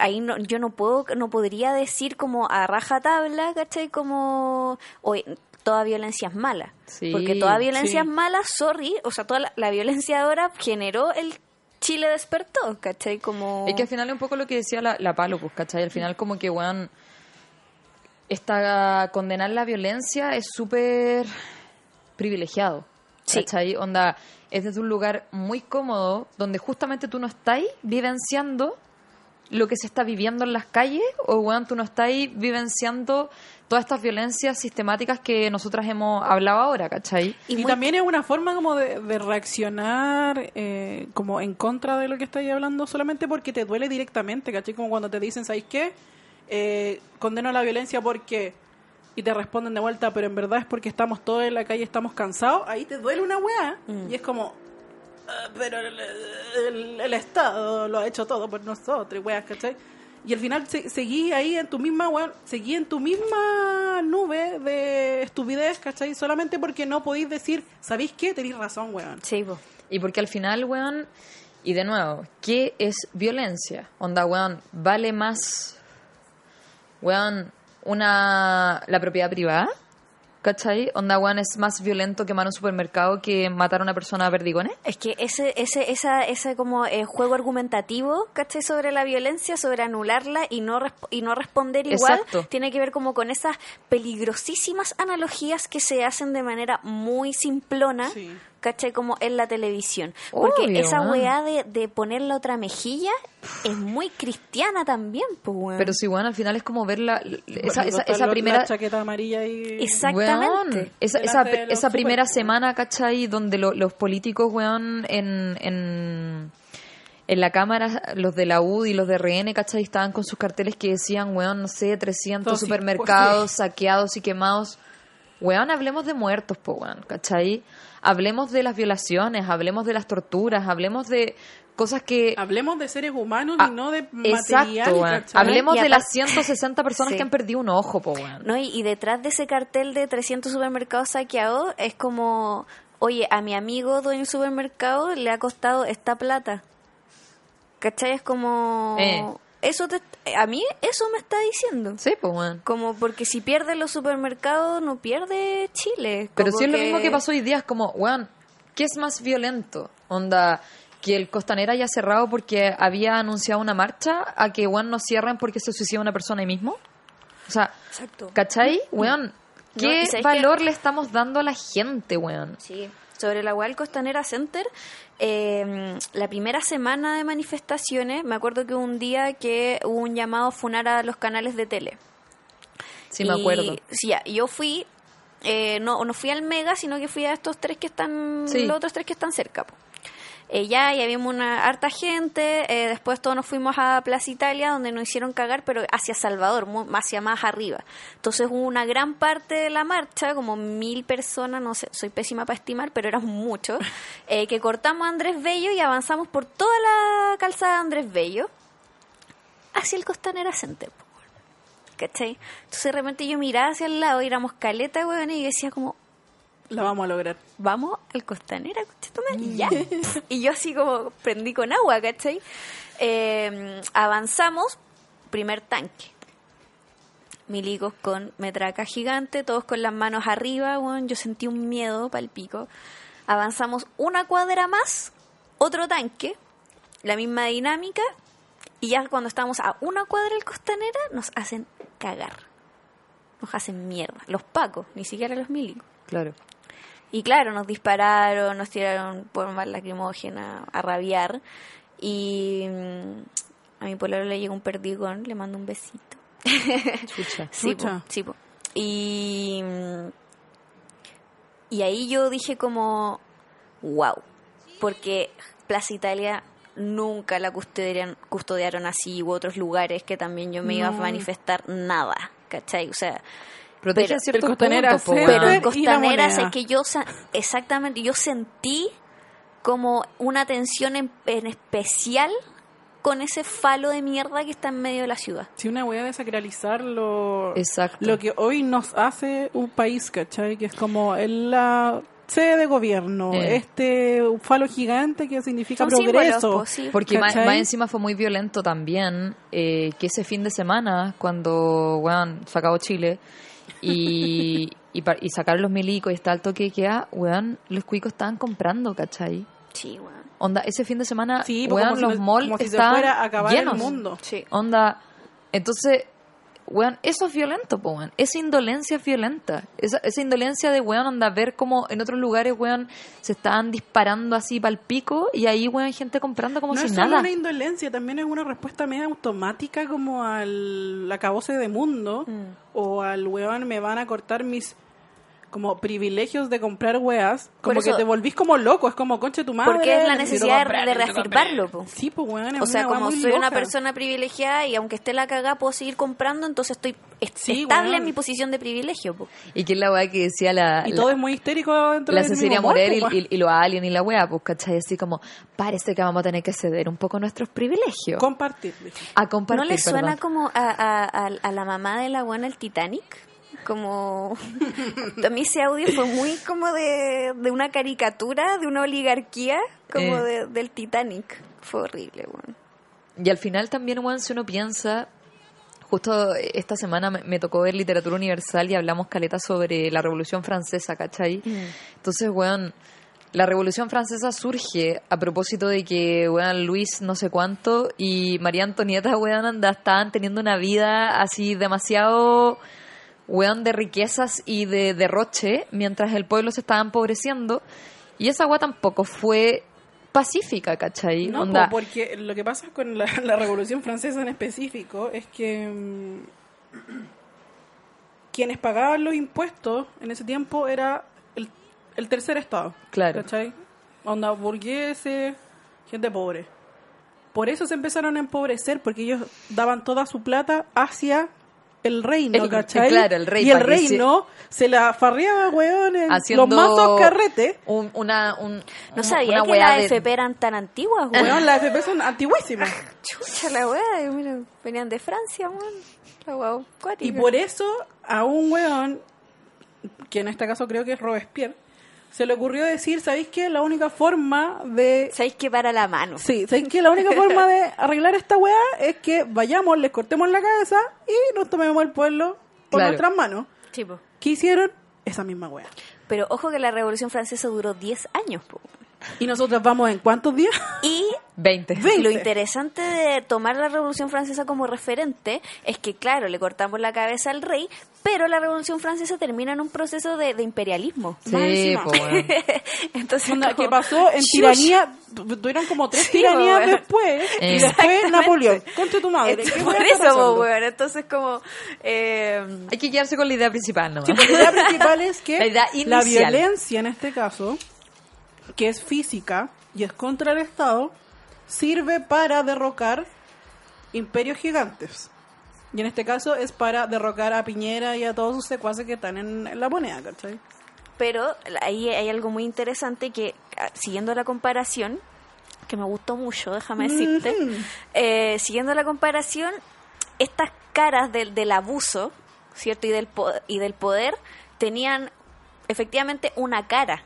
ahí no, yo no puedo, no podría decir como a raja tabla, ¿cachai? Como, oye, toda violencia es mala. Sí, Porque toda violencia sí. es mala, sorry, o sea, toda la, la violencia ahora generó el Chile despertó, ¿cachai? Como... Es que al final es un poco lo que decía la, la Palo, pues, ¿cachai? Al final como que, weón, esta, condenar la violencia es súper privilegiado, Sí. ¿cachai? Onda, es desde un lugar muy cómodo, donde justamente tú no estás vivenciando lo que se está viviendo en las calles, o, weón, tú no estás vivenciando todas estas violencias sistemáticas que nosotras hemos hablado ahora, ¿cachai? Y también es una forma como de, de reaccionar eh, como en contra de lo que estáis hablando solamente porque te duele directamente, ¿cachai? Como cuando te dicen, ¿sabéis qué? Eh, condeno la violencia porque... Y te responden de vuelta, pero en verdad es porque estamos todos en la calle, estamos cansados. Ahí te duele una weá. Y es como... "Ah, pero el, el- Estado lo ha hecho todo por nosotros, weá, ¿cachai? Y al final se- seguí ahí en tu misma, weón, seguí en tu misma nube de estupidez, ¿cachai? Solamente porque no podéis decir, ¿sabéis qué? Tenéis razón, weón. Sí, po. Y porque al final, weón, y de nuevo, ¿qué es violencia? Onda, weón, ¿vale más, weón, una, la propiedad privada? ¿Cachai? Onda, weón, es más violento quemar un supermercado que matar a una persona a perdigones. Es que ese, ese, esa, ese como eh, juego argumentativo, ¿cachai? Sobre la violencia, sobre anularla y no, resp- y no responder igual, Exacto. tiene que ver como con esas peligrosísimas analogías que se hacen de manera muy simplona, Sí. ¿Cachai? Como en la televisión. Porque Obvio, esa weá de, de poner la otra mejilla es muy cristiana también, pues, weón. Pero si, weón, al final es como ver la, esa, primera... La chaqueta amarilla y... Exactamente. Weón, esa, esa, primera semana, ¿cachai? Donde lo- los políticos, weón, en, en, en la Cámara, los de la UD y los de RN, ¿cachai? Estaban con sus carteles que decían, weón, no sé, 300 Todos supermercados saqueados y quemados. Weón, hablemos de muertos, po, weón, ¿cachai? Hablemos de las violaciones, hablemos de las torturas, hablemos de cosas que... Hablemos de seres humanos Ah, y no de Exacto, material. weón. ¿cachai? Hablemos Y de las aparte- 160 personas Sí. que han perdido un ojo, po, weón. ¿no? Y, y detrás de ese cartel de 300 supermercados saqueados es como, oye, a mi amigo dueño del supermercado le ha costado esta plata. ¿Cachai? Es como... Eh. Eso te- a mí eso me está diciendo. Sí, pues, weón. Como porque si pierde los supermercados, no pierde Chile. Pero sí es lo mismo que pasó hoy día, es como, weón, ¿qué es más violento? Onda, que el Costanera haya cerrado porque había anunciado una marcha, a que, weón, no cierren porque se suicida una persona ahí mismo. O sea, Exacto. ¿cachai? Weón, No, ¿qué valor le estamos dando a la gente, weón? Sí, sobre la Wild Costanera Center, eh, la primera semana de manifestaciones, me acuerdo que un día que hubo un llamado a funar a los canales de tele. Sí, me acuerdo. Sí, ya, yo fui, eh, no, no fui al Mega, sino que fui a estos tres que están, Sí. los otros tres que están cerca. po. Eh, ya, y habíamos una harta gente, eh, después todos nos fuimos a Plaza Italia, donde nos hicieron cagar, pero hacia Salvador, hacia más arriba. Entonces hubo una gran parte de la marcha, como mil personas, no sé, soy pésima para estimar, pero eran muchos, eh, que cortamos a Andrés Bello y avanzamos por toda la calzada de Andrés Bello hacia el Costanera Center. ¿Cachai? Entonces de repente yo miraba hacia el lado y éramos caleta, weón, y yo decía como, La vamos a lograr. vamos al Costanera, y ya. y yo así como prendí con agua, ¿cachai? Eh, avanzamos, primer tanque. Milicos con metraca gigante, todos con las manos arriba, yo sentí un miedo para el pico. Avanzamos una cuadra más, otro tanque, la misma dinámica, y ya cuando estamos a una cuadra del Costanera, nos hacen cagar. Nos hacen mierda. Los pacos, ni siquiera los milicos. Claro. Y claro, nos dispararon, nos tiraron por más lacrimógena a rabiar. Y mm, a mi pololo le llegó un perdigón, le mando un besito. Chucha. Sí, po, Chucha. sí, po. Y, mm, y ahí yo dije como, wow, porque Plaza Italia nunca la custodiaron, custodiaron así u otros lugares que también yo me iba a manifestar nada, ¿cachai? O sea, Protege Pero- ciertos Costanera puntos, weón. pero en Costanera sé que yo exactamente yo sentí como una tensión en, en especial con ese falo de mierda que está en medio de la ciudad. Si una wea de sacralizar lo, Exacto. lo que hoy nos hace un país, ¿cachai? Que es como el- la sede de gobierno, Eh. este un falo gigante que significa Son símbolos, progreso. po, sí. Porque más, encima fue muy violento también eh, que ese fin de semana, cuando weón, se acabó Chile y, y, y sacaron los milicos y está el toque de queda, weón, los cuicos estaban comprando, ¿cachai? Sí, bueno. Onda, ese fin de semana, Sí, po, weón, como si los no- malls si se estaban fuera a acabar llenos. el mundo. Sí. Onda, entonces, weón, eso es violento, po, weón. Esa indolencia es violenta. Esa, esa indolencia de, weón, onda, ver como en otros lugares, weón, se estaban disparando así para el pico y ahí, weón, gente comprando como no si es solo nada. una indolencia, también es una respuesta media automática como al acabose de mundo Mm. o al weón me van a cortar mis como privilegios de comprar weas, como eso- que te volvís como loco, es como conche tu madre. Porque es la necesidad de, comprar, de reafirmarlo, po. Sí, pues weón, es O sea, una wea como muy soy una persona privilegiada y aunque esté la cagada puedo seguir comprando, entonces estoy est- Sí, estable weón. en mi posición de privilegio, po. Y que es la weá que decía la, Y la- todo es muy histérico dentro la del Cecilia Morel y, pues, y, y los aliens y la weá, pues, ¿cachai? Así como, parece que vamos a tener que ceder un poco nuestros privilegios. Compartir. a compartir, ¿No le suena perdón. como a, a- a- a la mamá de la buena el Titanic? Como a mí ese audio fue muy como de, de una caricatura de una oligarquía como Eh. de- del Titanic fue horrible bueno. Y al final también, weón, si uno piensa, justo esta semana me, me tocó ver literatura universal y hablamos caleta sobre la Revolución Francesa, ¿cachai? Entonces, weón, la Revolución Francesa surge a propósito de que, weón, Luis no sé cuánto y María Antonieta, weón, anda, estaban teniendo una vida así demasiado, weón, de riquezas y de derroche, mientras el pueblo se estaba empobreciendo. Y esa agua tampoco fue pacífica, ¿cachai? No, Onda, porque lo que pasa con la, la Revolución Francesa en específico es que mm, quienes pagaban los impuestos en ese tiempo era el, el tercer estado. Claro. ¿Cachai? Onda burgueses, gente pobre. Por eso se empezaron a empobrecer, porque ellos daban toda su plata hacia el reino, El- ¿cachai? claro, el rey, y el se- reino se la farreaba, weón, en haciendo los mazos carrete. un- una, un, No sabía una que las de- FP eran tan antiguas, weón. Weón, las FP son antiguísimas. Chucha la weá, mira, venían de Francia, weón. La weá. Y por eso a un weón, que en este caso creo que es Robespierre, se le ocurrió decir, ¿sabéis qué? La única forma de... ¿Sabéis que para la mano? Sí, ¿sabéis qué? La única forma de arreglar esta weá es que vayamos, les cortemos la cabeza y nos tomemos el pueblo por Claro. nuestras manos. Chipo. ¿Qué hicieron? Esa misma weá. Pero ojo que la Revolución Francesa duró 10 años, po. ¿Y nosotros vamos en cuántos días? Y 20. Ve- lo 20. interesante de tomar la Revolución Francesa como referente es que, claro, le cortamos la cabeza al rey, pero la Revolución Francesa termina en un proceso de, de imperialismo. Sí. Entonces, Onda, como- que pasó en Shush. tiranía, tu- tuvieron como tres Sí, tiranías después, y después Napoleón. Contra tu madre. Es ¿qué por eso, weón. Entonces, como... eh, Hay que quedarse con la idea principal nomás. Sí, porque la idea principal es que La idea la violencia en este caso, que es física y es contra el Estado, sirve para derrocar imperios gigantes. Y en este caso es para derrocar a Piñera y a todos sus secuaces que están en, la moneda, ¿cachai? Pero ahí hay algo muy interesante que, ah, siguiendo la comparación, que me gustó mucho, déjame decirte, eh, siguiendo la comparación, estas caras del, del abuso, ¿cierto? Y del, po- y del poder tenían efectivamente una cara.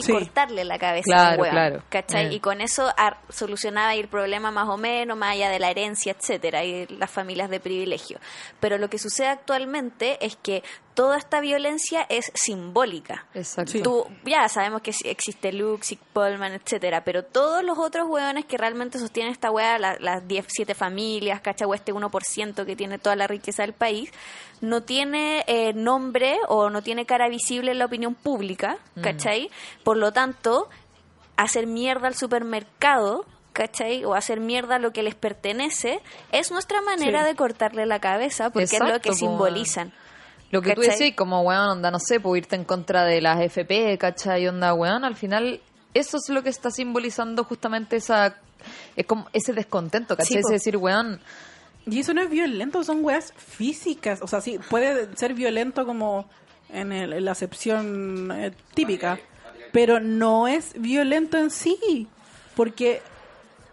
Tú Sí. cortarle la cabeza Claro, a un weón, claro. ¿cachai? Eh. Y con eso solucionaba el problema más o menos, más allá de la herencia, etcétera, y las familias de privilegio. Pero lo que sucede actualmente es que toda esta violencia es simbólica. Exacto. Tú, ya sabemos que existe Luxic, Pullman, etcétera, pero todos los otros hueones que realmente sostienen esta hueá, la- las 10, 7 familias, ¿cachai? O este 1% que tiene toda la riqueza del país, no tiene eh, nombre o no tiene cara visible en la opinión pública, ¿cachai? Por lo tanto, hacer mierda al supermercado, ¿cachai? O hacer mierda lo que les pertenece, es nuestra manera Sí. de cortarle la cabeza, porque es lo que simbolizan. Lo que tú decís, como, weón, onda, no sé, pues irte en contra de las FP, ¿cachai? Onda, weón, al final, eso es lo que está simbolizando justamente esa, es como ese descontento, ¿cachai? Sí, es decir, weón, Y eso no es violento, son weas físicas. O sea, sí, puede ser violento como en, el- en la acepción eh, típica, pero no es violento en sí. Porque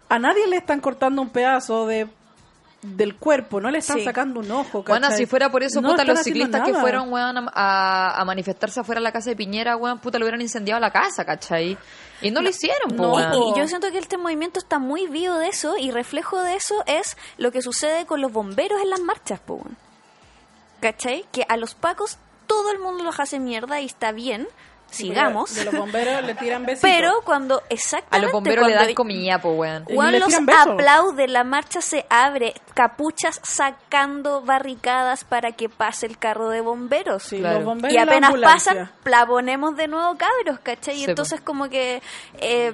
a nadie le están cortando un pedazo de del cuerpo, no le están Sí. sacando un ojo. Bueno, ¿cachai? si fuera por eso, No puta, los ciclistas que fueron, weón, a, a- manifestarse afuera de la casa de Piñera, weón, puta, le hubieran incendiado la casa, ¿cachai? Y no, lo hicieron, no, po. Y yo siento que este movimiento está muy vivo de eso y reflejo de eso es lo que sucede con los bomberos en las marchas, po, weón. ¿Cachai? Que a los pacos todo el mundo los hace mierda y está bien, sigamos. De los bomberos le tiran besitos. Pero cuando A exactamente los bomberos le dan comida, po, weón. Juan los aplaude, la marcha se abre, capuchas sacando barricadas para que pase el carro de bomberos. Sí, Claro. los bomberos y la apenas ambulancia. pasan, la ponemos de nuevo cabros, ¿cachai? Y Sí, entonces como que... eh,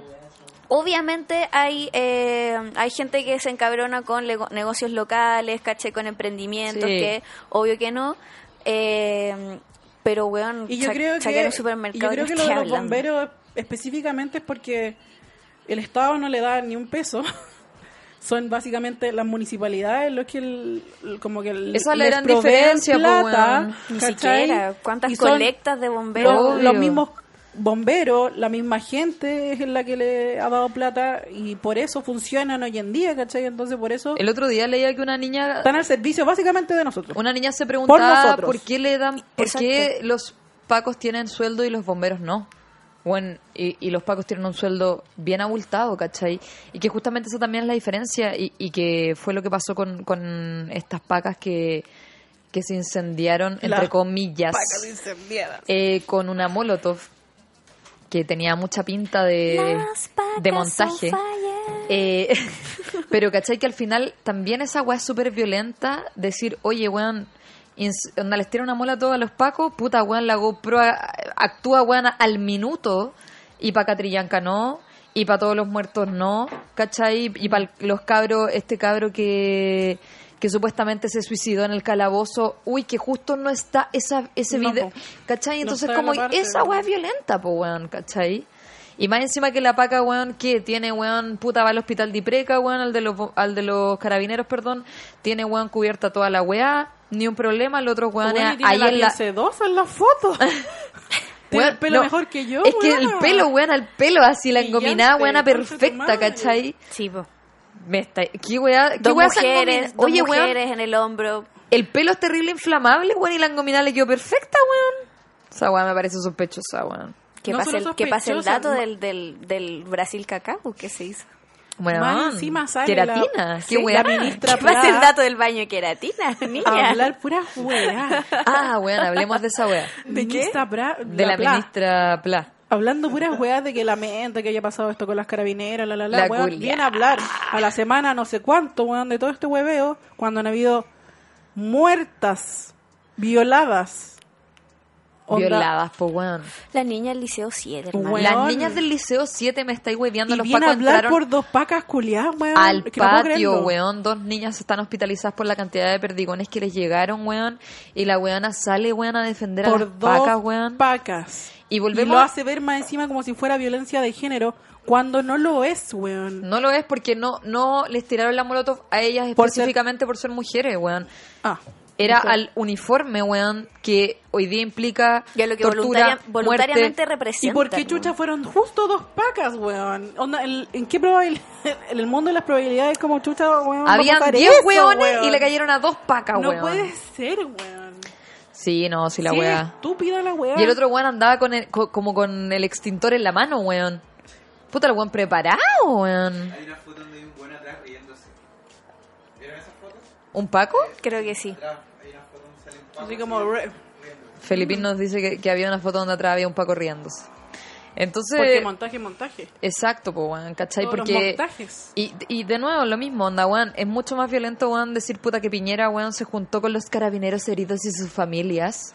Obviamente hay eh, hay gente que se encabrona con negocios locales, ¿cachai? Con emprendimientos, Sí. que obvio que no. Eh, pero, weón, Y yo creo que, un supermercado yo creo que lo de los hablando. bomberos específicamente es porque el Estado no le da ni un peso. Son básicamente las municipalidades los que el- como que el- Esa es la les gran diferencia, plata, weón. Ni ¿cachai? siquiera. ¿Cuántas colectas de bomberos? Los, los mismos bomberos, la misma gente es la que le ha dado plata y por eso funcionan hoy en día, ¿cachai? Entonces por eso El otro día leía que una niña están al servicio básicamente de nosotros. Una niña se Por preguntaba nosotros. por, qué le dan, por Exacto. qué los pacos tienen sueldo y los bomberos no. Bueno, y, y los pacos tienen un sueldo bien abultado, ¿cachai? Y que justamente esa también es la diferencia y, y que fue lo que pasó con, con estas pacas que, que se incendiaron, entre Las comillas, Pacas incendiadas. eh, con una molotov que tenía mucha pinta de, de montaje. Eh, pero cachai que al final también esa weá es súper violenta. Decir, oye, weón, onda, les tira una mola a todos a los pacos, puta weón, la GoPro actúa weón al minuto y para Catrillanca no, y para todos los muertos no, ¿cachai? Y para los cabros, este cabro que que supuestamente se suicidó en el calabozo, uy, que justo no está esa, ese No, video. ¿cachai? Entonces como esa weón. weá es violenta, po, weón, ¿cachai? Y más encima que la paca, weón, que tiene, weón, puta, va al hospital de Ipreca, weón, al de los, al de los carabineros, perdón, tiene, weón, cubierta toda la weá, ni un problema, el otro, weón, Weón, y es tiene ahí la en la... en la foto. tiene Weón, el pelo no, mejor que yo, Es que el pelo, weón, el pelo así, la engominada, tu perfecta. ¿cachai? Sí, po. Me está... ¿Qué weá? ¿Qué Dos weá mujeres, dos Oye, weón, mujeres en el hombro. el pelo es terrible inflamable, weón, y la engominada le quedó perfecta, weón. Esa weá me parece sospechosa, weón. Que, No pase el, que pase el dato del, del, del Brasil cacao que se hizo. Weón, Más encima sale la- queratina, qué Sí, weá. la ministra Que pase el dato del baño de queratina, niña. a hablar pura weá. Ah, weón, hablemos de esa weá. ¿De qué? De la, ministra Pla. Hablando puras weas de que lamenta que haya pasado esto con las carabineras, la la la, La weón, viene a hablar a la semana no sé cuánto, weón, de todo este hueveo, cuando han habido muertas, violadas. Onda- Violadas, po, weón. La niña del liceo 7, hermano. Weón. Las niñas del liceo 7 me estáis hueveando. Y Los viene a hablar entraron por dos pacas culiadas, weón. al que no patio, creerlo. weón. Dos niñas están hospitalizadas por la cantidad de perdigones que les llegaron, weón. Y la weona sale, weón, a defender a Por las dos pacas, weón. pacas. Y Y volvemos lo a- hace ver más encima como si fuera violencia de género, cuando no lo es, weón. No lo es porque no, no les tiraron la molotov a ellas Por ser- específicamente por ser mujeres, weón. Ah. Era Ok. al uniforme, weón, que hoy día implica Y a lo que tortura, voluntaria- voluntariamente muerte. representa. ¿Y por qué chucha fueron justo dos pacas, weón? Onda, ¿en, en qué probabilidad? En el mundo de las probabilidades, como chucha, weón. Habían pasar 10 eso, weones weón? y le cayeron a dos pacas, No weón. puede ser, weón. Sí, no, sí la Sí, weá. estúpida la weá. Y el otro weón andaba con el- co- como con el extintor en la mano, weón. Puta, el weón preparado, weón. Hay una foto donde hay un buen atrás riéndose. ¿Vieron esas fotos? ¿Un Paco? Creo que sí. Atrás hay una foto donde sale un paco Así como... re- Felipín nos dice que, que había una foto donde atrás había un Paco riéndose. Entonces... Porque montaje, montaje. Exacto, pues, weón, ¿cachai? Todos los Porque... montajes. Y, y de nuevo, lo mismo, onda, weón. Es mucho más violento, weón, decir puta que Piñera, weón, se juntó con los carabineros heridos y sus familias.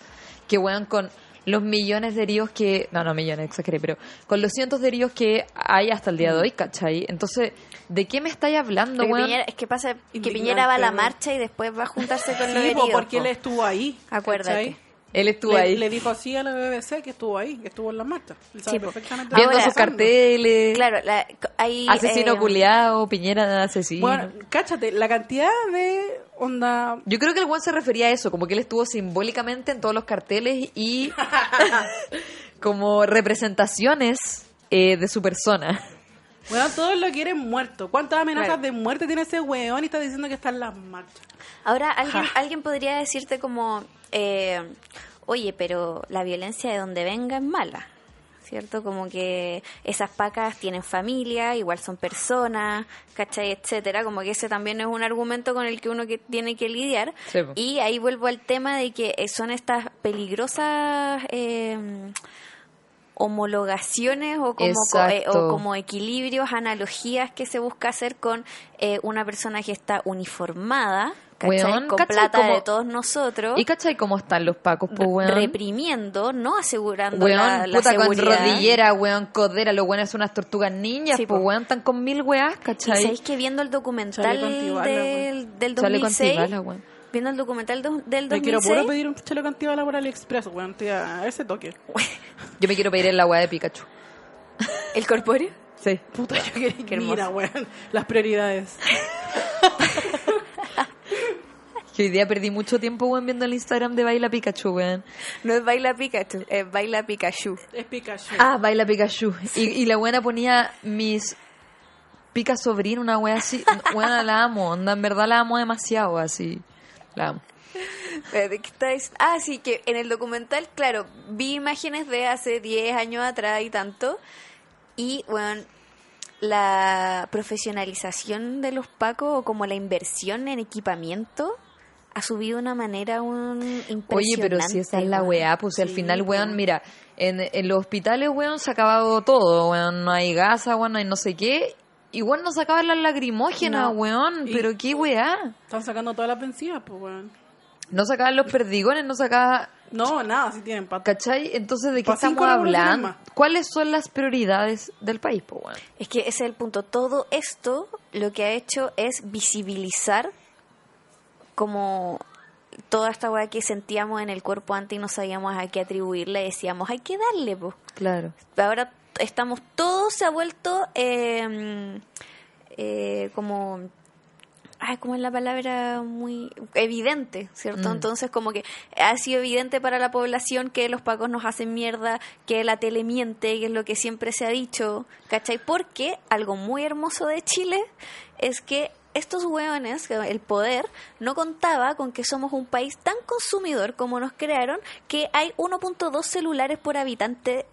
Que, weón, con los millones de heridos que... No, no, millones, exageré, pero con los cientos de heridos que hay hasta el día de hoy, ¿cachai? Entonces, ¿de qué me estáis hablando, weón? Piñera- es que pasa que Indignante, Piñera va a la marcha y después va a juntarse con los Sí, po, heridos. porque po. él estuvo ahí. Acuérdate. ¿cachai? Él estuvo le, ahí. le dijo así a la BBC que estuvo ahí, que estuvo en la marcha. Él sabe Sí, perfectamente Viendo sus carteles. Claro, la, hay... Asesino eh, culiao, Piñera asesino. Bueno, cáchate, la cantidad de onda... Yo creo que el weón se refería a eso, como que él estuvo simbólicamente en todos los carteles y como representaciones eh, de su persona. Bueno, todos lo quieren muerto. ¿Cuántas amenazas Claro. de muerte tiene ese weón y está diciendo que está en las marchas? Ahora, alguien, Ja. alguien podría decirte como, eh, oye, pero la violencia de donde venga es mala, ¿cierto? Como que esas pacas tienen familia, igual son personas, ¿cachai? Etcétera. Como que ese también es un argumento con el que uno que tiene que lidiar. Sí, y ahí vuelvo al tema de que eh, son estas peligrosas... eh, homologaciones o como, co- eh, o como equilibrios, analogías que se busca hacer con eh, una persona que está uniformada, ¿cachai? Weón, con ¿cachai plata cómo- de todos nosotros, ¿Y cachai cómo están los pacos, pues, weón? reprimiendo, no asegurando Weón, la, la puta, con seguridad. rodillera, weón, codera, los weones son unas tortugas niñas, Sí, pues, po. weón, están con mil weas, Y ¿cachai? sabéis que viendo el documental del, del Chaleco 2006, antibala, weón. Viendo el documental do- del Me quiero 2006, puro pedir un chaleco antibala por AliExpress, weón, tía, a ese toque. Yo me quiero pedir en la wea de Pikachu. el corpóreo, Sí. Puta, yo quería Qué hermoso. Mira, weón, las prioridades. Que hoy día perdí mucho tiempo, weón, viendo el Instagram de Baila Pikachu, weón. no es baila Pikachu, es baila Pikachu. Es Pikachu. Ah, Baila Pikachu. Y, y la buena ponía mis pica sobrino, una wea así. Buena, la amo, onda, en verdad la amo demasiado, así. La amo. Eh, ¿De qué? Ah, sí, que en el documental, claro, vi imágenes de hace 10 años atrás y tanto. Y, bueno, la profesionalización de los pacos o como la inversión en equipamiento ha subido de una manera un impresionante. Oye, pero si esa es la weá, pues si al Sí, final, weón, weón. mira, en, en los hospitales, weón, se ha acabado todo, weón, no hay gasa, weón, no hay no sé qué. Igual no se acaban las lacrimógenas, No. weón, Y- pero qué weá. Están sacando todas las vencidas, pues, weón. No sacaban los perdigones, no sacaba No, nada, si tienen pata. ¿Cachai? Entonces, ¿de qué estamos hablando? ¿Cuáles son las prioridades del país, po, weón? Es que ese es el punto. Todo esto lo que ha hecho es visibilizar como toda esta weá que sentíamos en el cuerpo antes y no sabíamos a qué atribuirle. Decíamos, hay que darle, pues. Claro. ahora estamos todos se ha vuelto eh, eh, como ay cómo es la palabra muy evidente cierto Mm. entonces como que ha sido evidente para la población que los pacos nos hacen mierda que la tele miente que es lo que siempre se ha dicho ¿cachai? porque algo muy hermoso de Chile es que estos hueones, el poder, no contaba con que somos un país tan consumidor como nos crearon, que hay 1.2 celulares por habitante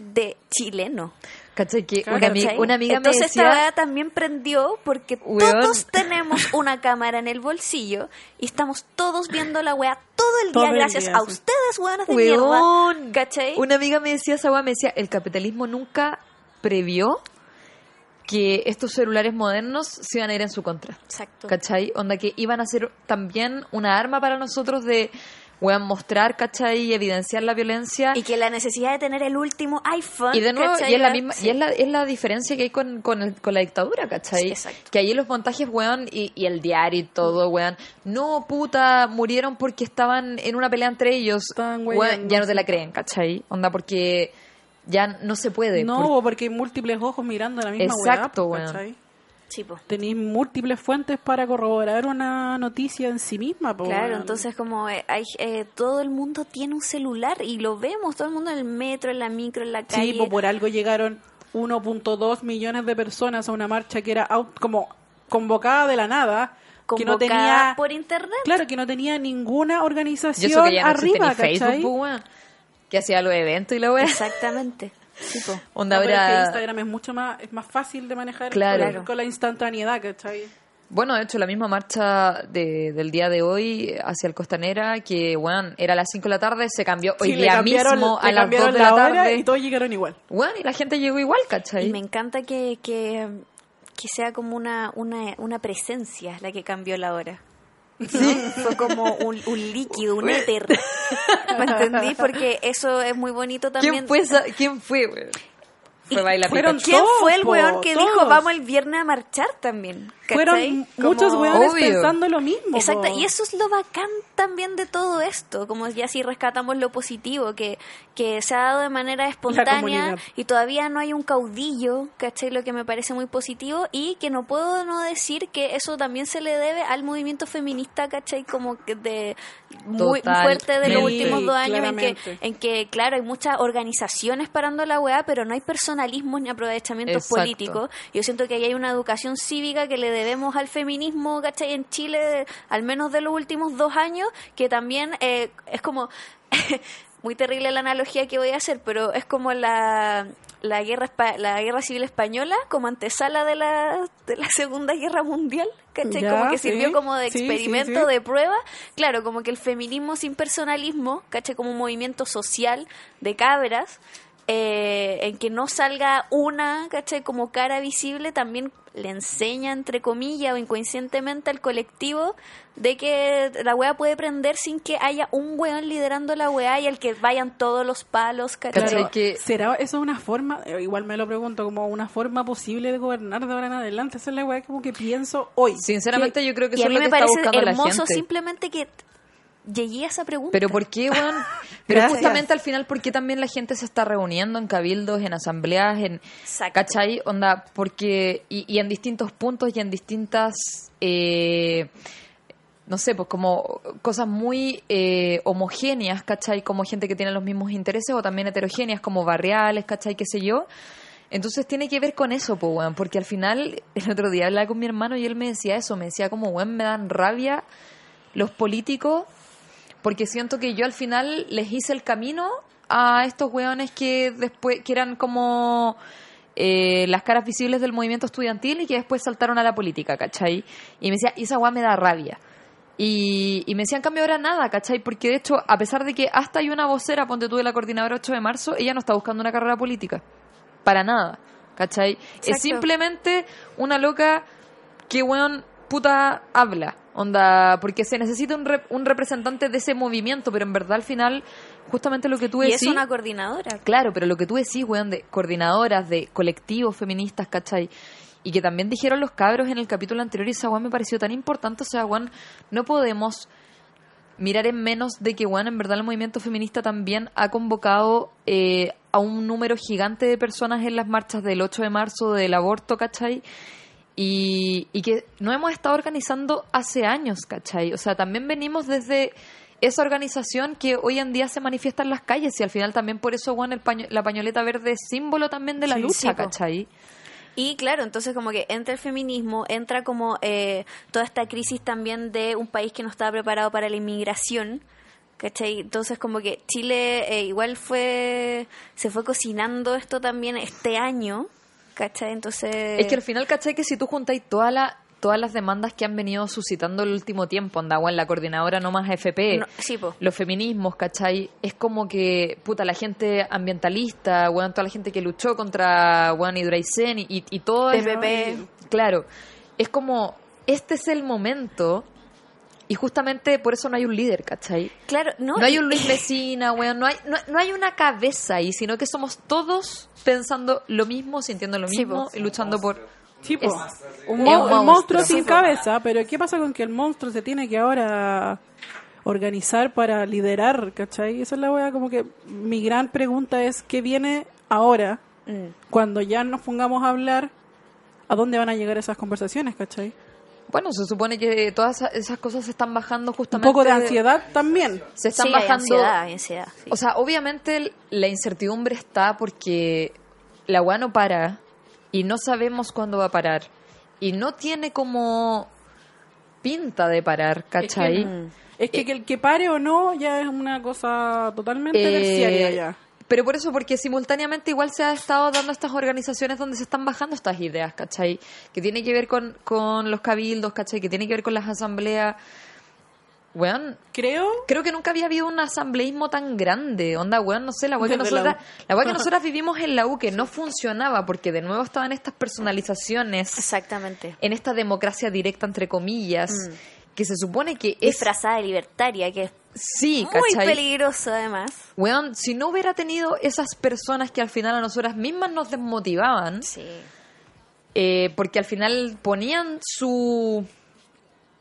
de chileno. ¿Cachai? Que Claro. una, ami- ¿cachai? una amiga Entonces me decía... también prendió porque Weón. todos tenemos una cámara en el bolsillo y estamos todos viendo la weá todo el Todo día el gracias día, a sí. ustedes, weones de Weón. mierda. ¿Cachai? Una amiga me decía esa weá, me decía, el capitalismo nunca previó que estos celulares modernos se iban a ir en su contra. Exacto. ¿Cachai? Onda que iban a ser también una arma para nosotros de, weón, mostrar, ¿cachai? Y evidenciar la violencia. Y que la necesidad de tener el último iPhone. Y de nuevo, ¿cachai? y es la misma, sí. y es la, es la diferencia que hay con, con, el- con la dictadura, ¿cachai? Sí, exacto. Que ahí los montajes, weón, y, y el diario y todo, weón, no, puta, murieron porque estaban en una pelea entre ellos, Estaban weón, ya no te la creen, ¿cachai? Onda, porque ya no se puede. No, por- porque hay múltiples ojos mirando la misma Exacto, weá, weón. Sí, po. Tenéis múltiples fuentes para corroborar una noticia en sí misma, po, Claro, entonces como eh, hay eh, todo el mundo tiene un celular y lo vemos, todo el mundo en el metro, en la micro, en la calle. Sí, pues por algo llegaron 1.2 millones de personas a una marcha que era au- como convocada de la nada, que no convocada tenía por internet. claro, que no tenía ninguna Yo organización eso que ya no arriba, Facebook, que hacía los eventos y la weá. Exactamente. Sí. Onda, No, pero es que habrá- Instagram es mucho más es más fácil de manejar Claro. con, con la instantaneidad, ¿cachai? Bueno, de hecho, la misma marcha de- del día de hoy hacia el Costanera, que, bueno, era a las 5 de la tarde, se cambió hoy Sí, le día cambiaron- mismo a las cambiaron 2 de la, hora tarde. y todos llegaron igual. Bueno, y la gente llegó igual, ¿cachai? Y me encanta que, que, que sea como una, una, una presencia la que cambió la hora. Fue como un, un líquido, un éter. ¿Me entendí? Porque eso es muy bonito también. ¿Quién fue, esa- ¿Quién fue? Fue Baila fueron Pikachu. ¿Quién Todos, fue el weón que dijo vamos el viernes a marchar también? ¿cachai? Fueron muchos weones Obvio. pensando lo mismo. Exacto, po. y eso es lo bacán también de todo esto, como ya si rescatamos lo positivo, que, que se ha dado de manera espontánea y todavía no hay un caudillo, ¿cachai? Lo que me parece muy positivo y que no puedo no decir que eso también se le debe al movimiento feminista, ¿cachai? Como que de muy Total. fuerte de los últimos dos años en que, en que, claro, hay muchas organizaciones parando la weá, pero no hay personalismos ni aprovechamientos Exacto. políticos. Yo siento que ahí hay una educación cívica que le debemos al feminismo, ¿cachai? En Chile, al menos de los últimos dos años, que también eh, es como... muy terrible la analogía que voy a hacer, pero es como la, la guerra la guerra civil española como antesala de la, de la Segunda Guerra Mundial, ¿cachai? Ya, como que sí. sirvió como de sí, experimento, sí. de prueba. Claro, como que el feminismo sin personalismo, ¿cachai? Como un movimiento social de cabras, eh, en que no salga una, ¿cachai? Como cara visible, también le enseña, entre comillas, o inconscientemente al colectivo de que la weá puede prender sin que haya un weón liderando la weá y al que vayan todos los palos, ¿cachai? Claro, que- ¿Será eso una forma, eh, igual me lo pregunto, como una forma posible de gobernar de ahora en adelante? Esa es la weá como que pienso hoy. Sinceramente, yo creo que eso es lo que me está parece buscando la hermoso gente. simplemente que llegué a esa pregunta. Pero ¿por qué, weón? Pero Gracias. justamente al final, ¿por qué también la gente se está reuniendo en cabildos, en asambleas, en... Exacto. ¿Cachai? Onda, porque... Y, y en distintos puntos y en distintas... eh, no sé, pues como cosas muy eh, homogéneas, ¿cachai? Como gente que tiene los mismos intereses o también heterogéneas, como barriales, ¿cachai? ¿Qué sé yo? Entonces tiene que ver con eso, pues, weón, porque al final, el otro día hablaba con mi hermano y él me decía eso, me decía como, weón, me dan rabia los políticos porque siento que yo al final les hice el camino a estos weones que después, que eran como eh, las caras visibles del movimiento estudiantil y que después saltaron a la política, ¿cachai? Y me decía, y esa weá me da rabia. Y, y me decían, cambio ahora nada, ¿cachai? Porque de hecho, a pesar de que hasta hay una vocera, ponte tú de la coordinadora 8 de marzo, ella no está buscando una carrera política. Para nada, ¿cachai? Es simplemente una loca que, weón, puta habla. Onda, porque se necesita un, rep- un representante de ese movimiento, pero en verdad al final, justamente lo que tú Y decís... es una coordinadora. Claro, pero lo que tú decís, weón, de coordinadoras, de colectivos feministas, ¿cachai? Y que también dijeron los cabros en el capítulo anterior y esa weón me pareció tan importante. O sea, weón, no podemos mirar en menos de que, weón, en verdad el movimiento feminista también ha convocado eh, a un número gigante de personas en las marchas del 8 de marzo del aborto, ¿cachai? Y, y que no hemos estado organizando hace años, ¿cachai? O sea, también venimos desde esa organización que hoy en día se manifiesta en las calles y al final también por eso, bueno, el paño- la pañoleta verde es símbolo también de la Sí, lucha, sí. ¿cachai? Y claro, entonces como que entra el feminismo, entra como eh, toda esta crisis también de un país que no estaba preparado para la inmigración. ¿Cachai? Entonces como que Chile eh, igual fue, se fue cocinando esto también este año, ¿cachai? Entonces... Es que al final, ¿cachai? Que si tú juntáis toda la, todas las demandas que han venido suscitando el último tiempo, anda, bueno, la coordinadora no más FP, No, sí, los feminismos, ¿cachai? Es como que, puta, la gente ambientalista, weón, toda la gente que luchó contra, weón, Hidraicén y, y, y todo eso. PPP. Claro, es como, este es el momento y justamente por eso no hay un líder, ¿cachai? Claro, no, No hay un Luis Vecina, weón, no hay, no, no hay una cabeza ahí, sino que somos todos pensando lo mismo, sintiendo lo mismo y luchando por... Sí, po. Es- un, mo- monstruo. sin cabeza, pero ¿qué pasa con que el monstruo se tiene que ahora organizar para liderar, ¿cachai? Esa es la wea, como que mi gran pregunta es, ¿qué viene ahora Mm. cuando ya nos pongamos a hablar? ¿A dónde van a llegar esas conversaciones, cachai? Bueno, se supone que todas esa- esas cosas se están bajando Un justamente... poco de ansiedad también. Se están Sí, hay bajando... ansiedad, hay ansiedad, sí. O sea, obviamente el- la incertidumbre está porque la weá no para y no sabemos cuándo va a parar. Y no tiene como pinta de parar, ¿cachai? Es que, que el que pare o no ya es una cosa totalmente Eh, terciaria ya. Pero por eso, porque simultáneamente igual se ha estado dando estas organizaciones donde se están bajando estas ideas, ¿cachai? Que tiene que ver con, con los cabildos, ¿cachai? Que tiene que ver con las asambleas. Weón, Creo creo que nunca había habido un asambleísmo tan grande. Onda, weón, no sé, la weá que la nosotras, la weá que nosotras vivimos en la U que no funcionaba porque de nuevo estaban estas personalizaciones Exactamente. en esta democracia directa entre comillas, Mm. que se supone que es Disfrazada de libertaria, que es sí, muy ¿cachai? peligroso además. Weón, si no hubiera tenido esas personas que al final a nosotras mismas nos desmotivaban, Sí. eh, porque al final ponían su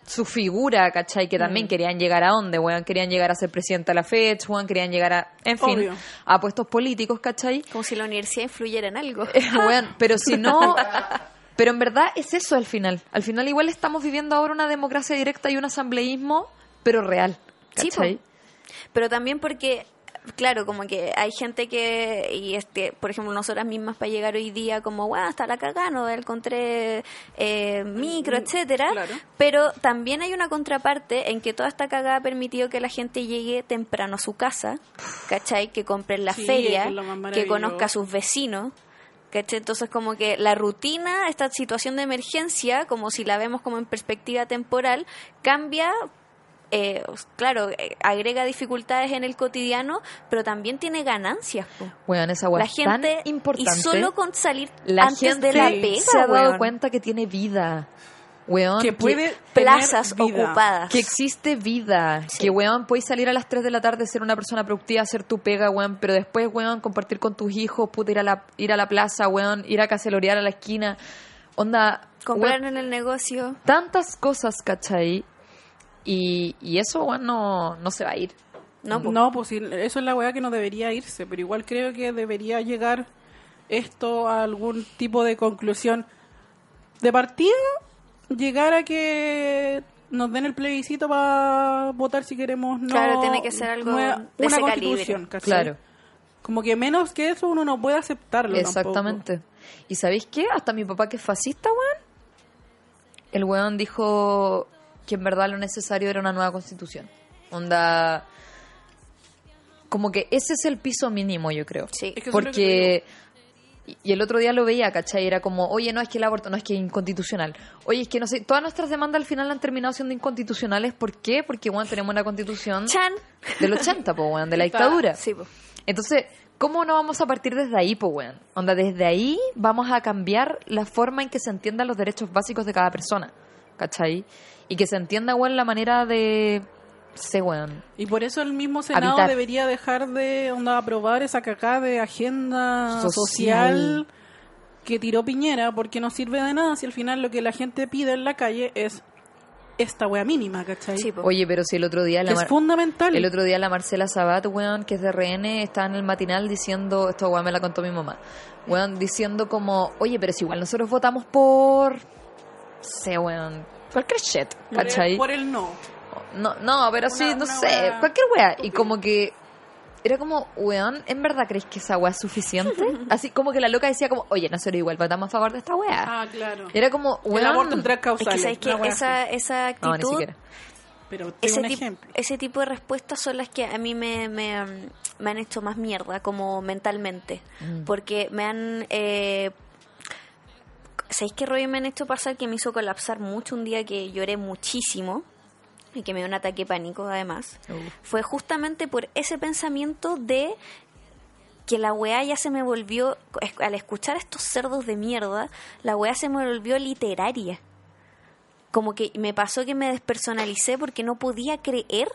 su figura, ¿cachai? Que también Mm. querían llegar a dónde, weón, querían llegar a ser presidenta de la FED, weón, querían llegar a, en fin, Obvio. a puestos políticos, ¿cachai? Como si la universidad influyera en algo. Eh, weón, pero si no, pero en verdad es eso al final. Al final igual estamos viviendo ahora una democracia directa y un asambleísmo, pero real, ¿cachai? po. Pero también porque, claro, como que hay gente que, y este, por ejemplo, nosotras mismas para llegar hoy día, como, bueno, hasta la cagada, no encontré eh, micro, etcétera. claro. Pero también hay una contraparte en que toda esta cagada ha permitido que la gente llegue temprano a su casa, ¿cachai? Que compre en la Sí, feria, que maravilloso. conozca a sus vecinos. ¿Cachai? Entonces como que la rutina, esta situación de emergencia, como si la vemos como en perspectiva temporal, cambia eh, claro, eh, agrega dificultades en el cotidiano, pero también tiene ganancias. po. Esa La es tan gente, importante. y solo con salir la antes gente de la pega, se ha dado weón. cuenta que tiene vida. Weón, que puede plazas tener vida. ocupadas. que existe vida, Sí. que weón puedes salir a las 3 de la tarde ser una persona productiva, hacer tu pega, weón, pero después weón compartir con tus hijos, puta ir a la ir a la plaza, weón, ir a cacelorear a la esquina. Onda, Comprar weón, en el negocio. tantas cosas, ¿cachai? Y, y eso, weón, no, no se va a ir. No, po. No, pues sí, eso es la weá que no debería irse, pero igual creo que debería llegar esto a algún tipo de conclusión. De partida, llegar a que nos den el plebiscito para votar si queremos no. Claro, tiene que ser algo nueva- de una ese constitución. Claro. Como que menos que eso uno no puede aceptarlo. Exactamente. ¿Y sabéis qué? Hasta mi papá que es fascista, weón. El weón dijo que en verdad lo necesario era una nueva constitución. Onda... Como que ese es el piso mínimo, yo creo. Sí. Es que Porque... Y el otro día lo veía, ¿cachai? Era como, oye, no, es que el aborto no es que es inconstitucional. Oye, es que no sé, todas nuestras demandas al final han terminado siendo inconstitucionales. ¿Por qué? Porque, weón, tenemos una constitución Chan. del 80, po, weón, de la dictadura. Sí, po. Entonces, ¿cómo no vamos a partir desde ahí, po, weón? Onda, desde ahí vamos a cambiar la forma en que se entiendan los derechos básicos de cada persona. ¿Cachai? Y que se entienda, weón, la manera de... sé, weón. Y por eso el mismo Senado Habitar. debería dejar de onda, aprobar esa cacá de agenda Social. social. que tiró Piñera, porque no sirve de nada si al final lo que la gente pide en la calle es esta wea mínima, ¿cachai? Sí. Oye, pero si el otro día... La es Mar- fundamental. El otro día la Marcela Sabat, weón, que es de RN, estaba en el matinal diciendo, esto weón me la contó mi mamá, weón, diciendo como, oye, pero si igual nosotros votamos por, sé, weón, cualquier shit, por, el, ¿cachai? por el no. No, no, pero sí, no una sé, wea cualquier wea. Y como que era como, weón, ¿en verdad crees que esa wea es suficiente? Así como que la loca decía como, oye, nosotros igual votamos a favor de esta wea. Ah, claro. Era como, el weón... aborto en tres Es causales. que sabes que una esa, esa No, ni actitud, siquiera. Pero ese, un tip- ejemplo. ese tipo de respuestas son las que a mí me, me, um, me han hecho más mierda, como mentalmente. Mm. Porque me han... Eh, ¿Sabéis qué rollo me han hecho pasar que me hizo colapsar mucho un día que lloré muchísimo? Y que me dio un ataque de pánico además. Uf. Fue justamente por ese pensamiento de que la weá ya se me volvió, al escuchar estos cerdos de mierda, la weá se me volvió literaria. Como que me pasó que me despersonalicé porque no podía creer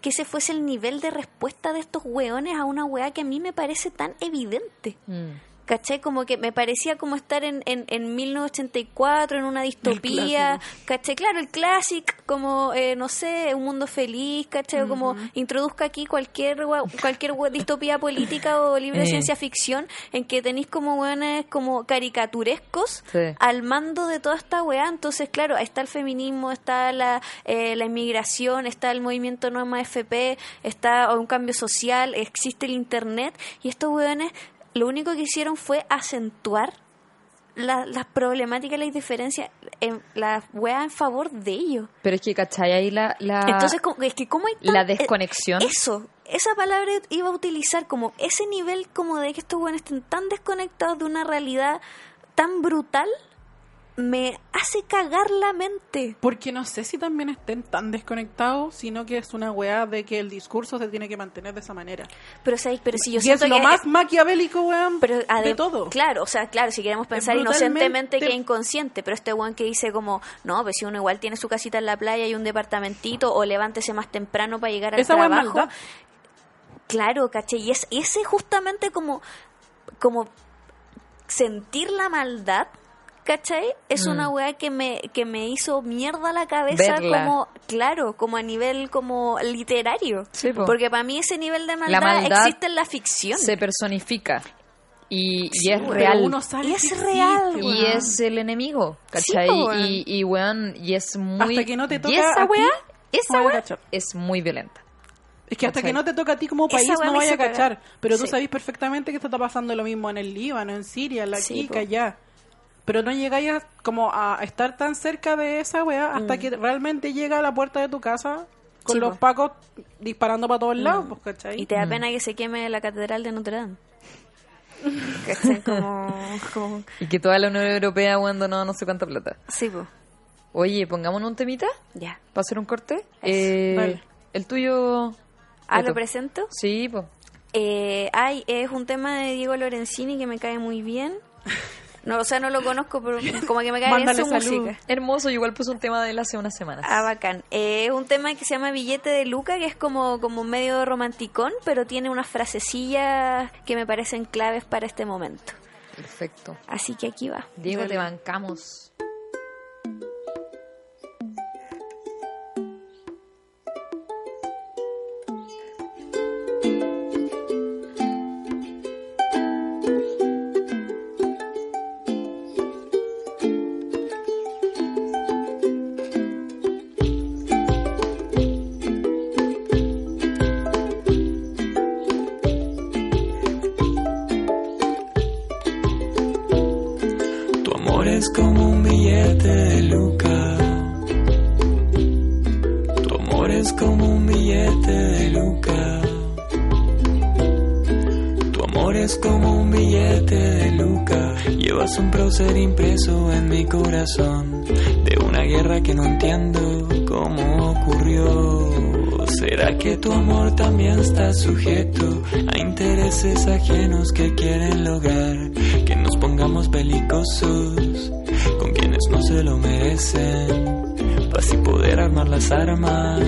que ese fuese el nivel de respuesta de estos weones a una weá que a mí me parece tan evidente. Mm. ¿Caché? Como que me parecía como estar en, en, en 1984, en una distopía. ¿Caché? Claro, el clásico, como, eh, no sé, un mundo feliz, ¿caché? O como introduzca aquí cualquier cualquier distopía política o libre de Eh. ciencia ficción en que tenéis como weones como caricaturescos Sí. al mando de toda esta weá. Entonces, claro, está el feminismo, está la, eh, la inmigración, está el movimiento no FP, está un cambio social, existe el internet y estos weones lo único que hicieron fue acentuar la- las problemáticas y las diferencias, en, las weas en favor de ellos. Pero es que, ¿cachai? Ahí la... la Entonces, es que cómo hay tan- la eh, desconexión. Eso, esa palabra iba a utilizar como ese nivel como de que estos weones estén tan desconectados de una realidad tan brutal, me hace cagar la mente. Porque no sé si también estén tan desconectados, sino que es una weá de que el discurso se tiene que mantener de esa manera. Pero, ¿sabes? Pero si yo y es siento lo que... más maquiavélico, weón, pero de todo. Claro, o sea, claro, si queremos pensar brutalmente- inocentemente que es inconsciente, pero este weón que dice como, no, pues si uno igual tiene su casita en la playa y un departamentito, o levántese más temprano para llegar al Esa es trabajo. Claro, caché, y es ese justamente como, como sentir la maldad, ¿cachai? Es Mm. una weá que me, que me hizo mierda la cabeza Verla. como, claro, como a nivel como literario. Sí, po. Porque para mí ese nivel de maldad, maldad existe en la ficción. se personifica. Y, y Sí, es real. uno Y es real, weón. Y es el enemigo, ¿cachai? Sí, po, weón. y, y, weón, y es muy... Hasta que no te y toca esa a ti, esa weá es muy violenta. Es que hasta que no te toca a ti como país no vaya a cachar. Pero tú Sí. sabes perfectamente que esto está pasando lo mismo en el Líbano, en Siria, en la Sí, Kika, po. allá. Pero no llegáis a, como a estar tan cerca de esa weá hasta que realmente llega a la puerta de tu casa con Mm. Sí, los. Mm. pacos disparando para todos lados, pues, ¿cachai? Y te da pena que se queme la catedral de Notre Dame. ¿Cachai? Como, como... Y que toda la Unión Europea, weón, donó no sé cuánta plata. Sí, pues. Oye, pongámonos un temita Ya. para hacer un corte. Eh, Vale. El tuyo... Ah, Beto. ¿lo presento? Sí, pues. Eh, ay, es un tema de Diego Lorenzini que me cae muy bien. No, o sea, no lo conozco, pero como que me cae bien Mándale su salud. música. Hermoso, yo igual puse un tema de él hace unas semanas. Ah, bacán. Eh, es un tema que se llama Billete de Luca, que es como, como medio romanticón, pero tiene unas frasecillas que me parecen claves para este momento. Perfecto. Así que aquí va. Diego, te bancamos. De una guerra que no entiendo cómo ocurrió. ¿Será que tu amor también está sujeto a intereses ajenos que quieren lograr que nos pongamos belicosos con quienes no se lo merecen? para así poder armar las armas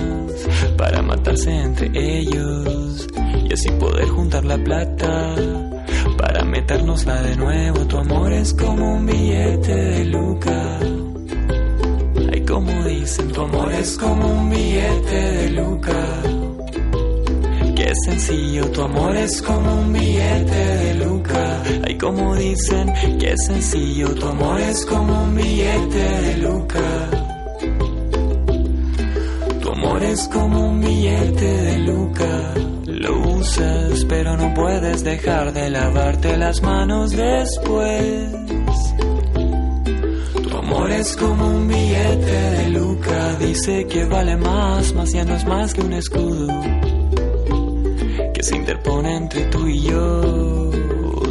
para matarse entre ellos y así poder juntar la plata para metérnosla de nuevo. Tu amor es como un billete de Luca. Ay, como dicen, tu amor es como un billete de Luca. Qué sencillo, tu amor es como un billete de Luca. Ay, como dicen, qué sencillo, tu amor es como un billete de Luca. Tu amor es como un billete de Luca. Pero no puedes dejar de lavarte las manos después. Tu amor es como un billete de Luca. Dice que vale más, más ya no es más que un escudo que se interpone entre tú y yo.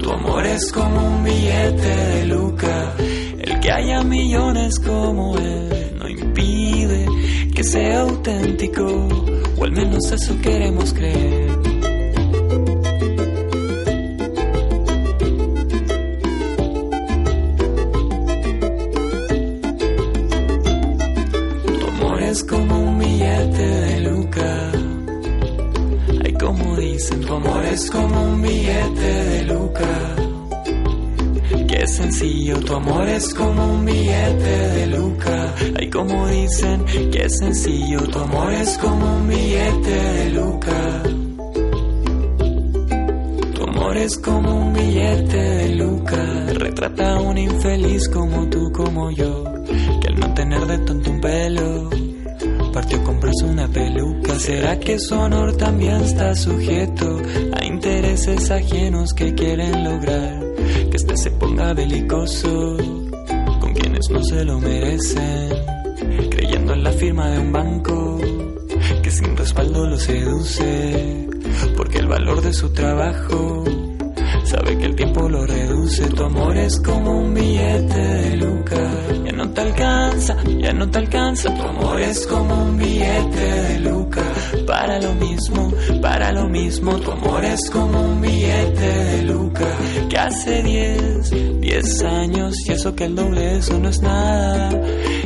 Tu amor es como un billete de Luca. El que haya millones como él no impide que sea auténtico, o al menos eso queremos creer. Sencillo, tu amor es como un billete de Luca. Tu amor es como un billete de Luca. Retrata a un infeliz como tú, como yo. Que al no tener de tonto un pelo, partió comprarse una peluca. ¿Será que su honor también está sujeto a intereses ajenos que quieren lograr? Que este se ponga belicoso con quienes no se lo merecen. Firma de un banco que sin respaldo lo seduce. Porque el valor de su trabajo sabe que el tiempo lo reduce. Tu amor es como un billete de Luca. Ya no te alcanza, ya no te alcanza. Tu amor es como un billete de Luca. Para lo mismo, para lo mismo. Tu amor es como un billete de Luca. Que hace 10, 10 años. Y eso que el doble, eso no es nada.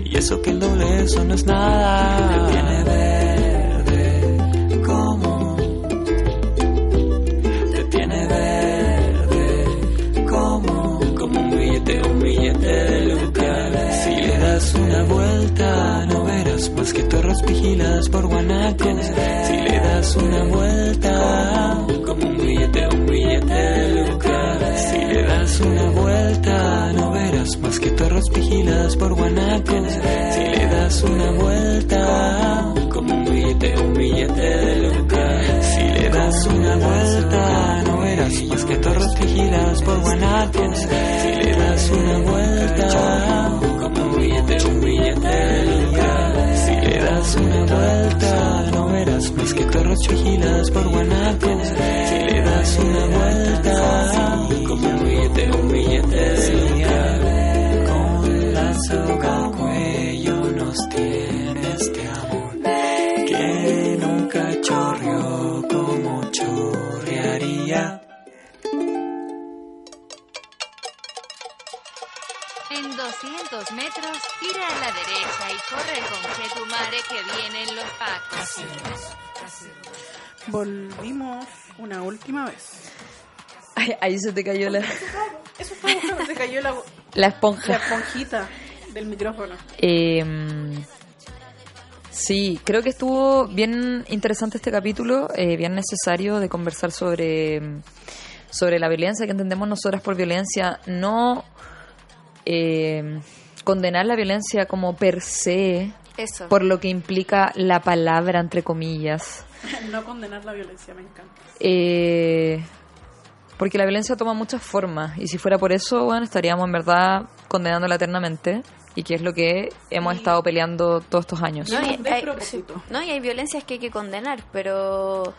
Y eso que el doble, eso no es nada. Te tiene verde como te tiene verde como como un billete un billete de Luca si le das una vuelta no verás más que torres vigiladas por guanacos si le das una vuelta como un billete un billete de Luca una vuelta no verás más que torres vigiladas por guanacos si le das una vuelta como un billete un billete de Luca si le das una vuelta no verás más que torres vigiladas por guanacos si le das una vuelta como un billete un billete de le das una vuelta no verás más que torres vigiladas por guanacos si le das una vuelta como un billete un billete de Luca con la soga al cuello nos tiene corre con que tu madre que vienen los pacos. Volvimos una última vez. Ay, ahí se te cayó la, Eso fue se cayó la, la la esponja. esponjita del micrófono. Eh, sí, creo que estuvo bien interesante este capítulo, eh, bien necesario de conversar sobre, sobre la violencia que entendemos nosotras por violencia, no eh, condenar la violencia como per se, Eso. por lo que implica la palabra, entre comillas. No condenar la violencia, me encanta. Eh, porque la violencia toma muchas formas y si fuera por eso, bueno, estaríamos en verdad condenándola eternamente y que es lo que hemos Y- estado peleando todos estos años. No, y hay, no, y hay violencias que hay que condenar, pero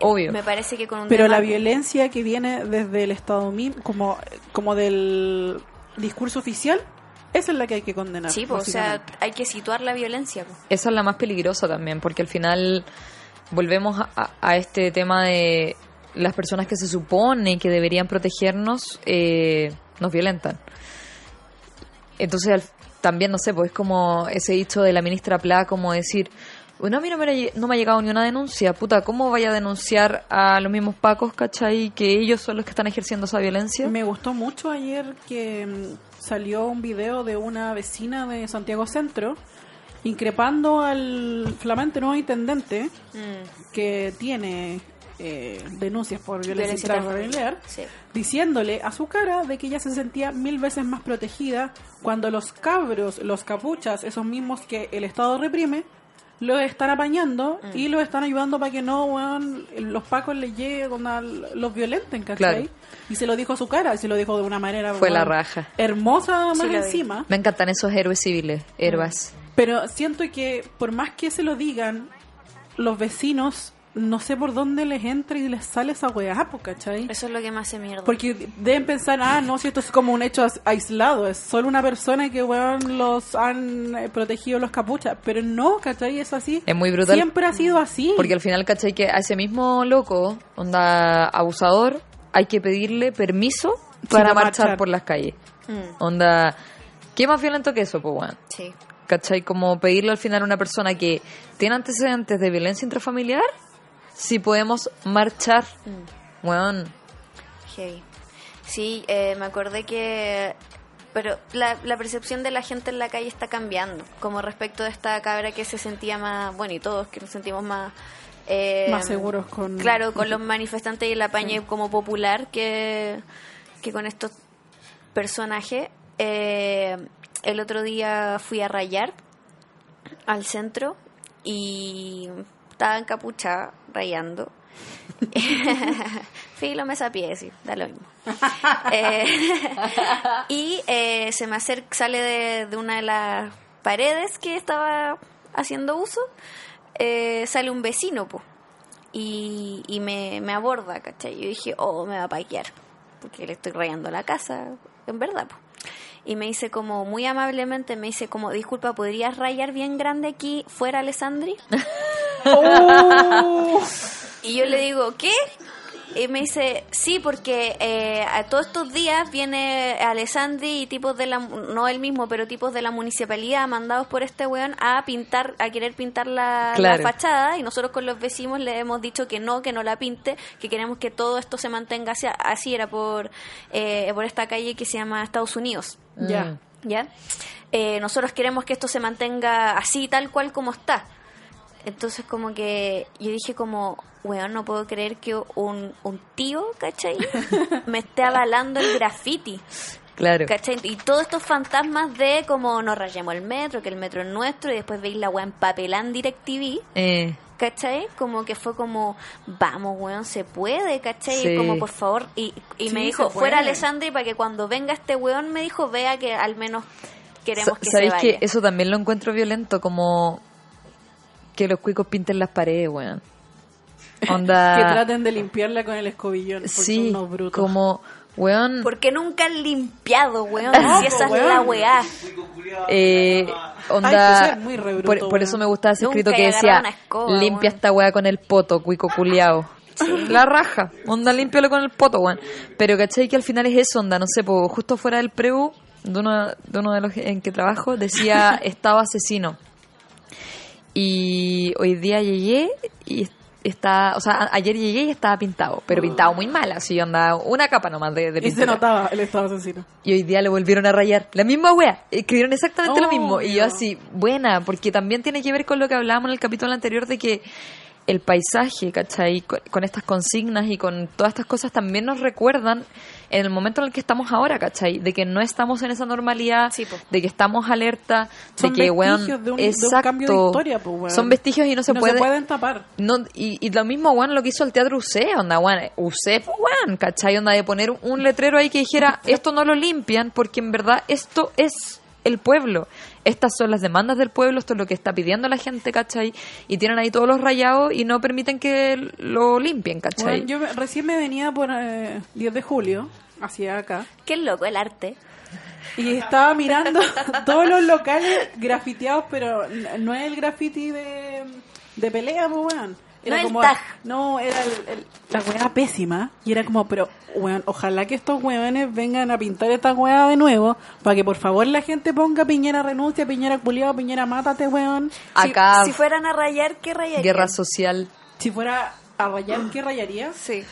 Obvio. me parece que con un Pero la violencia que viene desde el Estado mismo, como, como del discurso oficial, esa es la que hay que condenar. Sí, pues, o sea, hay que situar la violencia. pues. Esa es la más peligrosa también, porque al final volvemos a, a- este tema de las personas que se supone que deberían protegernos, eh, nos violentan. Entonces, al- también, no sé, pues es como ese dicho de la ministra Pla, como decir, bueno, a mí no me, ha- no me ha llegado ni una denuncia, puta, ¿cómo vaya a denunciar a los mismos pacos, cachai? Que ellos son los que están ejerciendo esa violencia. Me gustó mucho ayer que mm, salió un video de una vecina de Santiago Centro increpando al flamante nuevo intendente Mm, que tiene eh, denuncias por violencia, intrafamiliar, sí. diciéndole a su cara de que ella se sentía mil veces más protegida cuando los cabros, los capuchas, esos mismos que el Estado reprime, los están apañando Mm. y los están ayudando para que no weón, los pacos les lleguen a los violenten, ¿cachai? Claro. Y se lo dijo a su cara, y se lo dijo de una manera Fue la raja. hermosa más Sí, encima. Me encantan esos héroes civiles, héroes. Pero siento que por más que se lo digan, los vecinos, no sé por dónde les entra y les sale esa weá, po, ¿cachai? Eso es lo que me hace mierda. Porque deben pensar, ah, no, si esto es como un hecho aislado, es solo una persona que, weón, los han eh, protegido los capuchas. Pero no, ¿cachai? Es así. Es muy brutal. Siempre ha sido así. Porque al final, ¿cachai? Que a ese mismo loco, onda abusador, hay que pedirle permiso para para marchar, marchar. por las calles. Mm, Onda, ¿qué más violento que eso, pues, weón? sí. ¿Cachai? Como pedirle al final a una persona que tiene antecedentes de violencia intrafamiliar si podemos marchar. Weón, Heavy. Sí, eh, me acordé que... Pero la, la percepción de la gente en la calle está cambiando, como respecto de esta cabra que se sentía más, bueno, y todos que nos sentimos más... eh, Más seguros con- Claro, con los manifestantes y el apañe como popular que, que con estos personajes. Eh, el otro día fui a rayar al centro y estaba encapuchada rayando. Filo me sapié, sí, da lo mismo. Eh, y eh, se me acerca, sale de, de una de las paredes que estaba haciendo uso, eh, sale un vecino, po, y, y me, me aborda, ¿cachai? Yo dije, oh, me va a paquear, porque le estoy rayando la casa, en verdad, po. Y me dice como, muy amablemente, me dice como, disculpa, ¿podrías rayar bien grande aquí fuera, Alessandri? ¡Oh! Y yo le digo, ¿qué? Y me dice, sí, porque eh, a todos estos días viene Alessandri y tipos de la, no él mismo, pero tipos de la municipalidad mandados por este weón a pintar, a querer pintar la, la fachada y nosotros con los vecinos le hemos dicho que no, que no la pinte, que queremos que todo esto se mantenga así, así era por, eh, por esta calle que se llama Estados Unidos. Ya. ¿ya? Eh, nosotros queremos que esto se mantenga así, tal cual como está. Entonces como que yo dije como, weón, no puedo creer que un, un tío, ¿cachai? Me esté avalando el graffiti, claro. ¿cachai? Y todos estos fantasmas de como nos rayemos el metro, que el metro es nuestro, y después veis la weá en papelán DirecTV, Eh, ¿cachai? Como que fue como, vamos, weón, se puede, ¿cachai? Sí. Como, por favor, y, y me dijo, se fuera Alessandri para que cuando venga este weón, me dijo, vea que al menos queremos que se ¿Sabéis vaya. que eso también lo encuentro violento? Como que los cuicos pinten las paredes, weón. Onda. Que traten de limpiarla con el escobillón. Porque sí, son unos brutos. como, weón. Porque nunca han limpiado, weón. Si esa po, es la weá. Eh, onda, re bruto, por, eso me gustaba ese escrito que decía escoba, limpia weón". esta weá con el poto, cuico culiao. La raja, onda límpialo con el poto, weón. Pero cachai que al final es eso, onda, no sé, pues justo fuera del preu de uno, de uno de los en que trabajo decía estado asesino. Y hoy día llegué y está, o sea, ayer llegué y estaba pintado, pero pintado muy mal, así onda, una capa nomás de, de Y se pintura. notaba el estado asesino. Y hoy día le volvieron a rayar. La misma wea. Escribieron exactamente lo mismo. Y yo Obvio. así, buena, porque también tiene que ver con lo que hablábamos en el capítulo anterior de que el paisaje, ¿cachai? Con, con estas consignas y con todas estas cosas también nos recuerdan en el momento en el que estamos ahora, ¿cachai? De que no estamos en esa normalidad, Sí, de que estamos alerta, Son de que, weón, vestigios de un- de un exacto. cambio de historia, po, weón. Son vestigios y no se puede... pueden tapar. No, y, y lo mismo, weón, lo que hizo el teatro UC, onda, weón, UC, pues, weón, ¿cachai? Onda de poner un letrero ahí que dijera, esto no lo limpian porque en verdad esto es el pueblo. Estas son las demandas del pueblo, esto es lo que está pidiendo la gente, ¿cachai? Y tienen ahí todos los rayados y no permiten que lo limpien, ¿cachai? Bueno, yo me- recién me venía por eh, 10 de julio, hacia acá, Qué loco el arte. y estaba mirando todos los locales grafiteados, pero no es el graffiti de, de pelea, pues, weón. Era No el como, tag. No, era el- el- la weá pésima. Y era como, pero, weón, ojalá que estos weones vengan a pintar esta weá de nuevo. Para que por favor la gente ponga Piñera renuncia, Piñera culiado, Piñera mátate, weón. Si- Acá, Si, fueran a rayar, ¿qué rayarían? guerra social. Si fuera a rayar, ¿qué rayarías? Sí.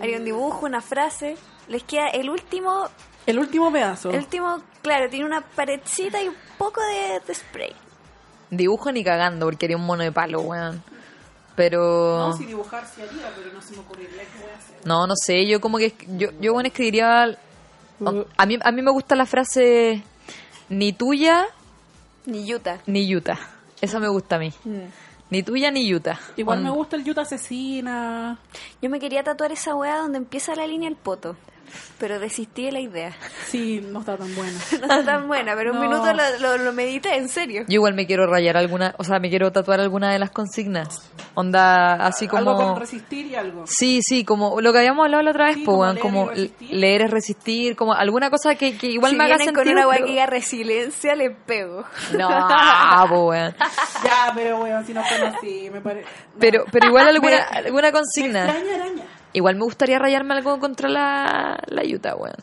Haría un dibujo, una frase. Les queda el último, El último pedazo. el último, claro, tiene una paredcita y un poco de, de spray. Dibujo ni cagando, porque haría un mono de palo, weón. Pero... No, si dibujar sí haría, pero no se me ocurriría qué voy a hacer. No, no sé, yo como que yo, yo bueno escribiría a mí a mí me gusta la frase ni tuya Ni Utah. ni Yuta. Esa me gusta a mí. Ni tuya ni Yuta. Igual On- me gusta el Yuta asesina. Yo me quería tatuar esa weá donde empieza la línea el poto. Pero desistí de la idea. Sí, no está tan buena. No está tan buena, pero un No. minuto lo, lo, lo medité, en serio. Yo igual me quiero rayar alguna, o sea, me quiero tatuar alguna de las consignas. Onda así como Algo con resistir y algo. Sí, sí, como lo que habíamos hablado la otra vez, Sí, pues, como weón, leer como leer es resistir, como alguna cosa que, que igual si me haga sentido. con una pero- que diga resiliencia, le pego. No, pues, weón. Ya, pero weón, si no fuera así, me parece. Pero, pero igual alguna, Me- alguna Me consigna. extraña araña. Igual me gustaría rayarme algo contra la, la Utah, weón.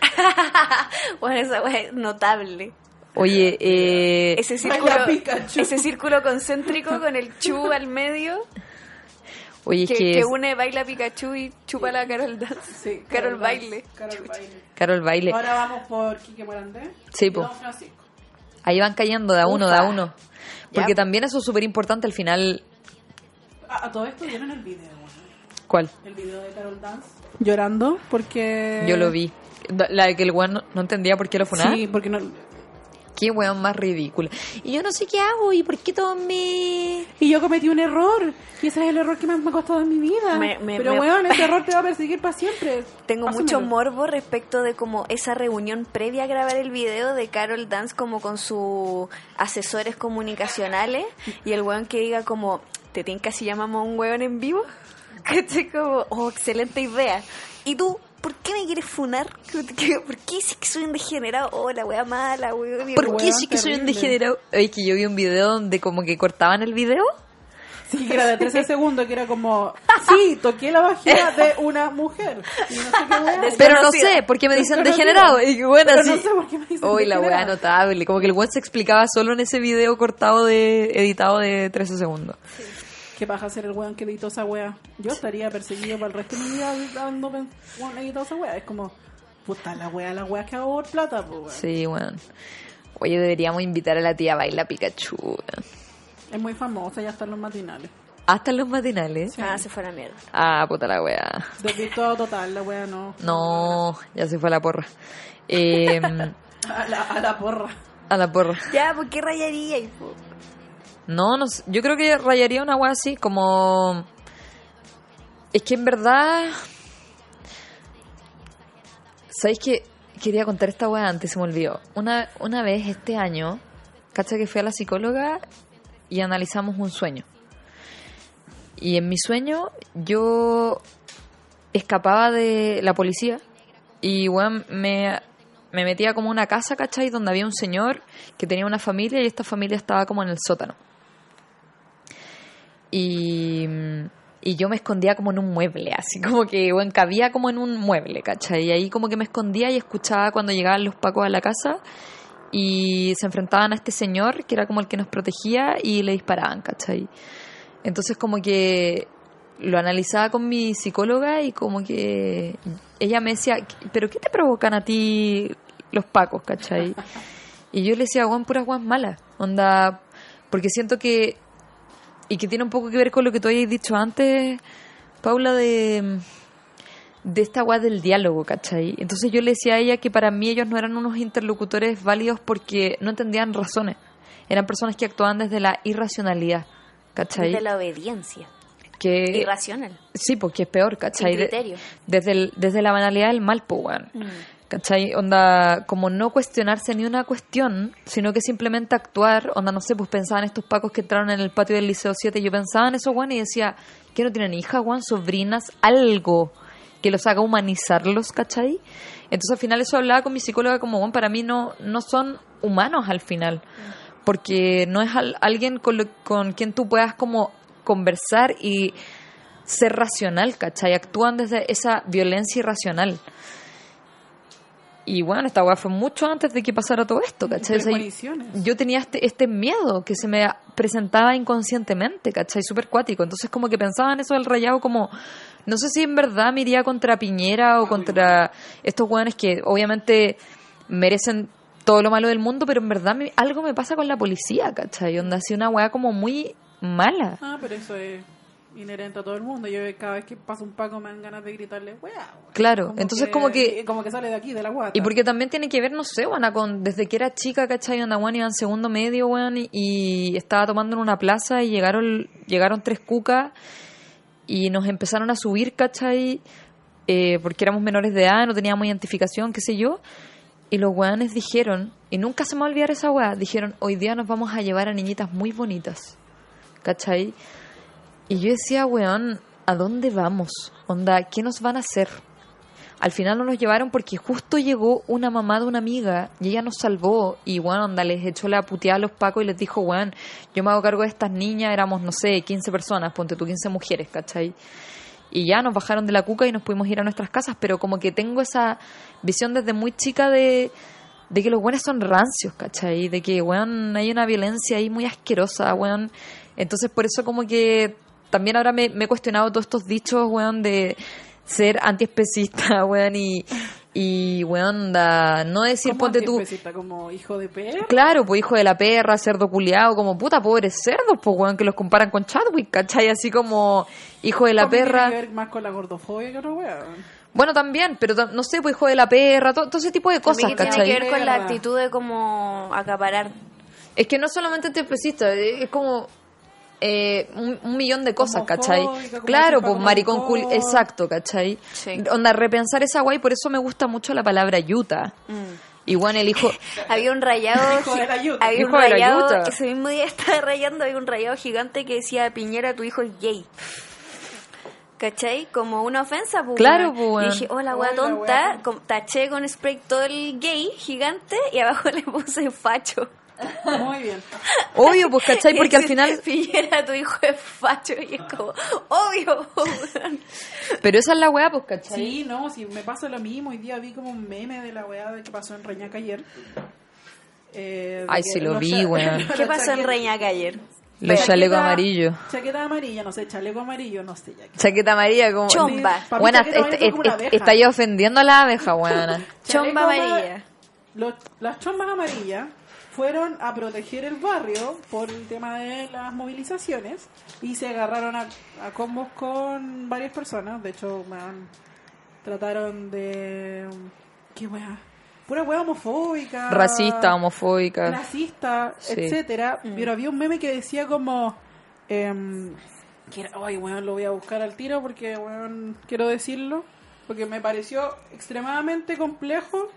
Bueno, esa weá es notable. Oye, eh, Ese círculo, Pikachu. ese círculo concéntrico con el chu al medio oye, es que, que, que une baila Pikachu y chupa la Carol Dance. Sí, Carol Baile. Carol Baile. Carol Baile. Ahora vamos por Quique Morandé. Sí, y po. Don Francisco. Ahí van cayendo de a uno, de a Ufa. uno. Ya. Porque también eso es súper importante al final. Ah, a todo esto vieron el video. ¿Cuál? El video de Carol Dance. Llorando porque. Yo lo vi. La de que el weón no, no entendía por qué lo funaba. Sí, porque no. Qué weón más ridícula. Y yo no sé qué hago y por qué todo me... Y yo cometí un error. Y ese es el error que más me ha costado en mi vida. Me- me- Pero, me- weón, ese error te va a perseguir para siempre. Tengo mucho morbo respecto de como esa reunión previa a grabar el video de Carol Dance como con sus asesores comunicacionales y el weón que diga como, ¿te tinca si llamamos a un weón en vivo? Que como, oh, excelente idea. ¿Y tú? ¿Por qué me quieres funar? ¿Por qué dices que soy un degenerado? Oh, la wea mala, weón. ¿Por qué sí que soy un degenerado? Oye, que yo vi un video donde como que cortaban el video. Sí, que era de 13 segundos, que era como, sí, toqué la vagina de una mujer. Y no sé qué. Pero no sé, ¿por qué me dicen degenerado? Y que bueno, Pero así... no sé por qué me dicen Uy, la weá notable. Como que el weón se explicaba solo en ese video cortado de... editado de 13 segundos. ¿Qué pasa ser el weón que editó esa wea? Yo estaría perseguido para el resto de mi vida dando weón editó esa wea. Es como, puta, la wea, la wea que hago por plata, pues weón. Sí, weón. Oye, deberíamos invitar a la tía Baila Pikachu. weón. Es muy famosa, ya están los matinales. Hasta en los matinales. Ah, se fue la mierda. Ah, puta la weá. Desvirtuado total, la wea no. No, ya se fue a la porra. Eh, A la, a la porra. a la porra. Ya, ¿por qué rayaría? Y, po? No, no. Yo creo que rayaría una weá así, como. Es que en verdad. ¿Sabéis que quería contar esta weá antes? Se me olvidó. Una, una vez este año, cacha que fui a la psicóloga y analizamos un sueño. Y en mi sueño yo escapaba de la policía y weón, me, me metía como una casa, ¿cachai? Donde había un señor que tenía una familia y esta familia estaba como en el sótano. Y, y yo me escondía como en un mueble, así como que, bueno, cabía como en un mueble, ¿cachai? Y ahí como que me escondía y escuchaba cuando llegaban los pacos a la casa y se enfrentaban a este señor que era como el que nos protegía y le disparaban, ¿cachai? Entonces como que lo analizaba con mi psicóloga y como que ella me decía, pero ¿qué te provocan a ti los pacos, cachai? Y yo le decía, Juan, puras guas malas, onda, porque siento que, y que tiene un poco que ver con lo que tú habías dicho antes, Paula, de, de esta guay del diálogo, ¿cachai? Entonces yo le decía a ella que para mí ellos no eran unos interlocutores válidos porque no entendían razones, eran personas que actuaban desde la irracionalidad, ¿cachai? De la obediencia. que, Irracional. Sí, porque es peor, ¿cachai? Sin De- criterio. desde, el- desde la banalidad del mal, pues. Mm. ¿Cachai? Onda, como no cuestionarse ni una cuestión, sino que simplemente actuar. Onda, no sé, pues pensaba en estos pacos que entraron en el patio del Liceo 7. Yo pensaba en eso, weón, y decía, que no tienen hijas, weón, sobrinas, algo que los haga humanizarlos, ¿cachai? Entonces al final eso hablaba con mi psicóloga como, weón, para mí no, no son humanos al final. Porque no es al- alguien con, lo- con quien tú puedas como conversar y ser racional, ¿cachai? Actúan desde esa violencia irracional. Y bueno, esta weá fue mucho antes de que pasara todo esto, ¿cachai? O sea, yo tenía este, este miedo que se me presentaba inconscientemente, ¿cachai? Súper cuático. Entonces como que pensaba en eso del rayado como... No sé si en verdad me iría contra Piñera o contra estos weones que obviamente merecen todo lo malo del mundo, pero en verdad me- algo me pasa con la policía, ¿cachai? Onda, así una weá como muy mala. Ah, pero eso es inherente a todo el mundo. Yo cada vez que pasa un Paco me dan ganas de gritarle, weá. weá". Claro, entonces como que- Como que sale de aquí, de la guata. Y porque también tiene que ver, no sé, weón, con desde que era chica, ¿cachai? Onda, weón, iba en segundo medio, weón, y, y estaba tomando en una plaza y llegaron, llegaron tres cucas y nos empezaron a subir, ¿cachai? Eh, porque éramos menores de edad, no teníamos identificación, qué sé yo. Y los weones dijeron, y nunca se me va a olvidar esa weá, dijeron, hoy día nos vamos a llevar a niñitas muy bonitas, ¿cachai? Y yo decía, weón, ¿a dónde vamos? Onda, ¿qué nos van a hacer? Al final no nos llevaron porque justo llegó una mamá de una amiga y ella nos salvó. Y bueno, onda, les echó la puteada a los pacos y les dijo, weón, yo me hago cargo de estas niñas, éramos, no sé, 15 personas, ponte tú 15 mujeres, ¿cachai? Y ya nos bajaron de la cuca y nos pudimos ir a nuestras casas, pero como que tengo esa visión desde muy chica de, de que los buenos son rancios, ¿cachai? De que, weón, hay una violencia ahí muy asquerosa, weón. Entonces por eso como que también ahora me, me he cuestionado todos estos dichos, weón, de ser antiespecista, weón, y, y weón, da, no decir, ¿Cómo ponte tú, antiespecista? Como hijo de perro. Claro, pues hijo de la perra, cerdo culiado, como puta, pobres cerdos, pues weón, que los comparan con Chadwick, ¿cachai? Así como hijo de la perra. Tiene que ver más con la gordofobia que otra weá. Bueno, también, pero no sé, pues hijo de la perra, todo, todo ese tipo de cosas, También tiene que ver con la Perra. actitud de como acaparar. Es que no solamente antiespecista, es como eh, un, un millón de cosas, ¿cachai? Claro, pues maricón cool, exacto, ¿cachai? Sí. Onda, repensar esa guay, por eso me gusta mucho la palabra yuta. Y bueno, el hijo... Había un rayado. La. Había un la rayado. Ese mismo día estaba rayando. Había un rayado gigante que decía: Piñera, tu hijo es gay. ¿Cachai? Como una ofensa, pues. Claro, pues. Y dije, hola, wea Hola, tonta. wea. Taché con spray todo el gay gigante y abajo le puse facho. Muy bien. Obvio, pues, ¿cachai? Porque al final... Piñera, tu hijo es facho. Y es como, obvio. Pero esa es la weá, pues, ¿cachai? Sí, no, si me pasa lo mismo. Hoy día vi como un meme de la weá de que pasó en Reñaca ayer. Eh, Ay, sí lo vi, weón. ¿Qué pasó en Reñaca ayer? Los chaqueta- chalecos amarillos. Chaqueta amarilla, no sé, chaleco amarillo, no sé ya. Chaqueta amarilla como... Chomba. Mí Buena, chaqueta est- est- abeja. está yo ofendiendo a la abeja, buena. Chomba Chaleco ama- amarilla. Los- las chombas amarillas fueron a proteger el barrio por el tema de las movilizaciones y se agarraron a, a combos con varias personas. De hecho, man, trataron de. ¿Qué weá? Pura weá homofóbica. Racista, homofóbica. Racista, Sí. etcétera. Pero había un meme que decía como. que era- ay, weón, lo voy a buscar al tiro porque, weón, quiero decirlo. Porque me pareció extremadamente complejo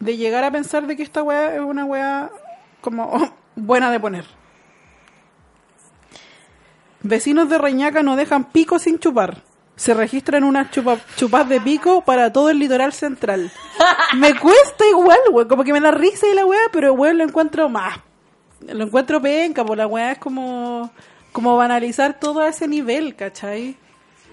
de llegar a pensar de que esta weá es una weá como buena de poner. Vecinos de Reñaca no dejan pico sin chupar. Se registran unas chupa, chupas de pico para todo el litoral central. Me cuesta igual, weón. Como que me da risa y la weá, pero weón lo encuentro más. Lo encuentro penca, pues la weá es como, como banalizar todo a ese nivel, ¿cachai?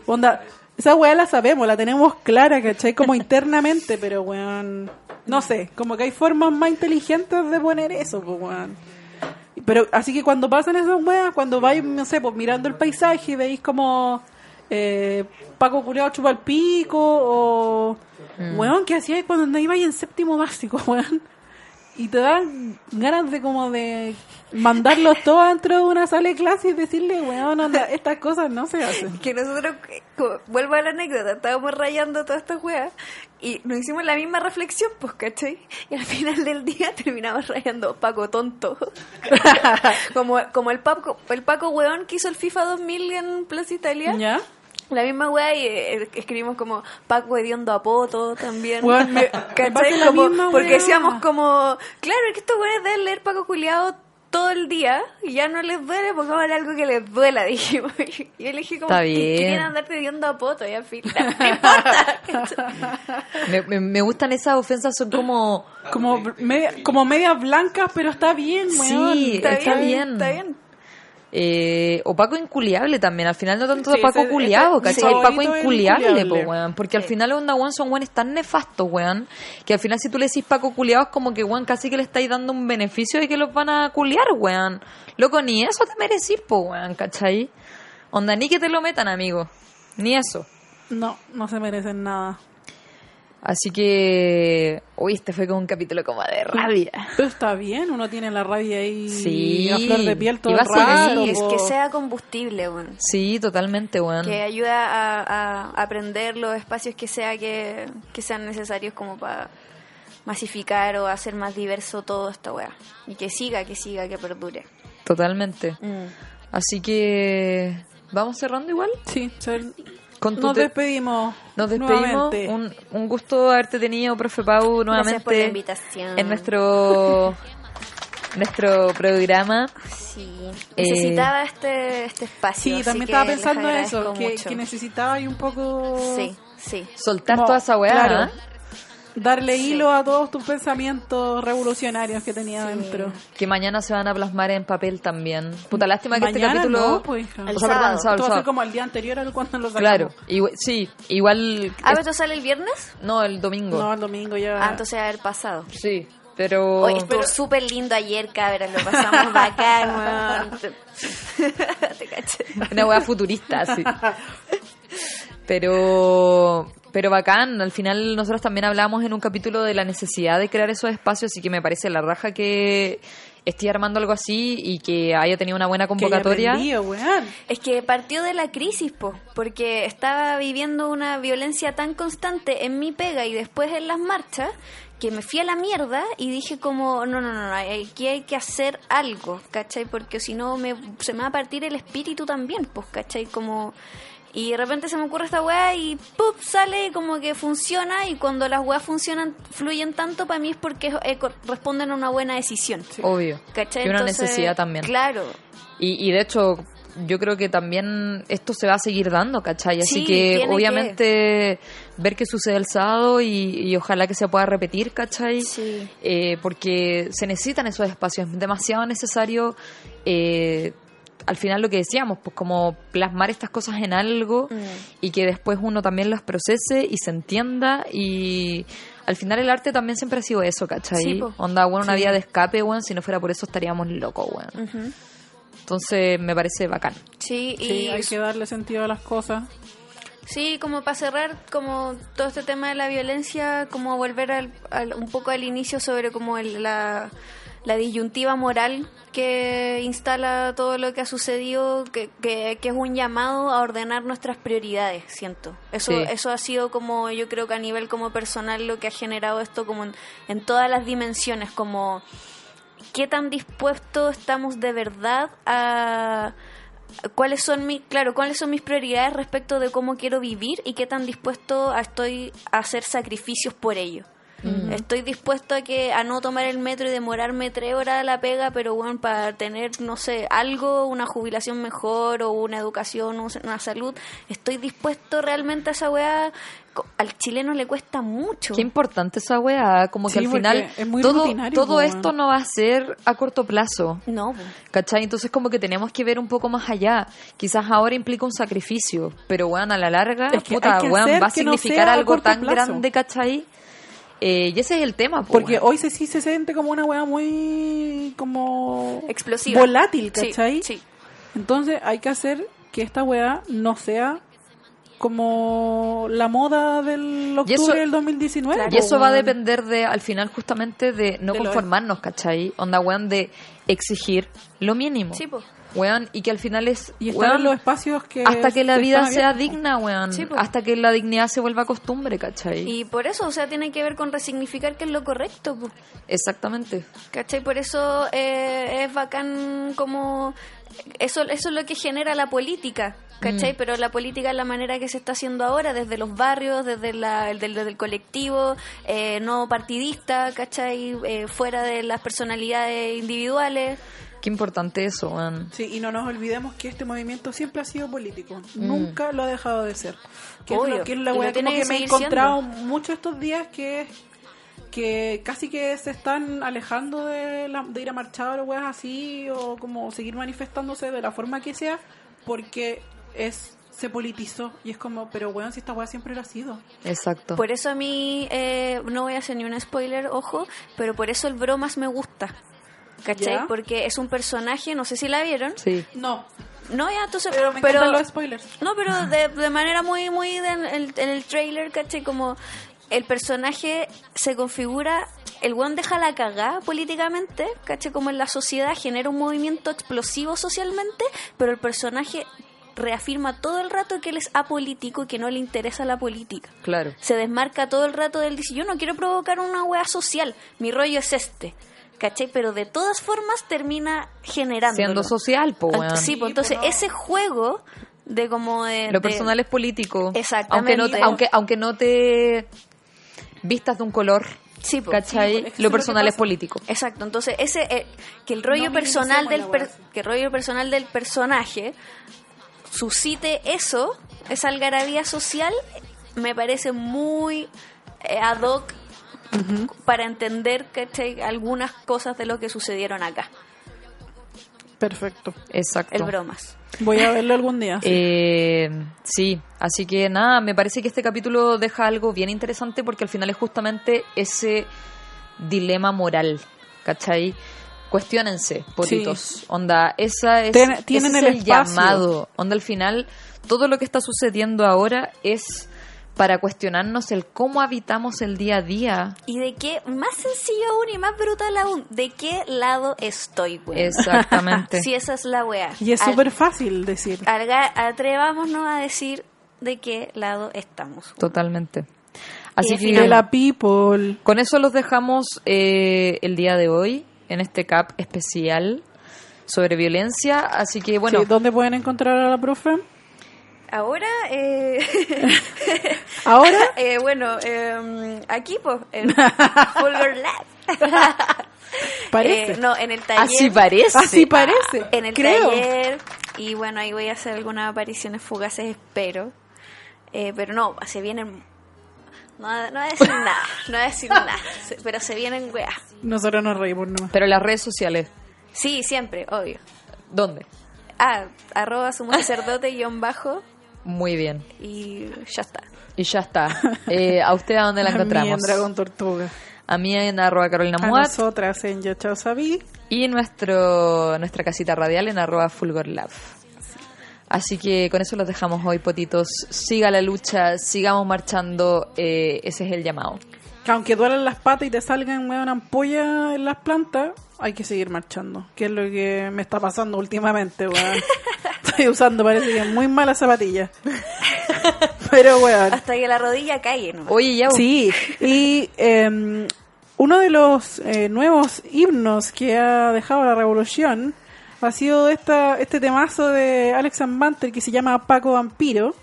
Onda, esa weá la sabemos, la tenemos clara, ¿cachai? Como internamente, pero weón, no sé, como que hay formas más inteligentes de poner eso, pues weón. Pero así que cuando pasan esas weas, cuando vais, no sé, pues mirando el paisaje y veis como eh, Paco Culeado chupa el pico o... Weón, ¿qué hacíais cuando ibais en séptimo básico, weón? Y te dan ganas de como de mandarlos todos dentro de una sala de clase y decirle, weón, estas cosas no se hacen. que nosotros, como- vuelvo a la anécdota, estábamos rayando todas estas weas y nos hicimos la misma reflexión, pues, ¿cachai? Y al final del día terminamos rayando Paco tonto. como, como el Paco, el Paco weón que hizo el FIFA 2000 en Plaza Italia. ¿Ya? La misma wea y eh, escribimos como Paco hediondo a poto también. Weón, me- ¿Cachai? Como- porque decíamos como, claro, es que estos weones deben leer Paco Culiado todo el día y ya no les duele, pongámosle algo que les duela, dijimos. Y yo le dije como, que quieren andarte hediondo a poto y no importa. Me, me- me gustan esas ofensas, son como... Como, media- como medias blancas, pero está bien, weón. Sí, está, bien. Está bien. Eh, o Paco inculiable también, al final no tanto Sí, Paco culiado, ¿cachai? Paco es inculiable, po, inculiable. weón. Porque al final onda, weón, son weones tan nefastos, weón, que al final si tú le decís Paco culiado es como que, weón, casi que le estáis dando un beneficio de que los van a culiar, weón. Loco, ni eso te merecís, po, weón, ¿cachai? Onda, ni que te lo metan, amigo. Ni eso. No, no se merecen nada. Así que, uy, este fue como un capítulo como de rabia. Pero está bien, uno tiene la rabia ahí Sí. a flor de piel todo Y el rato. Sí, es que sea combustible, weón. Sí, totalmente, weón. Que ayuda a, a aprender los espacios que sea que, que sean necesarios como para masificar o hacer más diverso todo esta weá. Y que siga, que siga, que perdure. Totalmente. Mm. Así que, ¿vamos cerrando igual? Sí, Con tu nos despedimos. Nos despedimos. Un, un gusto haberte tenido, profe Pau, nuevamente Gracias por la invitación. en nuestro nuestro programa. Sí. Eh, Necesitaba este, este espacio. Sí, así también que estaba pensando agradezco eso, que, que necesitaba ahí un poco Sí, sí. Soltar Como, toda esa weá. claro. ¿eh? Darle Sí. hilo a todos tus pensamientos revolucionarios que tenía dentro. Que mañana se van a plasmar en papel también. Puta lástima que este Mañana capítulo. no, pues, hija. El O sea, perdón, sábado. sábado, Esto va a ser como el día anterior al cuando lo sacamos. Claro, igual- sí, igual. ¿Ah, es- esto sale el viernes? no, el domingo. No, el domingo ya. Ah, entonces haber pasado. Sí, pero. Oye, estuvo súper lindo ayer, cabras, lo pasamos bacán, weón. Te caché. Una weá futurista, así. Pero, pero bacán, al final nosotros también hablamos en un capítulo de la necesidad de crear esos espacios, así que me parece la raja que esté armando algo así y que haya tenido una buena que convocatoria. rendido, weón. Es que partió de la crisis, po, porque estaba viviendo una violencia tan constante en mi pega y después en las marchas que me fui a la mierda y dije como, no, no, no, no, aquí hay que hacer algo, ¿cachai? Porque si no me, se me va a partir el espíritu también, pues, ¿cachai? Como... Y de repente se me ocurre esta weá y ¡pup! sale y como que funciona y cuando las weas funcionan, fluyen tanto, para mí es porque eh, responden a una buena decisión. Obvio. ¿Cachai? Y una Entonces, necesidad también. Claro. Y, y de hecho, yo creo que también esto se va a seguir dando, ¿cachai? Así Sí, que obviamente ver qué sucede el sábado y, y ojalá que se pueda repetir, ¿cachai? Sí. Eh, porque se necesitan esos espacios, es demasiado necesario. eh, al final lo que decíamos, pues como plasmar estas cosas en algo Mm. y que después uno también las procese y se entienda y al final el arte también siempre ha sido eso, ¿cachai? Sí, po. Onda, bueno, una vía de escape, weón, si no fuera por eso estaríamos locos, weón. Ujú. Entonces me parece bacán. Sí, Sí, y hay que darle sentido a las cosas. Sí, como para cerrar, como todo este tema de la violencia, como volver al, al- un poco al inicio sobre como el- la, la disyuntiva moral que instala todo lo que ha sucedido, que, que, que es un llamado a ordenar nuestras prioridades, siento. Eso, Sí. eso ha sido como, yo creo que a nivel como personal lo que ha generado esto como en, en todas las dimensiones, como qué tan dispuestos estamos de verdad a cuáles son mis claro cuáles son mis prioridades respecto de cómo quiero vivir y qué tan dispuesto a- estoy a hacer sacrificios por ello estoy dispuesto a que a no tomar el metro y demorarme tres horas a la pega pero bueno para tener no sé algo una jubilación mejor o una educación una salud estoy dispuesto realmente a esa weá al chileno le cuesta mucho Qué importante esa weá, como que al final es muy todo, po, esto no va a ser a corto plazo. no. ¿Cachai? Entonces como que tenemos que ver un poco más allá. Quizás ahora implica un sacrificio, pero weón, a la larga, Es que puta, hay que weón, va a no significar algo tan plazo. grande, ¿cachai? Eh, y ese es el tema, po, Porque hoy se, sí se siente como una weá muy como explosiva volátil, ¿cachai? sí. Entonces hay que hacer que esta weá no sea como la moda del octubre eso- del 2019. Y eso va a depender de, al final, justamente de no De conformarnos, ¿cachai? Onda, weón, de exigir lo mínimo. Sí, po. Weón, y que al final es, Y estar weón, en los espacios que... hasta que la que vida sea digna, weón. Sí, hasta que la dignidad se vuelva costumbre, ¿cachai? Y por eso, o sea, tiene que ver con resignificar qué es lo correcto, po. Exactamente. ¿cachai? Por eso eh, es bacán como... Eso, eso es lo que genera la política, ¿cachai? Pero la política es la manera que se está haciendo ahora, desde los barrios, desde, la, el del, desde el colectivo, eh, no partidista, ¿cachai? Eh, fuera de las personalidades individuales. Qué importante eso, weón. Sí, y no nos olvidemos que este movimiento siempre ha sido político. Nunca lo ha dejado de ser. Que es Obvio, lo que es la weá tiene como que me he encontrado mucho estos días que es que casi que se están alejando de, la- de ir a marchar o weas así, o como seguir manifestándose de la forma que sea, porque es se politizó y es como, pero weón, si esta wea siempre lo ha sido. Exacto. Por eso a mí, eh, no voy a hacer ni un spoiler, ojo, pero por eso el bromas me gusta. ¿Cachai? ¿Ya? Porque es un personaje, no sé si la vieron. Sí. No, No, ya, entonces. pero me pero- los spoilers. No, pero de, de manera muy, muy de- en, el, en el trailer, ¿cachai? Como el personaje se configura, el weón deja la cagada políticamente, ¿cachai? Como en la sociedad genera un movimiento explosivo socialmente, pero el personaje reafirma todo el rato que él es apolítico y que no le interesa la política. Claro. Se desmarca todo el rato del dice, yo no quiero provocar una wea social, mi rollo es este. ¿Cachai? Pero de todas formas termina generando. Siendo social, pues, weón. Sí, pues entonces ese juego de como de... Lo de- personal es político. Exactamente. Aunque no, te, aunque, aunque no te vistas de un color, Sí, pues. ¿cachai? Sí, es que eso lo personal es político. Exacto, entonces ese eh, que el rollo No personal del per- que el rollo personal del personaje suscite eso, esa algarabía social, me parece muy eh, ad hoc para entender ¿cachai? algunas cosas de lo que sucedieron acá, Perfecto. Exacto. el bromas. Voy a verlo algún día. Eh, sí, así que nada, me parece que este capítulo deja algo bien interesante porque al final es justamente ese dilema moral, ¿cachai? Cuestiónense, potitos. Onda, esa es, Ten- tienen ese es el el espacio. llamado. Onda, al final, todo lo que está sucediendo ahora es para cuestionarnos el cómo habitamos el día a día. Y de qué, más sencillo aún y más brutal aún, de qué lado estoy, güey. Exactamente. Si esa es la weá. y es súper fácil decir. alga- atrevámonos a decir de qué lado estamos. Totalmente. Así Y que De la people. Con eso los dejamos eh, el día de hoy en este CAP especial sobre violencia. Así que bueno, Sí, ¿Dónde pueden encontrar a la profe? Ahora, eh, Ahora, eh, bueno, eh, aquí, pues, en Fulgor Lab. parece. Eh, no, en el taller. así parece. Así parece. En el creo. taller. Y bueno, ahí voy a hacer algunas apariciones fugaces, espero. Eh, pero no, se vienen. No, no voy a decir nada, no voy a decir nada. Pero se vienen weas. Nosotros nos reímos nomás. Pero las redes sociales, Sí, siempre, obvio. ¿dónde? Ah, arroba sumo sacerdote guion bajo Muy bien. y ya está. Y ya está. Eh, ¿A usted a dónde la A mí encontramos? en Dragón Tortuga. A mí en arroba Carolina A Muat nosotras en Yo Chao Sabí. y nuestro, nuestra casita radial en arroba Fulgor Lab. Así que con eso los dejamos hoy, potitos. Siga la lucha, sigamos marchando. eh, ese es el llamado. Que aunque duelan las patas y te salgan weón, ampollas en las plantas, hay que seguir marchando. Que es lo que me está pasando últimamente, weón. Estoy usando, parece que muy malas zapatillas. Pero, weón. Hasta que la rodilla cae, ¿no? Oye, ya. Sí, y eh, uno de los eh, nuevos himnos que ha dejado la revolución ha sido esta, este temazo de Alex Banter que se llama Paco Vampiro.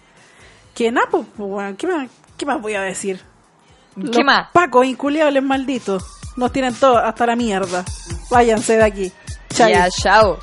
Que napo, pues, weón, ¿qué más, ¿qué más voy a decir? ¿Qué más? Pacos inculiables malditos. Nos tienen todos hasta la mierda. Váyanse de aquí. Chai. Ya, chao.